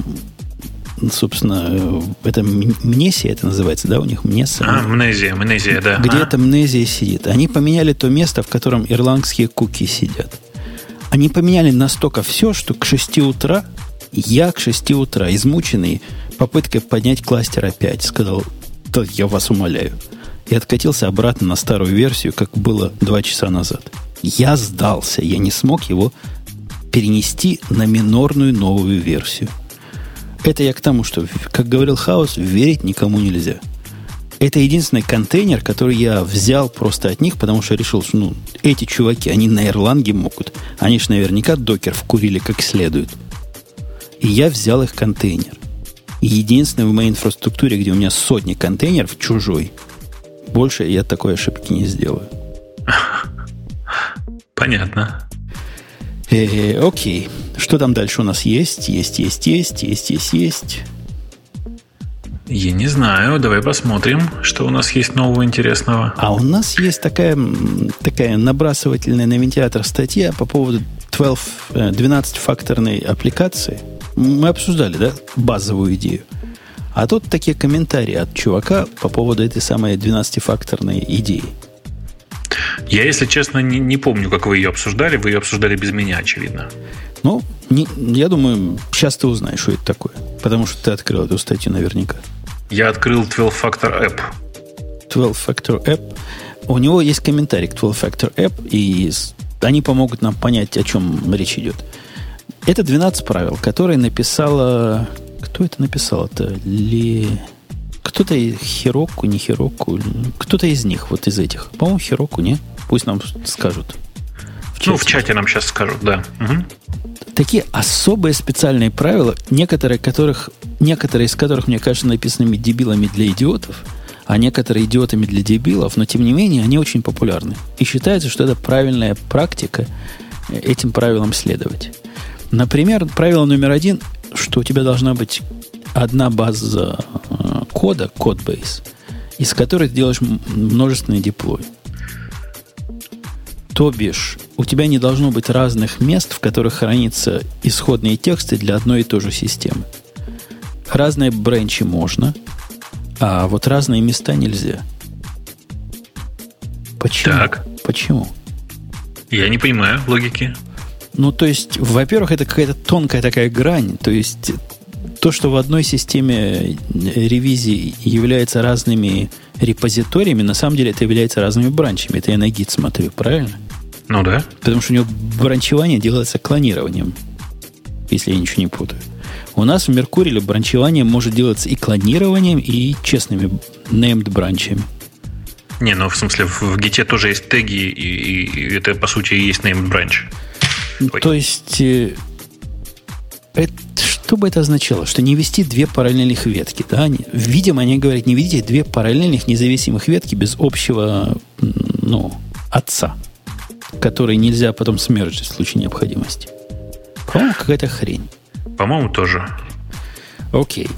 собственно, э, это мнесия, это называется, да, у них мнеса. а, амнезия, амнезия, да. Где А. эта амнезия сидит. Они поменяли то место, в котором ирландские куки сидят. Они поменяли настолько все, что к 6 утра, я к 6 утра, измученный попыткой поднять кластер опять, сказал, да я вас умоляю. И откатился обратно на старую версию, как было 2 часа назад. Я сдался, я не смог его перенести на минорную новую версию. Это я к тому, что, как говорил Хаус, верить никому нельзя. Это единственный контейнер, который я взял просто от них, потому что решил, что ну, эти чуваки, они на Ирланге могут. Они ж наверняка докер вкурили как следует. И я взял их контейнер. Единственный в моей инфраструктуре, где у меня сотни контейнеров, чужой. Больше я такой ошибки не сделаю. Понятно. Э, окей. Что там дальше у нас есть? Есть, есть, есть, есть, есть, есть. Я не знаю, давай посмотрим, что у нас есть нового интересного. А у нас есть такая, такая набрасывательная на вентилятор статья по поводу 12, э, 12-факторной аппликации. Мы обсуждали, да, базовую идею. А тут такие комментарии от чувака по поводу этой самой 12-факторной идеи. Я, если честно, не, не помню, как вы ее обсуждали. Вы ее обсуждали без меня, очевидно. Ну, не- я думаю, сейчас ты узнаешь, что это такое. Потому что ты открыл эту статью наверняка. Я открыл 12-Factor App. 12-Factor App. У него есть комментарий к 12-Factor App, и они помогут нам понять, о чем речь идет. Это 12 правил, которые написала... Кто это написал? Это ли... Кто-то Хироку, не Хироку, кто-то из них, вот из этих. По-моему, Хироку, не? Пусть нам скажут. Ну, в чате нам сейчас скажут, да. Мгм. Такие особые специальные правила, некоторые, которых, некоторые из которых, мне кажется, написанными дебилами для идиотов, а некоторые идиотами для дебилов, но тем не менее они очень популярны. И считается, что это правильная практика э, этим правилам следовать. Например, правило номер один, что у тебя должна быть одна база э, кода, код-бейс, из которой ты делаешь м- множественный деплой. То бишь, у тебя не должно быть разных мест, в которых хранятся исходные тексты для одной и той же системы. Разные бренчи можно, а вот разные места нельзя. Почему? Так. Почему? Я не понимаю логики. Ну, то есть, во-первых, это какая-то тонкая такая грань. То есть, то, что в одной системе ревизии является разными репозиториями, на самом деле это является разными бранчами. Это я на гид смотрю, правильно? Ну да. Потому что у него бранчевание делается клонированием, если я ничего не путаю. У нас в Меркуриле бранчевание может делаться и клонированием, и честными named бранчами. Не, ну в смысле в гите тоже есть теги, и, и это по сути и есть named branch. Ой. То есть, э, это, что бы это означало? Что не вести две параллельных ветки. Да? Видимо, они говорят, не видите две параллельных независимых ветки без общего ну, отца, который нельзя потом смержить в случае необходимости. По-моему, какая-то хрень. По-моему, тоже. Окей.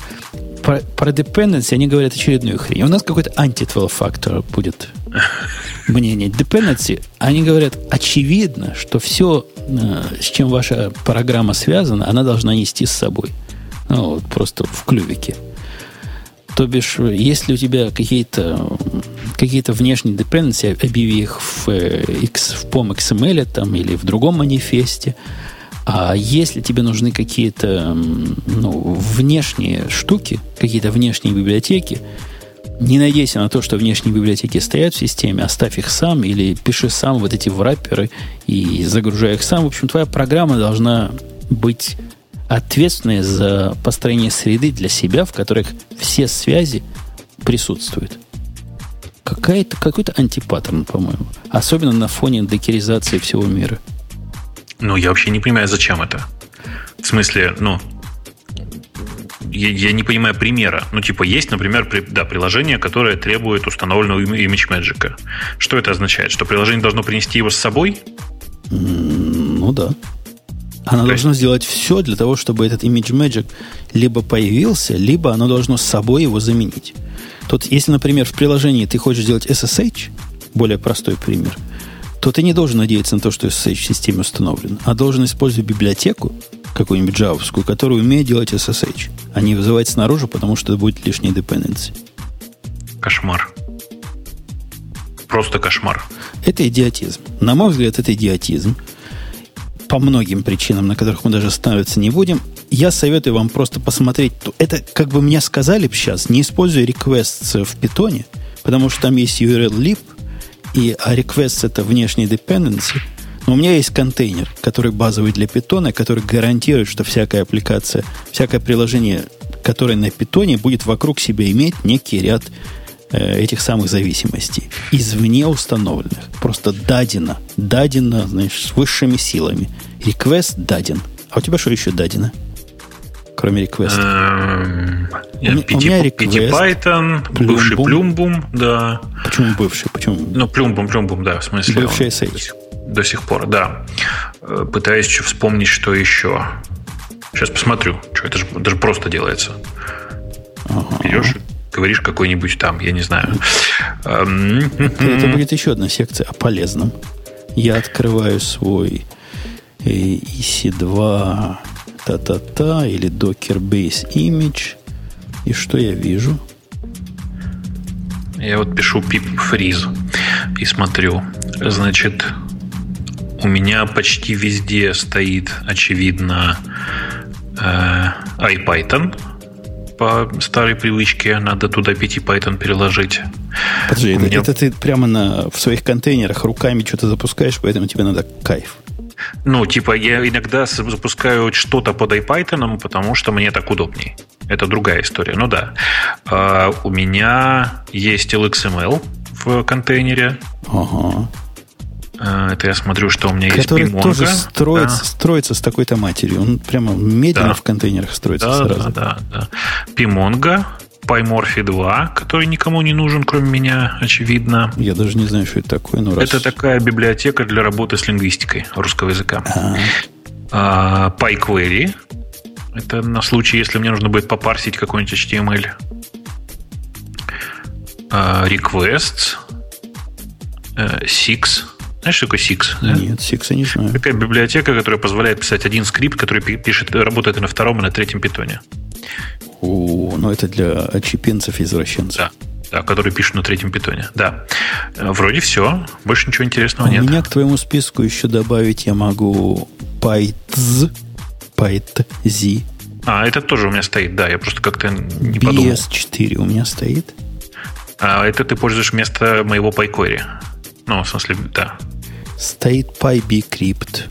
Про, про dependency они говорят очередную хрень. У нас какой-то anti-12 фактор будет *laughs* мнение. Dependency, они говорят, очевидно, что все, э, с чем ваша программа связана, она должна нести с собой. Ну, вот просто в клювике. То бишь, если у тебя какие-то какие-то внешние dependency, объяви их в, э, X, в POM XML там, или в другом манифесте, а если тебе нужны какие-то ну, внешние штуки, какие-то внешние библиотеки, не надейся на то, что внешние библиотеки стоят в системе, оставь их сам или пиши сам вот эти врапперы и загружай их сам. В общем, твоя программа должна быть ответственной за построение среды для себя, в которых все связи присутствуют. Какая-то, какой-то антипаттерн, по-моему. Особенно на фоне декеризации всего мира. Ну, я вообще не понимаю, зачем это. В смысле, ну, я, я не понимаю примера. Ну, типа, есть, например, при, да, приложение, которое требует установленного Image Magic. Что это означает? Что приложение должно принести его с собой? Ну да. Оно То должно есть... сделать все для того, чтобы этот Image Magic либо появился, либо оно должно с собой его заменить. Тут, если, например, в приложении ты хочешь сделать SSH, более простой пример – то ты не должен надеяться на то, что SSH в системе установлен, а должен использовать библиотеку, какую-нибудь джавовскую, которая умеет делать SSH, а не вызывать снаружи, потому что это будет лишний dependency. Кошмар. Просто кошмар. Это идиотизм. На мой взгляд, это идиотизм. По многим причинам, на которых мы даже останавливаться не будем. Я советую вам просто посмотреть. Это, как бы мне сказали сейчас, не используя requests в питоне, потому что там есть URL lib, и а request это внешний dependency. Но у меня есть контейнер, который базовый для питона, который гарантирует, что всякая аппликация, всякое приложение, которое на питоне, будет вокруг себя иметь некий ряд этих самых зависимостей. Извне установленных. Просто дадено. Дадено, значит, с высшими силами. Request даден. А у тебя что еще дадено? кроме реквеста? Эм, у меня request, Python, бывший Plumbum, да. Почему бывший? Почему? Ну, Plumbum, Plumbum, да, в смысле. Бывший SH. До сих пор, да. Э, пытаюсь вспомнить, что еще. Сейчас посмотрю. Что это же, это же просто делается. Ага. Берешь говоришь какой-нибудь там, я не знаю. Эм, это будет еще одна секция о полезном. Я открываю свой EC2 та-та-та, или Docker Base Image. И что я вижу? Я вот пишу pip freeze и смотрю. Значит, у меня почти везде стоит, очевидно, э, IPython по старой привычке. Надо туда PT-Python переложить. Подожди, это, меня... это ты прямо на, в своих контейнерах руками что-то запускаешь, поэтому тебе надо кайф. Ну, типа, я иногда запускаю что-то под IPython, потому что мне так удобнее. Это другая история. Ну да. Uh, у меня есть LXML в контейнере. Ага. Uh, это я смотрю, что у меня Который есть Bimongo. тоже строится, да. строится с такой-то матерью. Он прямо медленно да. в контейнерах строится да, сразу. Да, да, да. Pimongo, PyMorphy 2, который никому не нужен, кроме меня, очевидно. Я даже не знаю, что это такое. Но раз... Это такая библиотека для работы с лингвистикой русского языка. А-а-а. А, PyQuery. Это на случай, если мне нужно будет попарсить какой-нибудь HTML. А, requests. А, Six. Знаешь, что такое Six? Да? Нет, Six я не знаю. Такая библиотека, которая позволяет писать один скрипт, который пишет, работает и на втором, и на третьем питоне. О, ну это для очепенцев-извращенцев. Да. Да, который пишет на третьем питоне. Да. Вроде все. Больше ничего интересного а нет. У меня к твоему списку еще добавить я могу PyTz, PyTZ. А, это тоже у меня стоит, да, я просто как-то не подумал. BS4 у меня стоит. А это ты пользуешь вместо моего PyQuery. Ну, в смысле, да. Стоит PyBCrypt.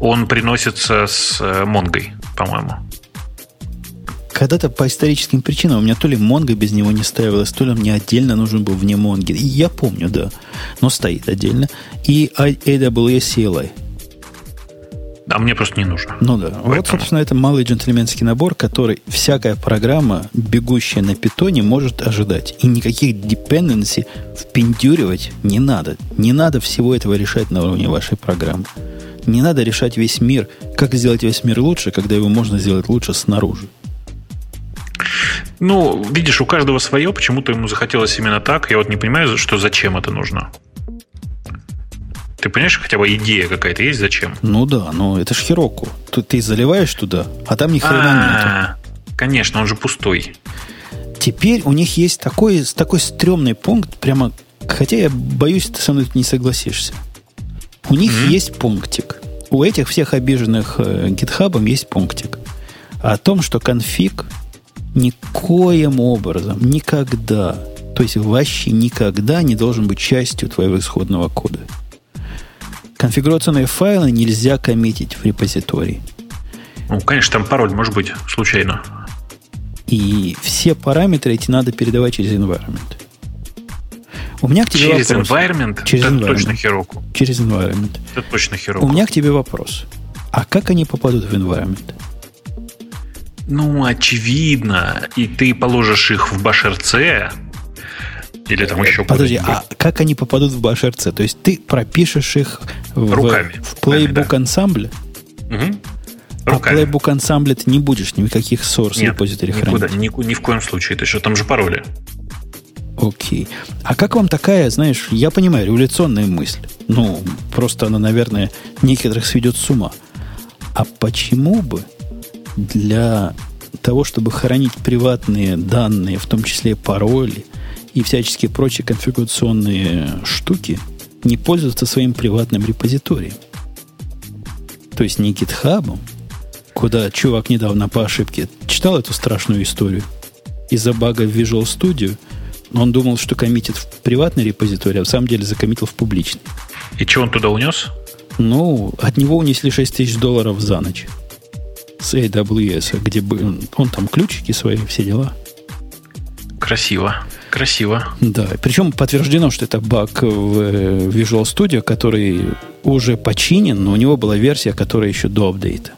Он приносится с Монгой, э, по-моему. Когда-то по историческим причинам у меня то ли Монго без него не ставилось, то ли мне отдельно нужен был вне Монги. Я помню, да. Но стоит отдельно. И AWS CLI. А мне просто не нужно. Ну да. Поэтому... Вот, собственно, это малый джентльменский набор, который всякая программа, бегущая на питоне, может ожидать. И никаких dependency впендюривать не надо. Не надо всего этого решать на уровне вашей программы. Не надо решать весь мир. Как сделать весь мир лучше, когда его можно сделать лучше снаружи. Ну, видишь, у каждого свое, почему-то ему захотелось именно так. Я вот не понимаю, что зачем это нужно. Ты понимаешь, хотя бы идея какая-то есть, зачем? Ну да, но это ж Хироку. Тут ты заливаешь туда, а там ни хрена нету. Конечно, он же пустой. Теперь у них есть такой, такой стрёмный пункт, прямо, хотя я боюсь, ты со мной не согласишься. У них mm-hmm. есть пунктик. У этих всех обиженных э, гитхабом есть пунктик. О том, что конфиг никоим образом, никогда, то есть вообще никогда не должен быть частью твоего исходного кода. Конфигурационные файлы нельзя коммитить в репозитории. Ну, конечно, там пароль может быть случайно. И все параметры эти надо передавать через environment. У меня к тебе через вопрос. environment? Через это environment. точно хероку. Через environment. Это точно хероку. У меня к тебе вопрос. А как они попадут в environment? Ну, очевидно. И ты положишь их в BashRC, или там еще Подожди, а как они попадут в BashRC? То есть ты пропишешь их в, Руками. в Playbook да. ансамбле? Угу. А Playbook ансамбле ты не будешь никаких source репозиторий хранить? Ни, ни в коем случае. Ты что, там же пароли. Окей. А как вам такая, знаешь, я понимаю, революционная мысль. Ну, просто она, наверное, некоторых сведет с ума. А почему бы для того, чтобы хранить приватные данные, в том числе пароли и всяческие прочие конфигурационные штуки, не пользоваться своим приватным репозиторием. То есть не гитхабом, куда чувак недавно по ошибке читал эту страшную историю из-за бага в Visual Studio, он думал, что коммитит в приватный репозиторий, а в самом деле закоммитил в публичный. И что он туда унес? Ну, от него унесли 6 тысяч долларов за ночь с AWS, где бы он там ключики свои, все дела. Красиво. Красиво. Да, причем подтверждено, что это баг в э, Visual Studio, который уже починен, но у него была версия, которая еще до апдейта.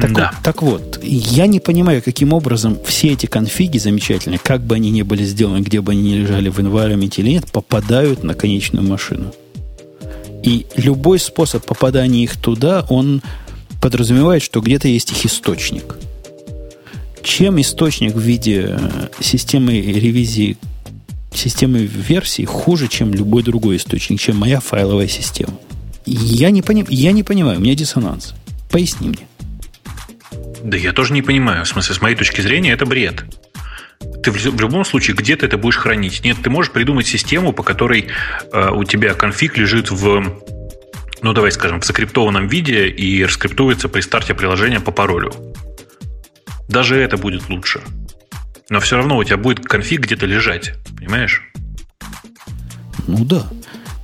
Так, да. вот, так вот, я не понимаю, каким образом все эти конфиги замечательные, как бы они ни были сделаны, где бы они ни лежали в environment или нет, попадают на конечную машину. И любой способ попадания их туда, он подразумевает, что где-то есть их источник. Чем источник в виде э, системы ревизии, системы версий хуже, чем любой другой источник, чем моя файловая система? Я не, пони, я не понимаю, у меня диссонанс. Поясни мне. Да я тоже не понимаю. В смысле, с моей точки зрения, это бред. Ты в, любом случае где-то это будешь хранить. Нет, ты можешь придумать систему, по которой э, у тебя конфиг лежит в ну давай скажем, в закриптованном виде и раскриптуется при старте приложения по паролю. Даже это будет лучше. Но все равно у тебя будет конфиг где-то лежать, понимаешь? Ну да.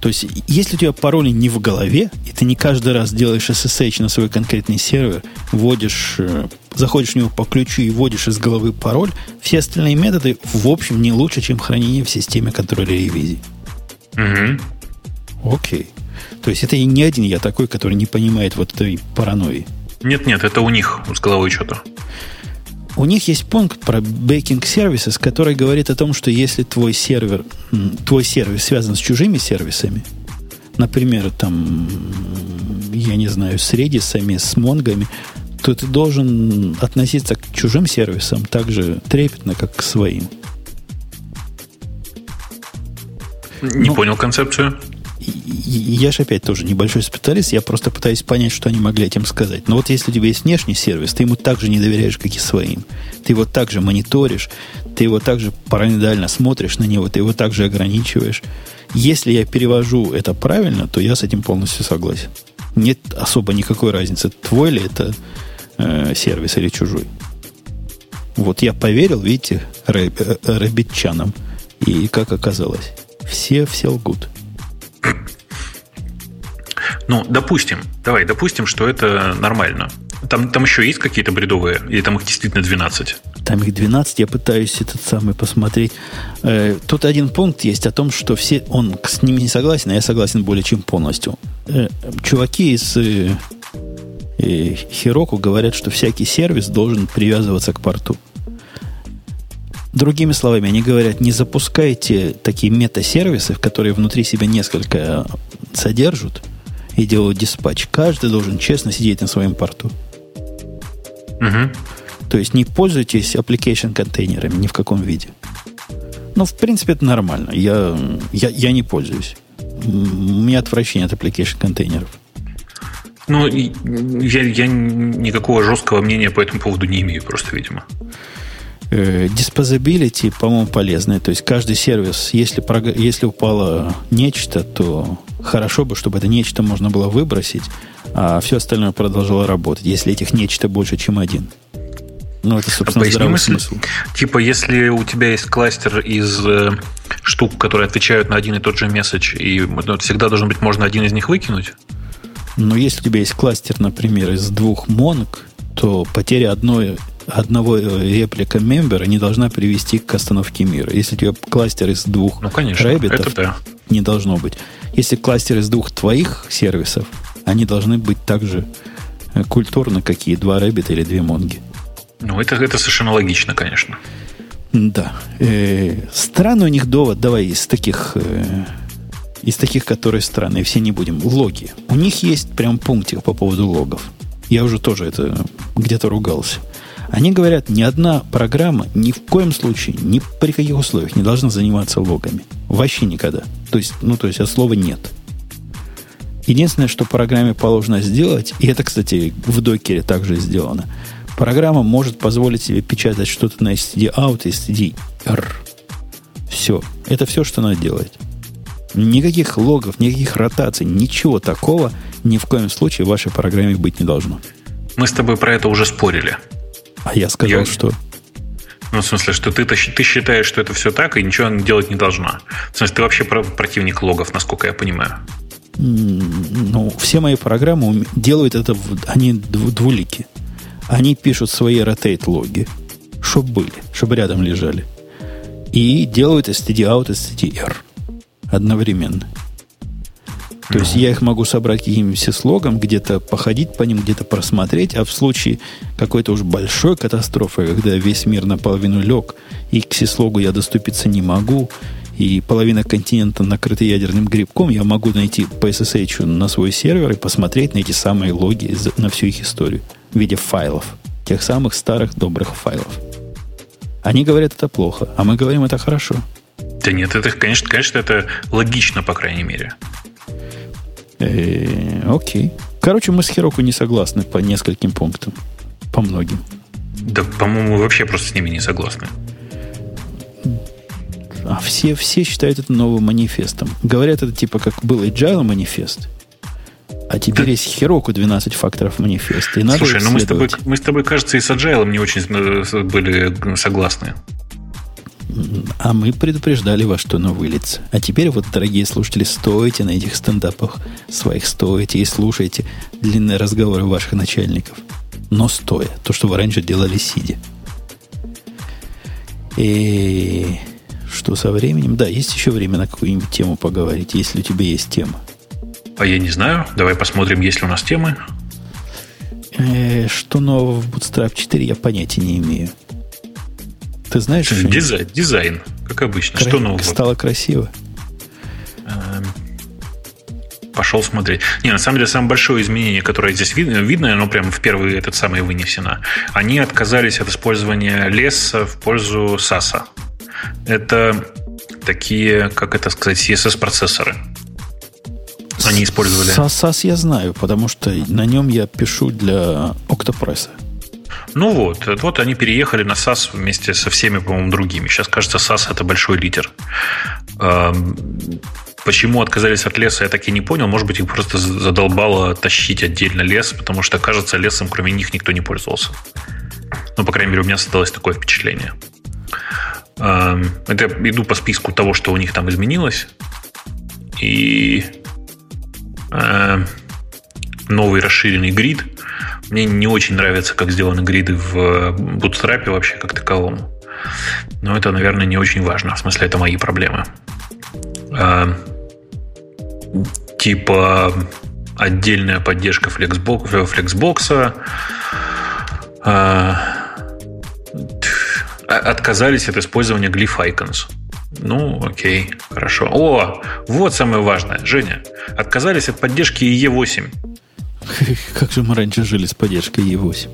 То есть, если у тебя пароли не в голове, и ты не каждый раз делаешь SSH на свой конкретный сервер, вводишь, э, заходишь в него по ключу и вводишь из головы пароль, все остальные методы, в общем, не лучше, чем хранение в системе контроля ревизии. Угу. Окей. То есть это и не один я такой, который не понимает вот этой паранойи. Нет-нет, это у них с головой что-то. У них есть пункт про backing services, который говорит о том, что если твой сервер, твой сервис связан с чужими сервисами, например, там, я не знаю, с редисами, с монгами, то ты должен относиться к чужим сервисам так же трепетно, как к своим. Не Но, понял концепцию я же опять тоже небольшой специалист, я просто пытаюсь понять, что они могли этим сказать. Но вот если у тебя есть внешний сервис, ты ему также не доверяешь, как и своим. Ты его также мониторишь, ты его также параноидально смотришь на него, ты его также ограничиваешь. Если я перевожу это правильно, то я с этим полностью согласен. Нет особо никакой разницы, твой ли это э, сервис или чужой. Вот я поверил, видите, рэб. И как оказалось, все, все лгут. Ну, допустим, давай, допустим, что это нормально. Там, там еще есть какие-то бредовые? Или там их действительно 12? Там их 12, я пытаюсь этот самый посмотреть. Э, тут один пункт есть о том, что все, он с ними не согласен, а я согласен более чем полностью. Э, чуваки из э, э, Хироку говорят, что всякий сервис должен привязываться к порту. Другими словами, они говорят, не запускайте такие мета-сервисы, которые внутри себя несколько содержат и делают диспатч. Каждый должен честно сидеть на своем порту. Угу. То есть не пользуйтесь application контейнерами ни в каком виде. Ну, в принципе, это нормально. Я, я, я не пользуюсь. У меня отвращение от application контейнеров. Ну, я, я никакого жесткого мнения по этому поводу не имею, просто, видимо. Disposability, по-моему, полезное. То есть каждый сервис, если, если упало нечто, то хорошо бы, чтобы это нечто можно было выбросить, а все остальное продолжало работать, если этих нечто больше, чем один. Ну, это, собственно, а здравый мысль, смысл. Типа, если у тебя есть кластер из э, штук, которые отвечают на один и тот же месседж, и ну, всегда должен быть можно один из них выкинуть? Но если у тебя есть кластер, например, из двух монок, то потеря одной одного реплика мембера не должна привести к остановке мира. Если у тебя кластер из двух ну, конечно, рэббитов, да. не должно быть. Если кластер из двух твоих сервисов, они должны быть также э, культурно, какие два рэббита или две монги. Ну, это, это совершенно логично, конечно. Да. Э, странный у них довод, давай из таких, э, из таких, которые странные, все не будем. Логи. У них есть прям пунктик по поводу логов. Я уже тоже это где-то ругался. Они говорят, ни одна программа ни в коем случае, ни при каких условиях не должна заниматься логами. Вообще никогда. То есть, ну, то есть, от слова нет. Единственное, что программе положено сделать, и это, кстати, в докере также сделано, программа может позволить себе печатать что-то на std-out и std-r. Все. Это все, что она делает. Никаких логов, никаких ротаций, ничего такого ни в коем случае в вашей программе быть не должно. Мы с тобой про это уже спорили. А я сказал, я... что? Ну, в смысле, что ты, ты считаешь, что это все так, и ничего делать не должна. В смысле, ты вообще противник логов, насколько я понимаю. Ну, все мои программы делают это, они двулики. Они пишут свои rotate логи, чтобы были, чтобы рядом лежали. И делают std-out и std-r одновременно. То есть я их могу собрать каким-нибудь слогом, где-то походить по ним, где-то просмотреть, а в случае какой-то уж большой катастрофы, когда весь мир наполовину лег, и к сислогу я доступиться не могу, и половина континента накрыта ядерным грибком, я могу найти по SSH на свой сервер и посмотреть на эти самые логи на всю их историю в виде файлов, тех самых старых добрых файлов. Они говорят, это плохо, а мы говорим, это хорошо. Да нет, это, конечно, конечно, это логично, по крайней мере. Э, окей. Короче, мы с Хироку не согласны по нескольким пунктам. По многим. Да, по-моему, вообще просто с ними не согласны. А все, все считают это новым манифестом. Говорят, это типа как был Agile манифест. А теперь да. есть Хироку 12 факторов манифеста. И надо Слушай, ну мы с, тобой, мы с тобой, кажется, и с Agile не очень э, были согласны. А мы предупреждали вас, что оно выльется. А теперь вот, дорогие слушатели, стойте на этих стендапах своих, стойте и слушайте длинные разговоры ваших начальников. Но стоя. То, что вы раньше делали сидя. И что со временем? Да, есть еще время на какую-нибудь тему поговорить, если у тебя есть тема. А я не знаю. Давай посмотрим, есть ли у нас темы. Э, что нового в Bootstrap 4, я понятия не имею. Ты знаешь, что дизайн, дизайн, как обычно. Кра- что нового? Стало красиво. Эм, пошел смотреть. Не, на самом деле, самое большое изменение, которое здесь видно, видно, оно прямо в первый этот самый вынесено. Они отказались от использования леса в пользу SAS. Это такие, как это сказать, CSS-процессоры. Они использовали. SAS я знаю, потому что на нем я пишу для Octopress. Ну вот, вот они переехали на SAS вместе со всеми, по-моему, другими. Сейчас, кажется, SAS это большой лидер. Почему отказались от леса, я так и не понял. Может быть, их просто задолбало тащить отдельно лес, потому что, кажется, лесом кроме них никто не пользовался. Ну, по крайней мере, у меня создалось такое впечатление. Эм, это я иду по списку того, что у них там изменилось. И э, новый расширенный грид. Мне не очень нравится, как сделаны гриды в Bootstrap вообще как таковом. Но это, наверное, не очень важно. В смысле, это мои проблемы. Э, типа отдельная поддержка Flexbox, Flexbox э, отказались от использования Glyph Icons. Ну, окей, хорошо. О, вот самое важное. Женя, отказались от поддержки E8. *laughs* Как же мы раньше жили с поддержкой E8?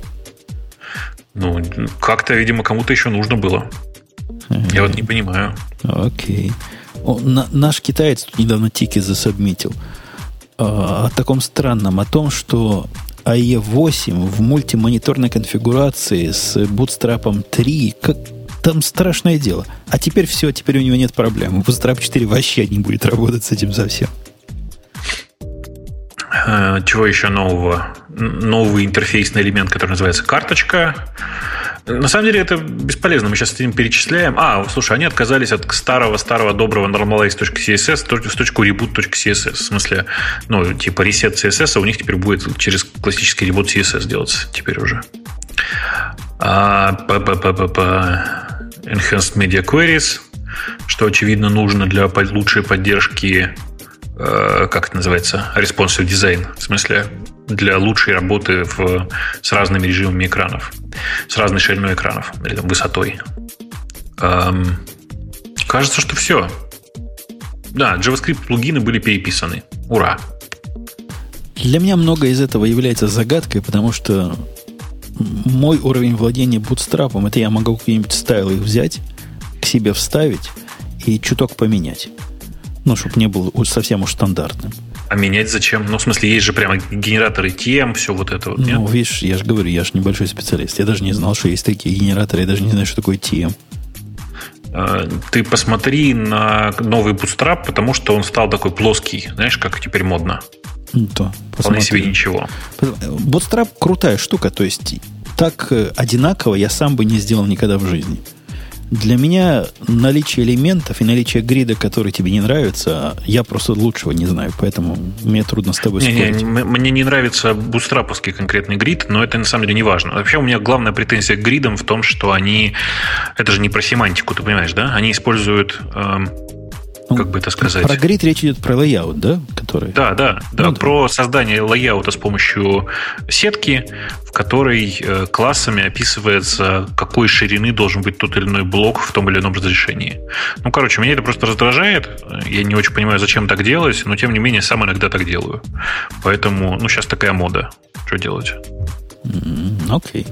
Ну, как-то, видимо, кому-то еще нужно было. Я вот не понимаю. Окей. О, на, наш китаец тут недавно тики засобмитил. А, о таком странном, о том, что AE8 в мультимониторной конфигурации с Bootstrap 3, как, там страшное дело. А теперь все, теперь у него нет проблем. Bootstrap 4 вообще не будет работать с этим совсем. Э, чего еще нового? Новый интерфейсный элемент, который называется карточка. На самом деле это бесполезно. Мы сейчас этим перечисляем. А, слушай, они отказались от старого-старого доброго normalize.css в точку reboot.css. В смысле, ну, типа reset CSS, а у них теперь будет через классический reboot CSS делаться теперь уже. А, п -п -п -п -п. Enhanced Media Queries, что, очевидно, нужно для лучшей поддержки, как это называется, responsive design, в смысле для лучшей работы в, с разными режимами экранов, с разной шириной экранов или там, высотой. Эм, кажется, что все. Да, JavaScript плагины были переписаны. Ура! Для меня многое из этого является загадкой, потому что мой уровень владения бутстрапом, это я могу какие-нибудь стайлы взять, к себе вставить и чуток поменять. Ну, чтобы не был совсем уж стандартным. А менять зачем? Ну, в смысле, есть же прямо генераторы тем, все вот это вот. Нет? Ну, видишь, я же говорю, я же небольшой специалист. Я даже не знал, что есть такие генераторы. Я даже не знаю, что такое TM. А, ты посмотри на новый Bootstrap, потому что он стал такой плоский. Знаешь, как теперь модно. Ну, то, Вполне себе ничего. Bootstrap крутая штука. То есть так э, одинаково я сам бы не сделал никогда в жизни. Для меня наличие элементов и наличие грида, который тебе не нравится, я просто лучшего не знаю, поэтому мне трудно с тобой не, спорить. Не, мне не нравится бустраповский конкретный грид, но это на самом деле не важно. Вообще у меня главная претензия к гридам в том, что они... Это же не про семантику, ты понимаешь, да? Они используют... Эм, как бы это сказать? Про grid речь идет про layout, да? Который... Да, да, да. Ну, про да. создание layout а с помощью сетки, в которой э, классами описывается, какой ширины должен быть тот или иной блок в том или ином разрешении. Ну, короче, меня это просто раздражает. Я не очень понимаю, зачем так делать, но тем не менее сам иногда так делаю. Поэтому, ну, сейчас такая мода. Что делать? Окей. Okay.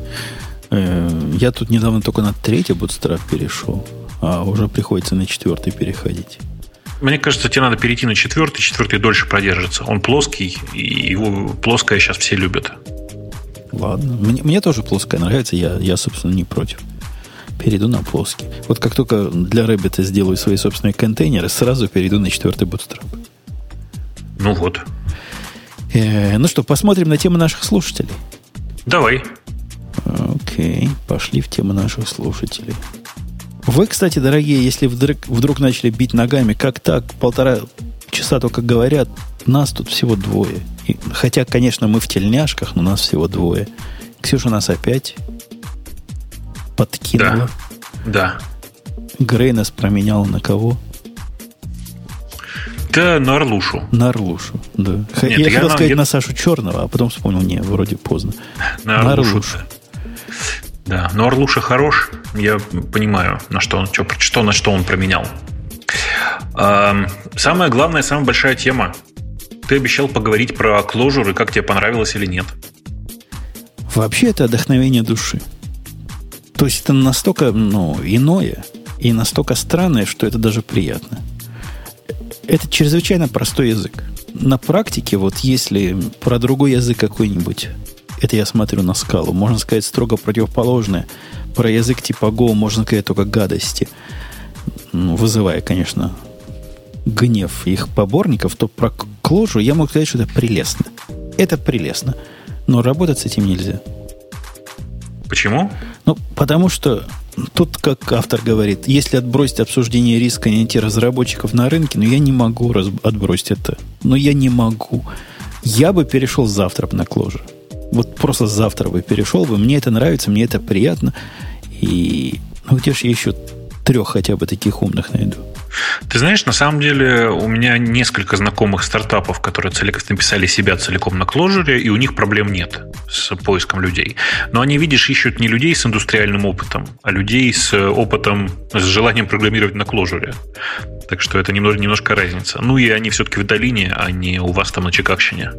Э, я тут недавно только на третий Bootstrap перешел, а уже приходится на четвертый переходить. Мне кажется, тебе надо перейти на четвертый, четвертый дольше продержится. Он плоский, и его плоское сейчас все любят. Ладно. Мне, мне тоже плоское нравится, я, я, собственно, не против. Перейду на плоский. Вот как только для Rabbit сделаю свои собственные контейнеры, сразу перейду на четвертый Bootstrap. Ну вот. Э, ну что, посмотрим на тему наших слушателей. Давай. Окей, пошли в тему наших слушателей. Вы, кстати, дорогие, если вдруг, вдруг начали бить ногами, как так, полтора часа только говорят, нас тут всего двое. И, хотя, конечно, мы в тельняшках, но нас всего двое. Ксюша нас опять подкинула. Да. да. Грей нас променял на кого? Да, на Орлушу. На Орлушу, да. Нет, я, я хотел сказать я... на Сашу Черного, а потом вспомнил, не, вроде поздно. На Орлушу. На Орлушу. Да, но Орлуша хорош. Я понимаю, на что он, что, что, на что он променял. Самая главная, самая большая тема. Ты обещал поговорить про кложур и как тебе понравилось или нет. Вообще это вдохновение души. То есть это настолько ну, иное и настолько странное, что это даже приятно. Это чрезвычайно простой язык. На практике, вот если про другой язык какой-нибудь это я смотрю на скалу. Можно сказать строго противоположное. Про язык типа Go можно сказать только гадости. Ну, вызывая, конечно, гнев их поборников, то про кложу я мог сказать, что это прелестно. Это прелестно. Но работать с этим нельзя. Почему? Ну, потому что тут, как автор говорит, если отбросить обсуждение риска и найти разработчиков на рынке, ну, я не могу раз, отбросить это. Но я не могу. Я бы перешел завтра на Clojure. Вот просто завтра бы перешел бы. Мне это нравится, мне это приятно. И ну где же я еще трех хотя бы таких умных найду? Ты знаешь, на самом деле у меня несколько знакомых стартапов, которые целиком написали себя целиком на Clojure, и у них проблем нет с поиском людей. Но они, видишь, ищут не людей с индустриальным опытом, а людей с опытом, с желанием программировать на Clojure. Так что это немножко, немножко разница. Ну и они все-таки в долине, а не у вас там на Чикагщине,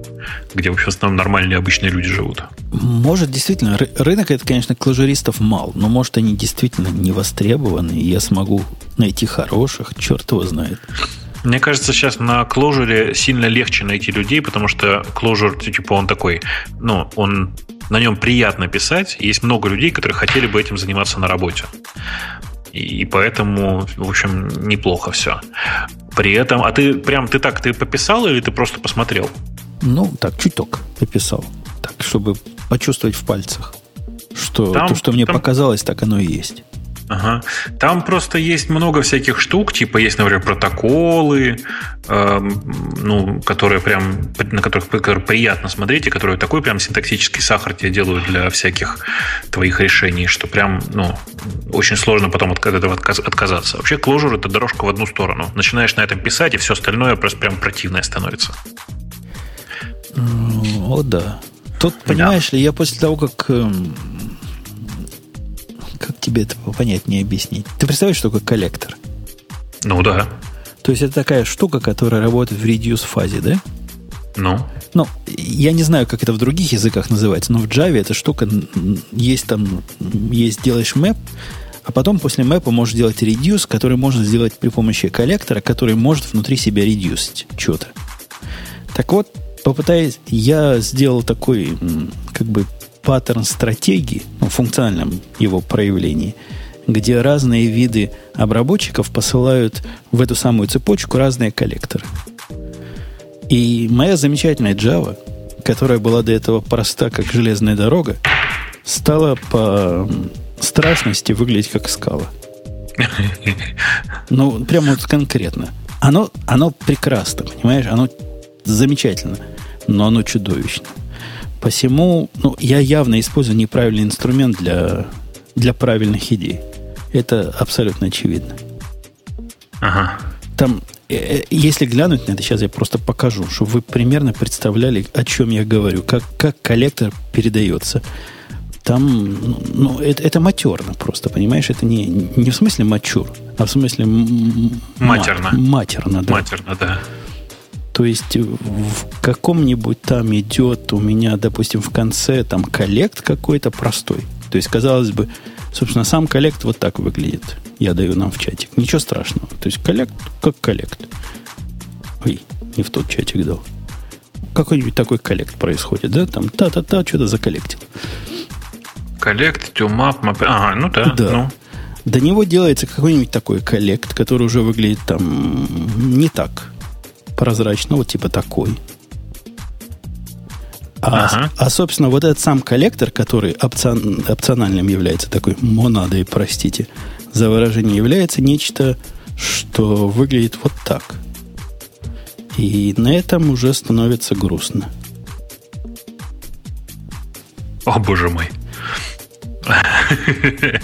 где, в основном нормальные обычные люди живут. Может, действительно, рынок это, конечно, клажуристов мал, но может они действительно не востребованы, и я смогу найти хороших, черт его знает. Мне кажется, сейчас на Clojure сильно легче найти людей, потому что Clojure, типа, он такой, ну, он на нем приятно писать. Есть много людей, которые хотели бы этим заниматься на работе. И поэтому, в общем, неплохо все. При этом, а ты прям ты так ты пописал или ты просто посмотрел? Ну, так, чуток пописал. Так, чтобы почувствовать в пальцах, что там, то, что мне там... показалось, так оно и есть. Ага. Там просто есть много всяких штук, типа есть, например, протоколы, э, ну, которые прям, на которых, которые приятно смотреть, и которые такой прям синтаксический сахар тебе делают для всяких твоих решений, что прям, ну, очень сложно потом от этого отказаться. Вообще, Clojure — это дорожка в одну сторону. Начинаешь на этом писать, и все остальное просто прям противное становится. О, да. Тут, понимаешь да. ли, я после того, как эм, как тебе это понятнее объяснить? Ты представляешь, что такое коллектор? Ну да. То есть это такая штука, которая работает в reduce фазе, да? Ну. Ну, я не знаю, как это в других языках называется, но в Java эта штука есть там, есть делаешь мэп, а потом после мэпа можешь делать reduce, который можно сделать при помощи коллектора, который может внутри себя редюсить что-то. Так вот, попытаясь, я сделал такой, как бы паттерн стратегии, ну, в функциональном его проявлении, где разные виды обработчиков посылают в эту самую цепочку разные коллекторы. И моя замечательная Java, которая была до этого проста, как железная дорога, стала по страшности выглядеть как скала. Ну, прямо вот конкретно. Оно, оно прекрасно, понимаешь? Оно замечательно, но оно чудовищно. Посему ну, я явно использую неправильный инструмент для, для правильных идей. Это абсолютно очевидно. Ага. Там, э, э, если глянуть на это, сейчас я просто покажу, чтобы вы примерно представляли, о чем я говорю, как, как коллектор передается. Там, ну, ну это, это матерно просто, понимаешь? Это не, не в смысле мачур, а в смысле матерно. Матерно, да. Матерно, да. То есть в каком-нибудь там идет у меня, допустим, в конце там коллект какой-то простой. То есть, казалось бы, собственно, сам collect вот так выглядит. Я даю нам в чатик. Ничего страшного. То есть collect как collect. Ой, не в тот чатик дал. Какой-нибудь такой collect происходит, да? Там та-та-та, что-то за collect ил. Collect, toMap, map... Ага, ну да. Да. Ну. До него делается какой-нибудь такой collect, который уже выглядит там не так прозрачно, вот типа такой. А, ага. а, собственно, вот этот сам коллектор, который опцион, опциональным является, такой монадой, простите, за выражение является нечто, что выглядит вот так. И на этом уже становится грустно. О, боже мой.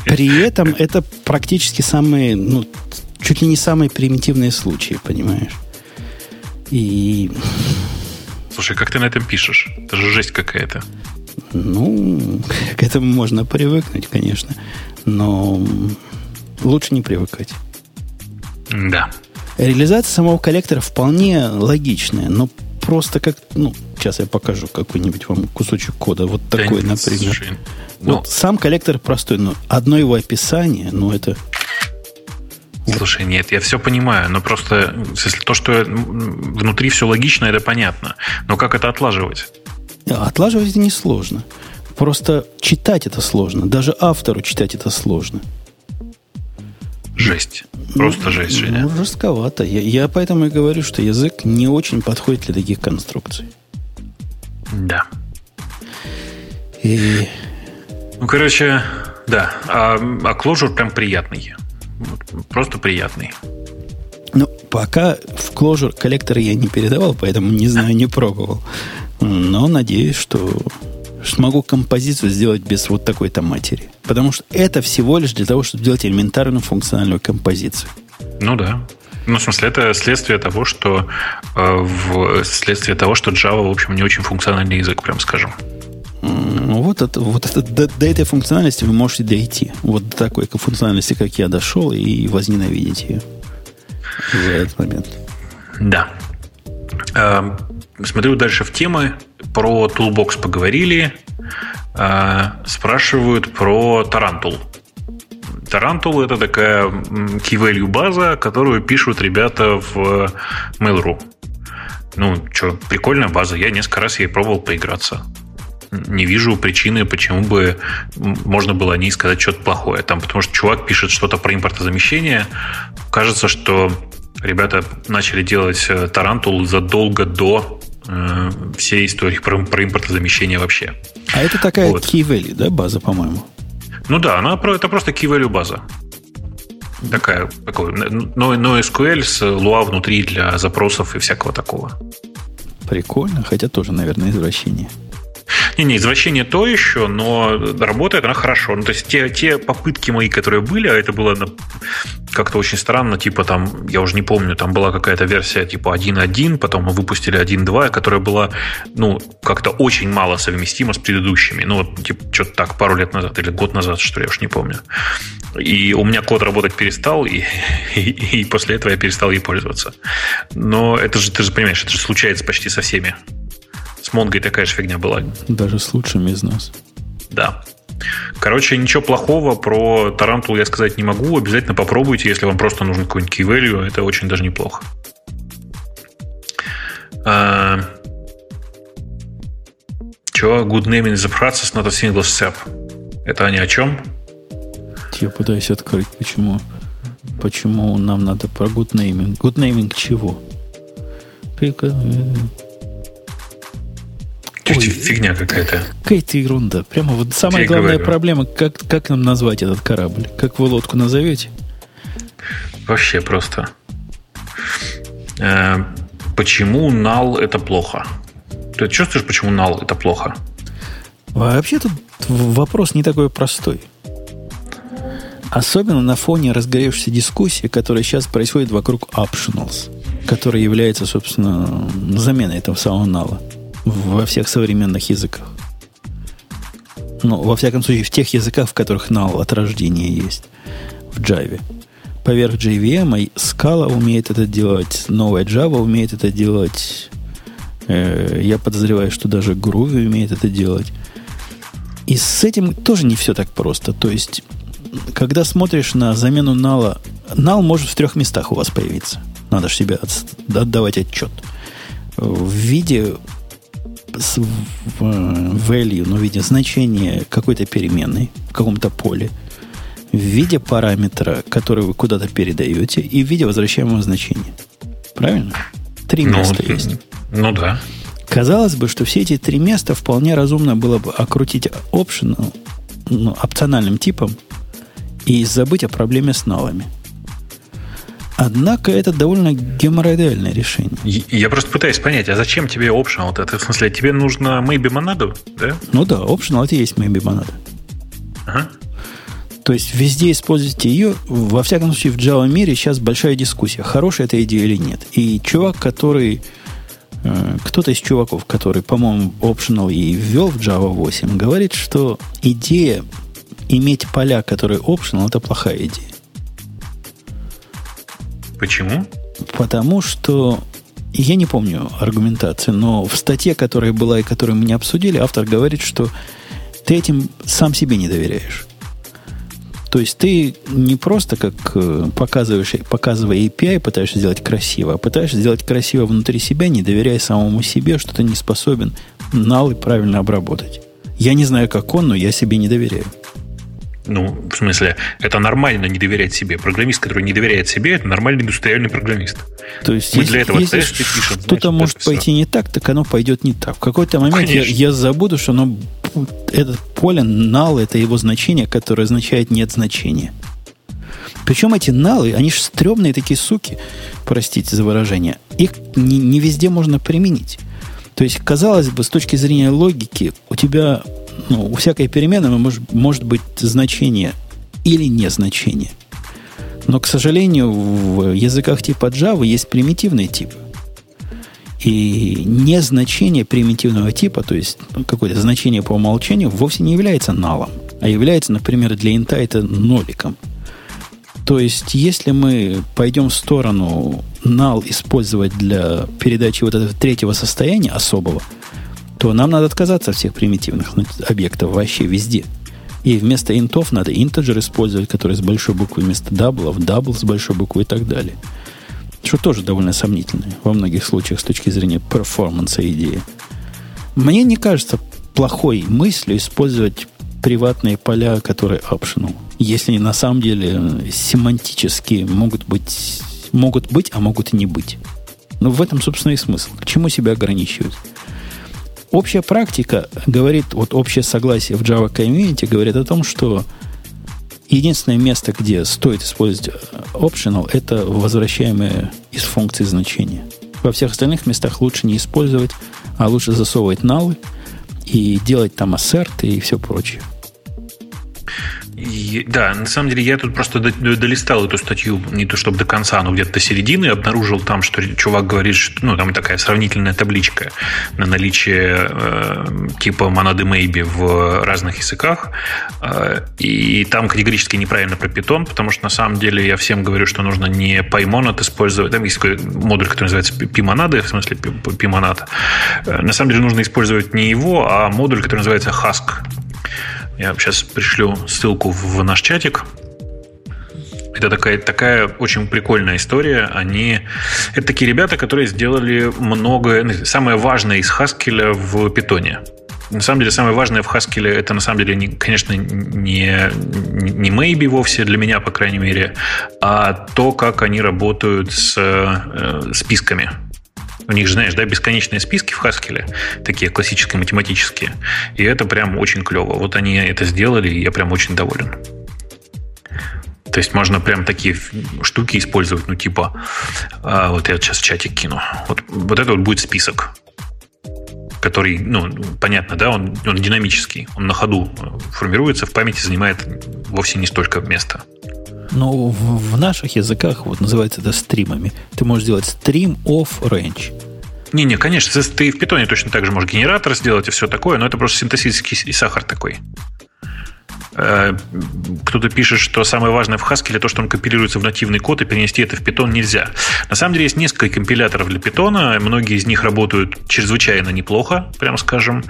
При этом это практически самые, ну, чуть ли не самые примитивные случаи, понимаешь? И... Слушай, как ты на этом пишешь? Это же жесть какая-то. Ну, к этому можно привыкнуть, конечно. Но лучше не привыкать. Да. Реализация самого коллектора вполне логичная, но просто как... Ну, сейчас я покажу какой-нибудь вам кусочек кода. Вот такой, да, например. Слушай, ну... Вот сам коллектор простой, но одно его описание, ну, это Слушай, нет, я все понимаю, но просто если то, что внутри все логично, это понятно. Но как это отлаживать? Отлаживать это несложно. Просто читать это сложно. Даже автору читать это сложно. жесть. Просто жесть, Женя. Ну, жестковато. Я, я поэтому и говорю, что язык не очень подходит для таких конструкций. Да. И... Ну, короче, да. А, а Clojure прям приятный. Просто приятный. Ну, пока в Clojure коллекторы я не передавал, поэтому не знаю, не пробовал. Но надеюсь, что смогу композицию сделать без вот такой-то матери. Потому что это всего лишь для того, чтобы сделать элементарную функциональную композицию. Ну да. Ну, в смысле, это следствие того, что э, в, следствие того, что Java, в общем, не очень функциональный язык, прям скажем. Ну, вот, это, вот это, до, до этой функциональности вы можете дойти. Вот до такой функциональности, как я дошел, и возненавидеть ее за этот момент. Да. Э, смотрю дальше в темы. Про Toolbox поговорили. Э, спрашивают про Tarantool. Tarantool это такая key-value база, которую пишут ребята в Mail.ru. Ну, что, прикольная база. Я несколько раз ей пробовал поиграться. Не вижу причины, почему бы можно было о ней сказать что-то плохое. Там, потому что чувак пишет что-то про импортозамещение. Кажется, что ребята начали делать э, Tarantool задолго до э, всей истории про, про импортозамещение вообще. А это такая вот. key value, да, база, по-моему? Ну да, она, это просто key value база. Такая, такой, no, NoSQL с Lua внутри для запросов и всякого такого. Прикольно, хотя тоже, наверное, извращение. Не, не, извращение то еще, но работает она хорошо. Ну, то есть те, те попытки мои, которые были, а это было как-то очень странно, типа там, я уже не помню, там была какая-то версия типа 1.1, потом мы выпустили 1.2, которая была, ну, как-то очень мало совместима с предыдущими. Ну, вот, типа, что-то так, пару лет назад или год назад, что ли, я уж не помню. И у меня код работать перестал, и, и, и после этого я перестал ей пользоваться. Но это же, ты же понимаешь, это же случается почти со всеми. С Монгой такая же фигня была. Даже с лучшими из нас. Да. Короче, ничего плохого про Tarantool я сказать не могу. Обязательно попробуйте, если вам просто нужен какой-нибудь key value. Это очень даже неплохо. А... Чего? Good naming is a process, not a single step. Это они о чем? Я пытаюсь открыть, почему, почему нам надо про good naming. Good naming чего? Ой, фигня какая-то. Какая-то ерунда. Прямо вот самая Я главная говорю. проблема, как, как нам назвать этот корабль? Как вы лодку назовете? Вообще просто. Э, почему нал это плохо? Ты чувствуешь, почему нал это плохо? Вообще тут вопрос не такой простой. Особенно на фоне разгоревшейся дискуссии, которая сейчас происходит вокруг optionals, которая является, собственно, заменой этого самого нала во всех современных языках. Ну, во всяком случае, в тех языках, в которых null от рождения есть. В Java. Поверх JVM Scala умеет это делать, новая Java умеет это делать. Э, я подозреваю, что даже Groovy умеет это делать. И с этим тоже не все так просто. То есть, когда смотришь на замену null, null может в трех местах у вас появиться. Надо же себе отдавать отчет. В виде с value, ну, в виде значения какой-то переменной в каком-то поле, в виде параметра, который вы куда-то передаете, и в виде возвращаемого значения. Правильно? Три ну, места есть. Ну да. Казалось бы, что все эти три места вполне разумно было бы окрутить optional, ну, опциональным типом и забыть о проблеме с налами. Однако это довольно геморроидальное решение. Я просто пытаюсь понять, а зачем тебе optional? Это в смысле, тебе нужно maybe монаду, да? Ну да, optional это и есть maybe монада. Ага. То есть везде используйте ее. Во всяком случае, в Java мире сейчас большая дискуссия, хорошая эта идея или нет. И чувак, который... Э, кто-то из чуваков, который, по-моему, optional и ввел в Java 8, говорит, что идея иметь поля, которые optional, это плохая идея. Почему? Потому что я не помню аргументации, но в статье, которая была и которую мы не обсудили, автор говорит, что ты этим сам себе не доверяешь. То есть ты не просто как э, показываешь, показывая API, пытаешься сделать красиво, а пытаешься сделать красиво внутри себя, не доверяя самому себе, что ты не способен налы правильно обработать. Я не знаю, как он, но я себе не доверяю. Ну, в смысле, это нормально не доверять себе. Программист, который не доверяет себе, это нормальный индустриальный программист. То есть, Мы если, для этого если тесты пишем. Что-то может пойти не так, так оно пойдет не так. В какой-то момент я, я забуду, что оно, это поле null, это его значение, которое означает нет значения. Причем эти налы, они же стрёмные такие суки, простите за выражение. Их не, не везде можно применить. То есть, казалось бы, с точки зрения логики, у тебя ну, у всякой перемены может, может быть значение или не значение. Но, к сожалению, в языках типа Java есть примитивные типы. И не значение примитивного типа, то есть какое-то значение по умолчанию, вовсе не является налом, а является, например, для инта это ноликом. То есть, если мы пойдем в сторону null использовать для передачи вот этого третьего состояния особого – то нам надо отказаться от всех примитивных объектов вообще везде. И вместо int ов надо Integer использовать, который с большой буквы, вместо double ов, Double с большой буквы и так далее. Что тоже довольно сомнительное во многих случаях с точки зрения performance а идеи. Мне не кажется плохой мыслью использовать приватные поля, которые optional. Если они на самом деле семантически могут быть, могут быть, а могут и не быть. Но в этом, собственно, и смысл. К чему себя ограничивать? Общая практика говорит, вот общее согласие в Java Community говорит о том, что единственное место, где стоит использовать э, optional, это возвращаемые из функции значения. Во всех остальных местах лучше не использовать, а лучше засовывать налы и делать там ассерты и все прочее. Да, на самом деле я тут просто долистал эту статью не то чтобы до конца, но где-то до середины, обнаружил там, что чувак говорит, что ну, там такая сравнительная табличка на наличие э, типа монады Maybe в разных языках. Э, и там категорически неправильно про питон, потому что на самом деле я всем говорю, что нужно не PyMonad использовать. Там есть такой модуль, который называется PyMonad, в смысле PyMonad. Э, на самом деле нужно использовать не его, а модуль, который называется Husk. Я сейчас пришлю ссылку в наш чатик. Это такая, такая очень прикольная история. Они, это такие ребята, которые сделали многое, ну, самое важное из Haskell в питоне. На самом деле, самое важное в Haskell это, на самом деле, не, конечно, не, не maybe вовсе, для меня, по крайней мере, а то, как они работают с э, списками. У них же, знаешь, да, бесконечные списки в Haskell, такие классические математические. И это прям очень клево. Вот они это сделали, и я прям очень доволен. То есть можно прям такие штуки использовать, ну типа, а, вот я сейчас в чатик кину. Вот, вот это вот будет список, который, ну, понятно, да, он, он динамический, он на ходу формируется, в памяти занимает вовсе не столько места. Но в, в наших языках вот называется это стримами. Ты можешь сделать стрим of range. Не-не, конечно, ты в питоне точно так же можешь генератор сделать и все такое, но это просто синтетический сахар такой. Э, кто-то пишет, что самое важное в Haskell то, что он компилируется в нативный код, и перенести это в Python нельзя. На самом деле есть несколько компиляторов для Python, многие из них работают чрезвычайно неплохо, прямо скажем.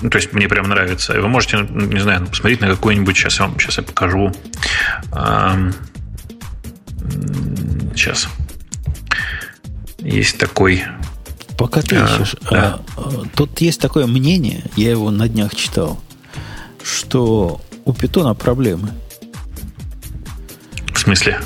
Ну, то есть мне прям нравится. Вы можете, не знаю, посмотреть на какой-нибудь, сейчас я вам сейчас я покажу. Сейчас. Есть такой Пока ты а, ищешь. Да. А, тут есть такое мнение, я его на днях читал, что у питона проблемы. В смысле?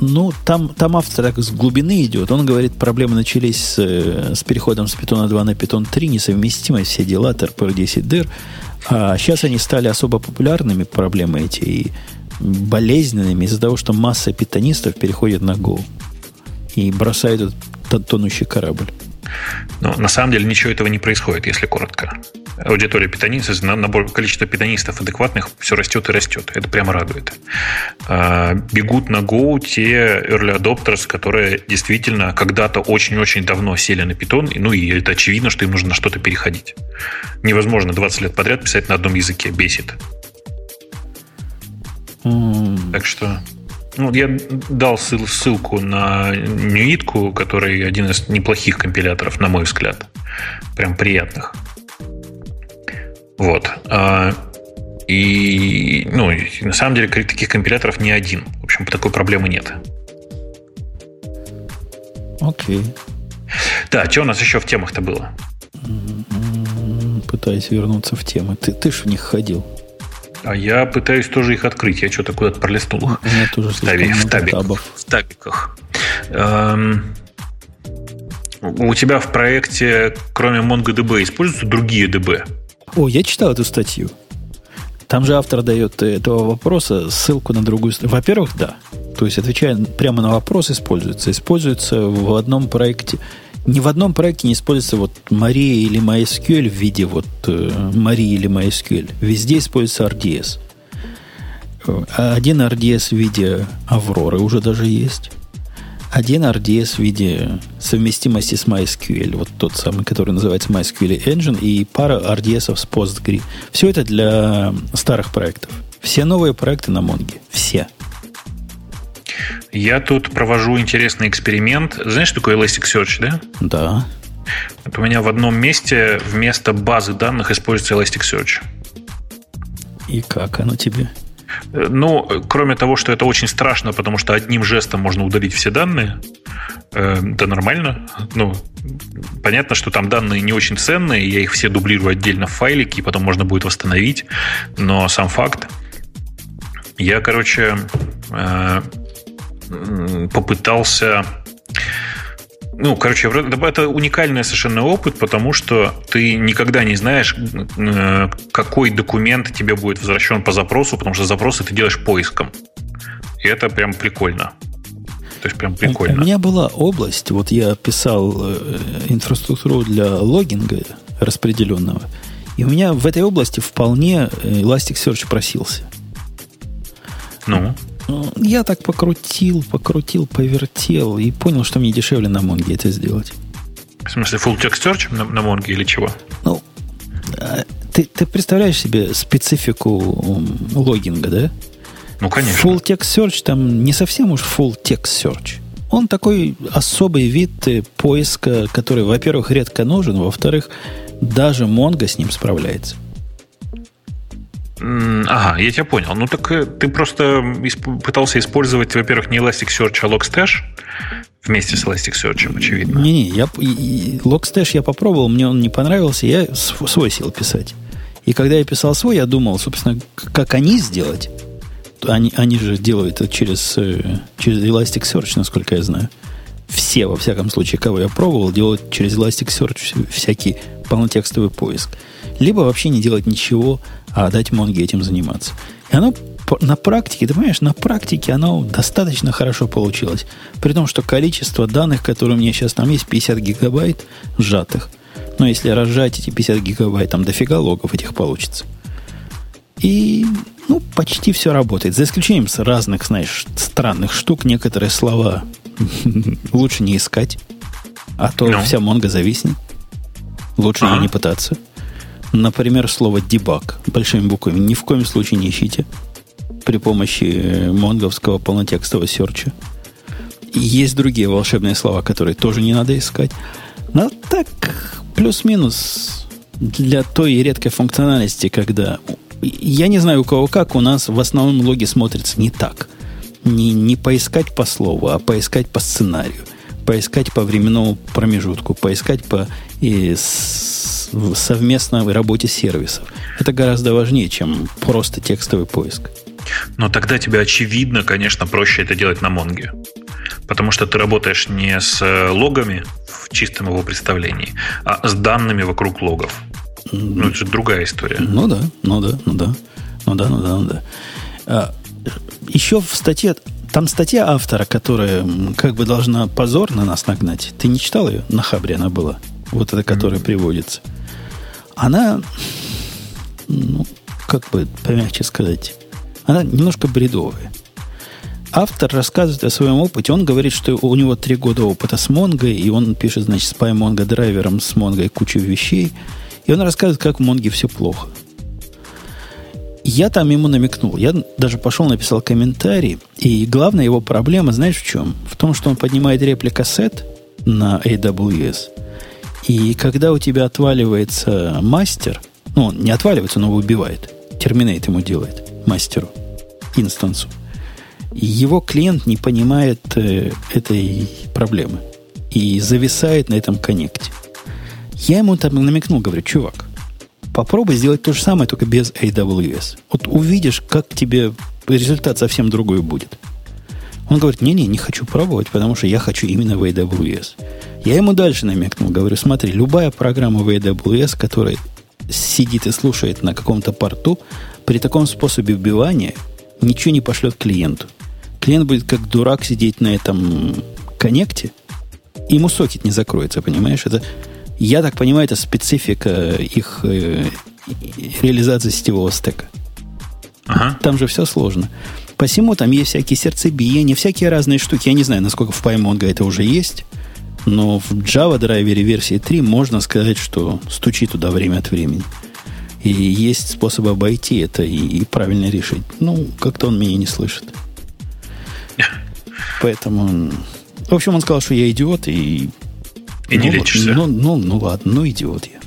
Ну, там, там автор так с глубины идет. Он говорит, проблемы начались с, э, с переходом с питона 2 на питон 3, несовместимость, все дела, TRPR10 дыр. А сейчас они стали особо популярными, проблемы эти, и болезненными из-за того, что масса питонистов переходит на Go и бросают этот тонущий корабль. Но на самом деле ничего этого не происходит, если коротко. Аудитория питонистов, набор количество питонистов адекватных все растет и растет. Это прямо радует. А, бегут на Go те early adopters, которые действительно когда-то очень-очень давно сели на питон, ну и это очевидно, что им нужно на что-то переходить. Невозможно 20 лет подряд писать на одном языке, бесит. Mm. Так что ну, я дал ссылку на Ньюитку, который один из неплохих компиляторов, на мой взгляд. Прям приятных. Вот. А, и, ну, на самом деле, таких компиляторов не один. В общем, такой проблемы нет. Окей. Да, что у нас еще в темах-то было? Пытаюсь вернуться в темы. Ты, ты ж в них ходил. А я пытаюсь тоже их открыть. Я что-то куда-то пролистнул их. У меня тоже в, таби, в, таби, в табиках. Эм, у тебя в проекте, кроме MongoDB, используются другие DB? О, я читал эту статью. Там же автор дает этого вопроса ссылку на другую статью. Во-первых, да. То есть, отвечая прямо на вопрос, используется. Используется в одном проекте. Ни в одном проекте не используется вот Мария или MySQL в виде вот э, Марии или MySQL. Везде используется RDS. Один RDS в виде Авроры уже даже есть. Один RDS в виде совместимости с MySQL, вот тот самый, который называется MySQL Engine, и пара RDS с PostgreSQL. Все это для старых проектов. Все новые проекты на Монге. Все. Я тут провожу интересный эксперимент. Знаешь, что такое Elasticsearch, да? Да. Вот у меня в одном месте вместо базы данных используется Elasticsearch. И как оно тебе? Ну, кроме того, что это очень страшно, потому что одним жестом можно удалить все данные, э, да нормально. Ну, понятно, что там данные не очень ценные, я их все дублирую отдельно в файлики, и потом можно будет восстановить. Но сам факт. Я, короче, э, попытался ну, короче, это уникальный совершенно опыт, потому что ты никогда не знаешь, э, какой документ тебе будет возвращен по запросу, потому что запросы ты делаешь поиском. И это прям прикольно. То есть прям прикольно. У, у меня была область, вот я писал э, инфраструктуру для логинга распределенного, и у меня в этой области вполне Elasticsearch просился. Ну? Я так покрутил, покрутил, повертел и понял, что мне дешевле на Монге это сделать. В смысле, full text search на, на Монге или чего? Ну, а, ты, ты представляешь себе специфику логинга, да? Ну, конечно. Full text search там не совсем уж full text search. Он такой особый вид э, поиска, который, во-первых, редко нужен, во-вторых, даже Монго с ним справляется. Ага, я тебя понял. Ну так э, ты просто пытался использовать, во-первых, не Elasticsearch, а Logstash вместе с Elasticsearch, очевидно. Не-не, я, Logstash я попробовал, мне он не понравился, я свой сел писать. И когда я писал свой, я думал, собственно, как они сделать. Они, они же делают это через, э, через Elasticsearch, насколько я знаю. Все, во всяком случае, кого я пробовал, делают через Elasticsearch всякий полнотекстовый поиск. Либо вообще не делать ничего, а дать Монге этим заниматься. И оно на практике, ты понимаешь, на практике оно достаточно хорошо получилось. При том, что количество данных, которые у меня сейчас там есть, 50 гигабайт сжатых. Но если разжать эти 50 гигабайт, там дофига логов этих получится. И, ну, почти все работает. За исключением с разных, знаешь, странных штук. Некоторые слова *laughs* лучше не искать. А то no. Ну. вся Монго зависнет. Лучше uh-huh. не пытаться. Например, слово дебаг большими буквами ни в коем случае не ищите при помощи э, монговского полнотекстового серча. Есть другие волшебные слова, которые тоже не надо искать. Но так, плюс-минус для той редкой функциональности, когда... Я не знаю, у кого как, у нас в основном логи смотрятся не так. Не, не поискать по слову, а поискать по сценарию. Поискать по временному промежутку, поискать по и с, в совместной работе сервисов. Это гораздо важнее, чем просто текстовый поиск. Но тогда тебе очевидно, конечно, проще это делать на Монге. Потому что ты работаешь не с э, логами в чистом его представлении, а с данными вокруг логов. Ну, это же другая история. Ну да, ну да, ну да. Ну да, ну да, ну да. А, еще в статье, там статья автора, которая как бы должна позор на нас нагнать. Ты не читал ее? На Хабре она была. Вот эта, которая mm-hmm. приводится она, ну, как бы помягче сказать, она немножко бредовая. Автор рассказывает о своем опыте. Он говорит, что у него три года опыта с Монгой, и он пишет, значит, с PyMongo драйвером с Монгой кучу вещей. И он рассказывает, как в Монге все плохо. Я там ему намекнул. Я даже пошел, написал комментарий. И главная его проблема, знаешь, в чем? В том, что он поднимает реплика сет на AWS – и когда у тебя отваливается мастер, ну, он не отваливается, но выбивает. Терминейт ему делает, мастеру, инстансу. Его клиент не понимает э, этой проблемы и зависает на этом коннекте. Я ему там намекнул, говорю, чувак, Попробуй сделать то же самое, только без AWS. Вот увидишь, как тебе результат совсем другой будет. Он говорит, не-не, не хочу пробовать, потому что я хочу именно в AWS. Я ему дальше намекнул, говорю, смотри, любая программа в AWS, которая сидит и слушает на каком-то порту, при таком способе вбивания ничего не пошлет клиенту. Клиент будет как дурак сидеть на этом коннекте, ему сокет не закроется, понимаешь? Это, я так понимаю, это специфика их э, реализации сетевого стека. Ага. Там же все сложно. Посему там есть всякие сердцебиения, всякие разные штуки. Я не знаю, насколько в PyMongo это уже есть, но в Java драйвере версии 3 можно сказать, что стучи туда время от времени. И есть способ обойти это и, и правильно решить. Ну, как-то он меня не слышит. *laughs* Поэтому... В общем, он сказал, что я идиот, и... И ну, не лечишься. Ну, ну, ну ладно, ну идиот я.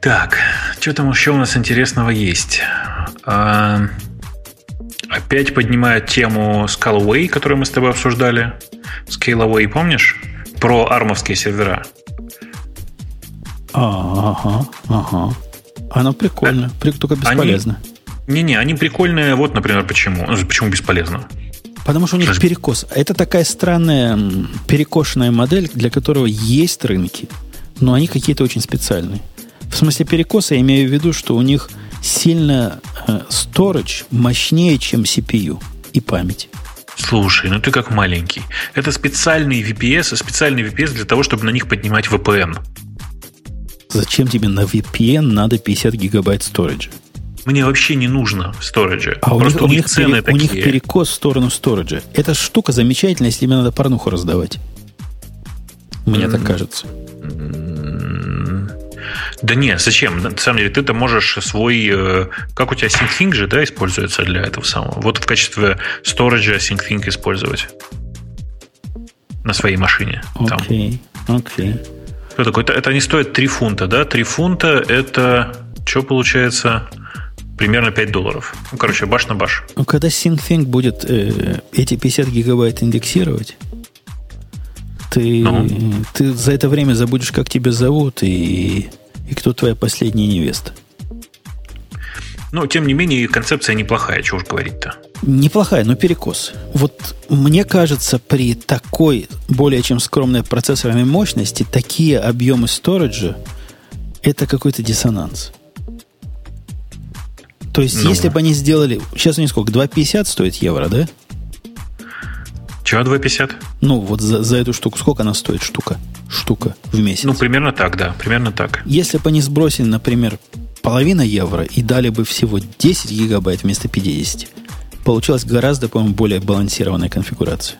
Так, что там еще у нас интересного есть? А, опять поднимают тему Scalaway, которую мы с тобой обсуждали. Scalaway, помнишь? Про армовские сервера. А, ага, ага. Оно прикольно, а, только бесполезно. Не-не, они прикольные. Вот, например, почему. Ну, почему бесполезно? Потому что у них Слушай. перекос. Это такая странная перекошенная модель, для которого есть рынки, но они какие-то очень специальные. В смысле перекоса я имею в виду, что у них сильно э, storage мощнее, чем CPU и память. Слушай, ну ты как маленький. Это специальный VPS, специальный VPS для того, чтобы на них поднимать VPN. Зачем тебе на VPN надо 50 гигабайт сториджа? Мне вообще не нужно сториджа. А Просто у них, у них цены пере, такие. У них перекос в сторону сториджа. Эта штука замечательная, если мне надо порнуху раздавать. Мне mm-hmm. так кажется. Да не, зачем? На самом деле, ты-то можешь свой... Э, как у тебя SyncThing же, да, используется для этого самого? Вот в качестве сториджа SyncThing использовать на своей машине. Окей, okay, окей. Okay. Что такое? Это, это не стоит 3 фунта, да? 3 фунта это... Что получается? Примерно 5 долларов. Ну, короче, баш на баш. Ну, когда SyncThing будет э, эти 50 гигабайт индексировать, ты, ну. ты за это время забудешь, как тебя зовут и и кто твоя последняя невеста. Но, тем не менее, концепция неплохая, чего уж говорить-то. Неплохая, но перекос. Вот мне кажется, при такой более чем скромной процессорной мощности, такие объемы сториджа это какой-то диссонанс. То есть, ну. если бы они сделали... Сейчас они сколько? 2,50 стоит евро, да? Чего 2,50? Ну, вот за, за эту штуку. Сколько она стоит штука? Штука в месяц. Ну, примерно так, да. Примерно так. Если бы они сбросили, например, половина евро и дали бы всего 10 гигабайт вместо 50, получилась гораздо, по-моему, более балансированная конфигурация.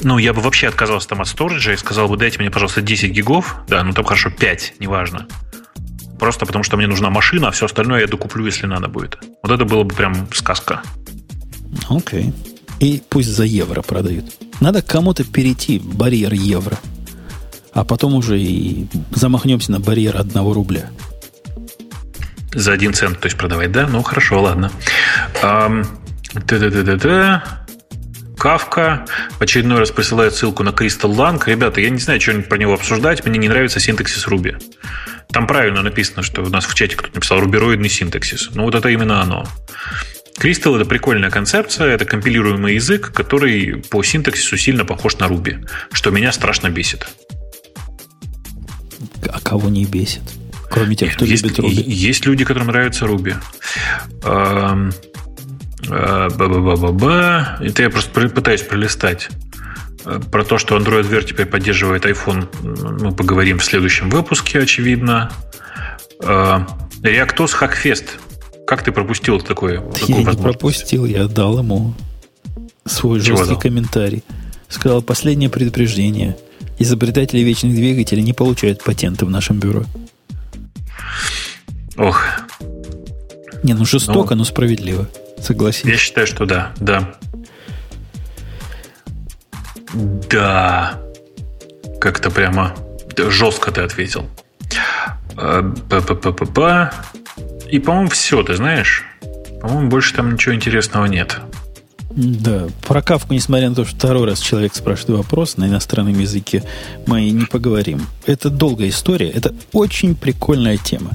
Ну, я бы вообще отказался там от сториджа и сказал бы, дайте мне, пожалуйста, 10 гигов. Да, ну там хорошо, 5, неважно. Просто потому что мне нужна машина, а все остальное я докуплю, если надо будет. Вот это было бы прям сказка. Окей. Okay. И пусть за евро продают. Надо кому-то перейти барьер евро. А потом уже и замахнемся на барьер одного рубля. За один цент, то есть продавать, да? Ну, хорошо, ладно. Да-да-да-да-да. Кавка в очередной раз присылает ссылку на Crystal Lang. Ребята, я не знаю, что про него обсуждать. Мне не нравится синтаксис Ruby. Там правильно написано, что у нас в чате кто-то написал рубероидный синтаксис. Ну, вот это именно оно. Crystal это прикольная концепция, это компилируемый язык, который по синтаксису сильно похож на Ruby, что меня страшно бесит. А кого не бесит? Кроме тех, кто есть, любит Ruby. Есть люди, которым нравится Ruby. Эм, э, Ба-ба-ба-ба-ба. Это я просто пытаюсь пролистать. Э, про то, что Android Wear теперь поддерживает iPhone, мы поговорим в следующем выпуске, очевидно. Э, ReactOS Hackfest как ты пропустил такое? Я не пропустил, я дал ему свой Чего жесткий дал? комментарий. Сказал, последнее предупреждение. Изобретатели вечных двигателей не получают патенты в нашем бюро. Ох. Не, ну жестоко, ну, но справедливо. Согласен. Я считаю, что да, да. Да. Как-то прямо жестко ты ответил. Па-па-па-па-па. И, по-моему, все, ты знаешь. По-моему, больше там ничего интересного нет. Да, про кавку, несмотря на то, что второй раз человек спрашивает вопрос на иностранном языке, мы не поговорим. Это долгая история, это очень прикольная тема.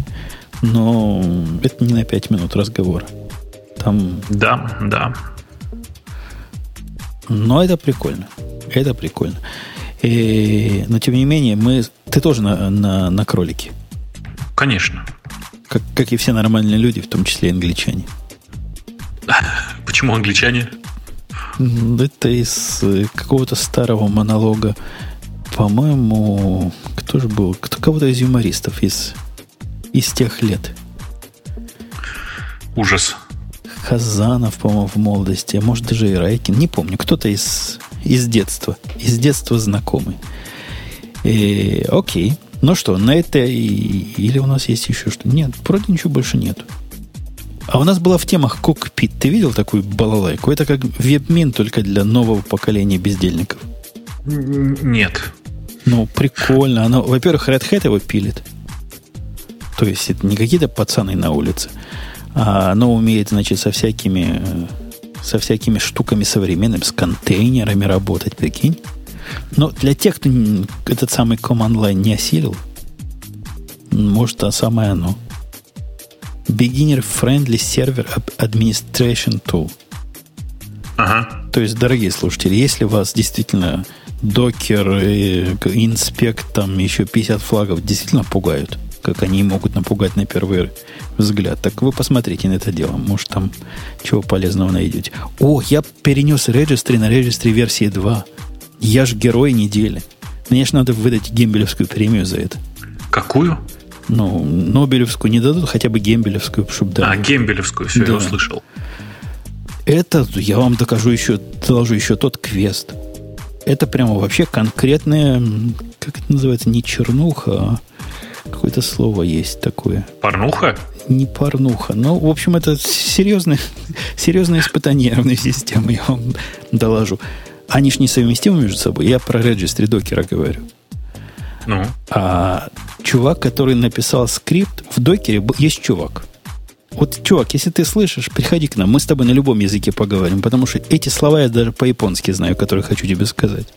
Но это не на пять минут разговора. Там... Да, да. Но это прикольно. Это прикольно. И, но тем не менее, мы... Ты тоже на, на, на кролике. Конечно. Как, как и все нормальные люди, в том числе и англичане. *laughs* Почему англичане? Это из э, какого-то старого монолога. По-моему, кто же был? Кто, кого-то из юмористов из, из тех лет. Ужас. Хазанов, по-моему, в молодости, а может даже и Райкин, не помню, кто-то из, из детства, из детства знакомый. И, окей, ну что, на это и, или у нас есть еще что? Нет, вроде ничего больше нет. А у нас была в темах кокпит. Ты видел такую балалайку? Это как вебмин, только для нового поколения бездельников. Нет. Ну, прикольно. Оно, во-первых, Red Hat его пилит. То есть это не какие-то пацаны на улице. А оно умеет, значит, со всякими, со всякими штуками современными, с контейнерами работать, прикинь. Но для тех, кто этот самый command line не осилил, может, а самое оно. Beginner Friendly Server Administration Tool. Ага. То есть, дорогие слушатели, если у вас действительно докер, инспект, там еще 50 флагов действительно пугают, как они могут напугать на первый взгляд. Так вы посмотрите на это дело. Может, там чего полезного найдете. О, я перенес регистри на регистри версии 2. Я ж герой недели. Мне же надо выдать гембелевскую премию за это. Какую? Ну, Нобелевскую не дадут, хотя бы Гембелевскую, чтобы да. А, Гембелевскую, все, да. я услышал. Это, я вам докажу еще, доложу еще тот квест. Это прямо вообще конкретная, как это называется, не чернуха, а Какое-то слово есть такое. Порнуха? Не порнуха. Ну, в общем, это серьезное, *laughs* серьезное испытание нервной системы, я вам доложу. Они ж несовместимы между собой. Я про регистри докера говорю. Ну? А чувак, который написал скрипт, в докере есть чувак. Вот, чувак, если ты слышишь, приходи к нам, мы с тобой на любом языке поговорим, потому что эти слова я даже по-японски знаю, которые хочу тебе сказать.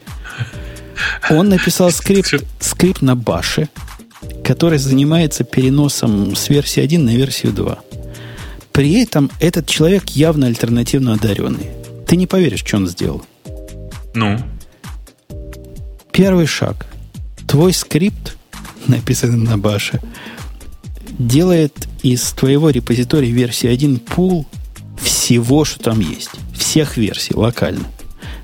Он написал *laughs* скрипт, скрипт на баше, который занимается переносом с версии 1 на версию 2. При этом этот человек явно альтернативно одаренный. Ты не поверишь, что он сделал. Ну? Первый шаг. Твой скрипт, написанный на баше, делает из твоего репозитория версии 1 пул всего, что там есть. Всех версий локально.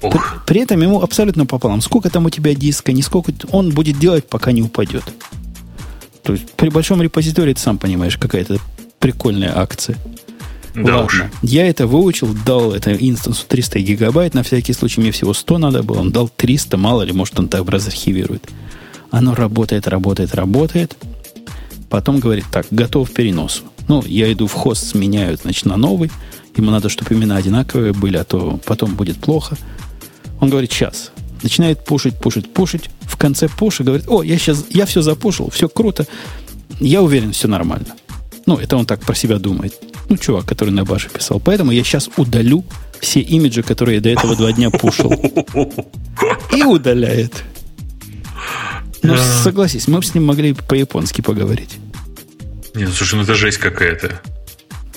При, при этом ему абсолютно пополам. Сколько там у тебя диска, не сколько он будет делать, пока не упадет. То есть при большом репозитории ты сам понимаешь, какая-то прикольная акция. Да Ладно, уж. я это выучил, дал это инстансу 300 гигабайт, на всякий случай мне всего 100 надо было, он дал 300, мало ли, может он так разархивирует. Оно работает, работает, работает. Потом говорит, так, готов к переносу. Ну, я иду в хост, сменяю, значит, на новый. Ему надо, чтобы имена одинаковые были, а то потом будет плохо. Он говорит, сейчас начинает пушить, пушить, пушить. В конце пуша говорит, о, я сейчас, я все запушил, все круто. Я уверен, все нормально. Ну, это он так про себя думает. Ну, чувак, который на баше писал. Поэтому я сейчас удалю все имиджи, которые я до этого два дня пушил. И удаляет. Ну, согласись, мы бы с ним могли по-японски поговорить. Нет, слушай, ну это жесть какая-то.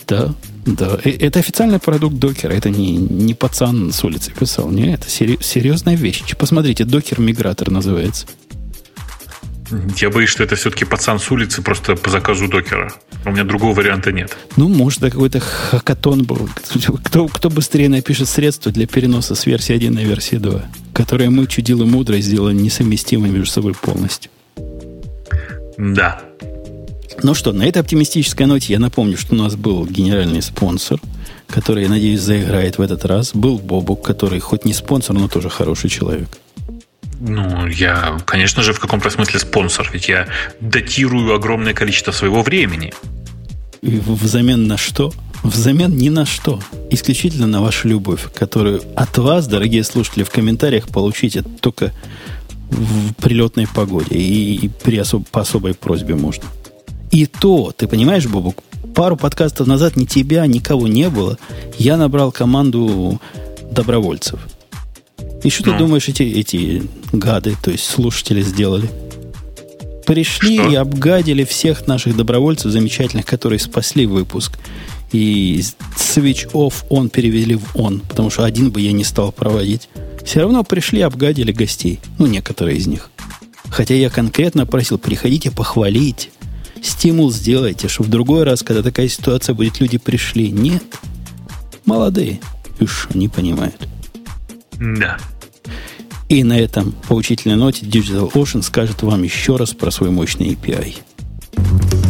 Да, да. Это официальный продукт докера. Это не, не пацан с улицы писал. Не, это серьезная вещь. Посмотрите, докер-мигратор называется. Я боюсь, что это все-таки пацан с улицы просто по заказу докера. У меня другого варианта нет. Ну, может, да, какой-то хакатон был. Кто, кто быстрее напишет средства для переноса с версии 1 на версию 2, которые мы, чудило мудро, сделали несовместимыми между собой полностью. Да. Ну что, на этой оптимистической ноте я напомню, что у нас был генеральный спонсор, который, я надеюсь, заиграет в этот раз. Был Бобук, который хоть не спонсор, но тоже хороший человек. Ну, я, конечно же, в каком-то смысле спонсор, ведь я датирую огромное количество своего времени. И взамен на что? Взамен ни на что. Исключительно на вашу любовь, которую от вас, дорогие слушатели, в комментариях получите только в прилетной погоде и, при особ, по особой просьбе можно. И то, ты понимаешь, Бобук, пару подкастов назад ни тебя, никого не было. Я набрал команду добровольцев. И что ну. ты думаешь, эти, эти гады, то есть слушатели, сделали? Пришли что? и обгадили всех наших добровольцев замечательных, которые спасли выпуск. И switch off он перевели в он, потому что один бы я не стал проводить. Все равно пришли, обгадили гостей. Ну, некоторые из них. Хотя я конкретно просил, приходите похвалить. Стимул сделайте, чтобы в другой раз, когда такая ситуация будет, люди пришли. Нет. Молодые. Уж не понимают. Да. И на этом поучительной ноте Digital Ocean скажет вам еще раз про свой мощный API.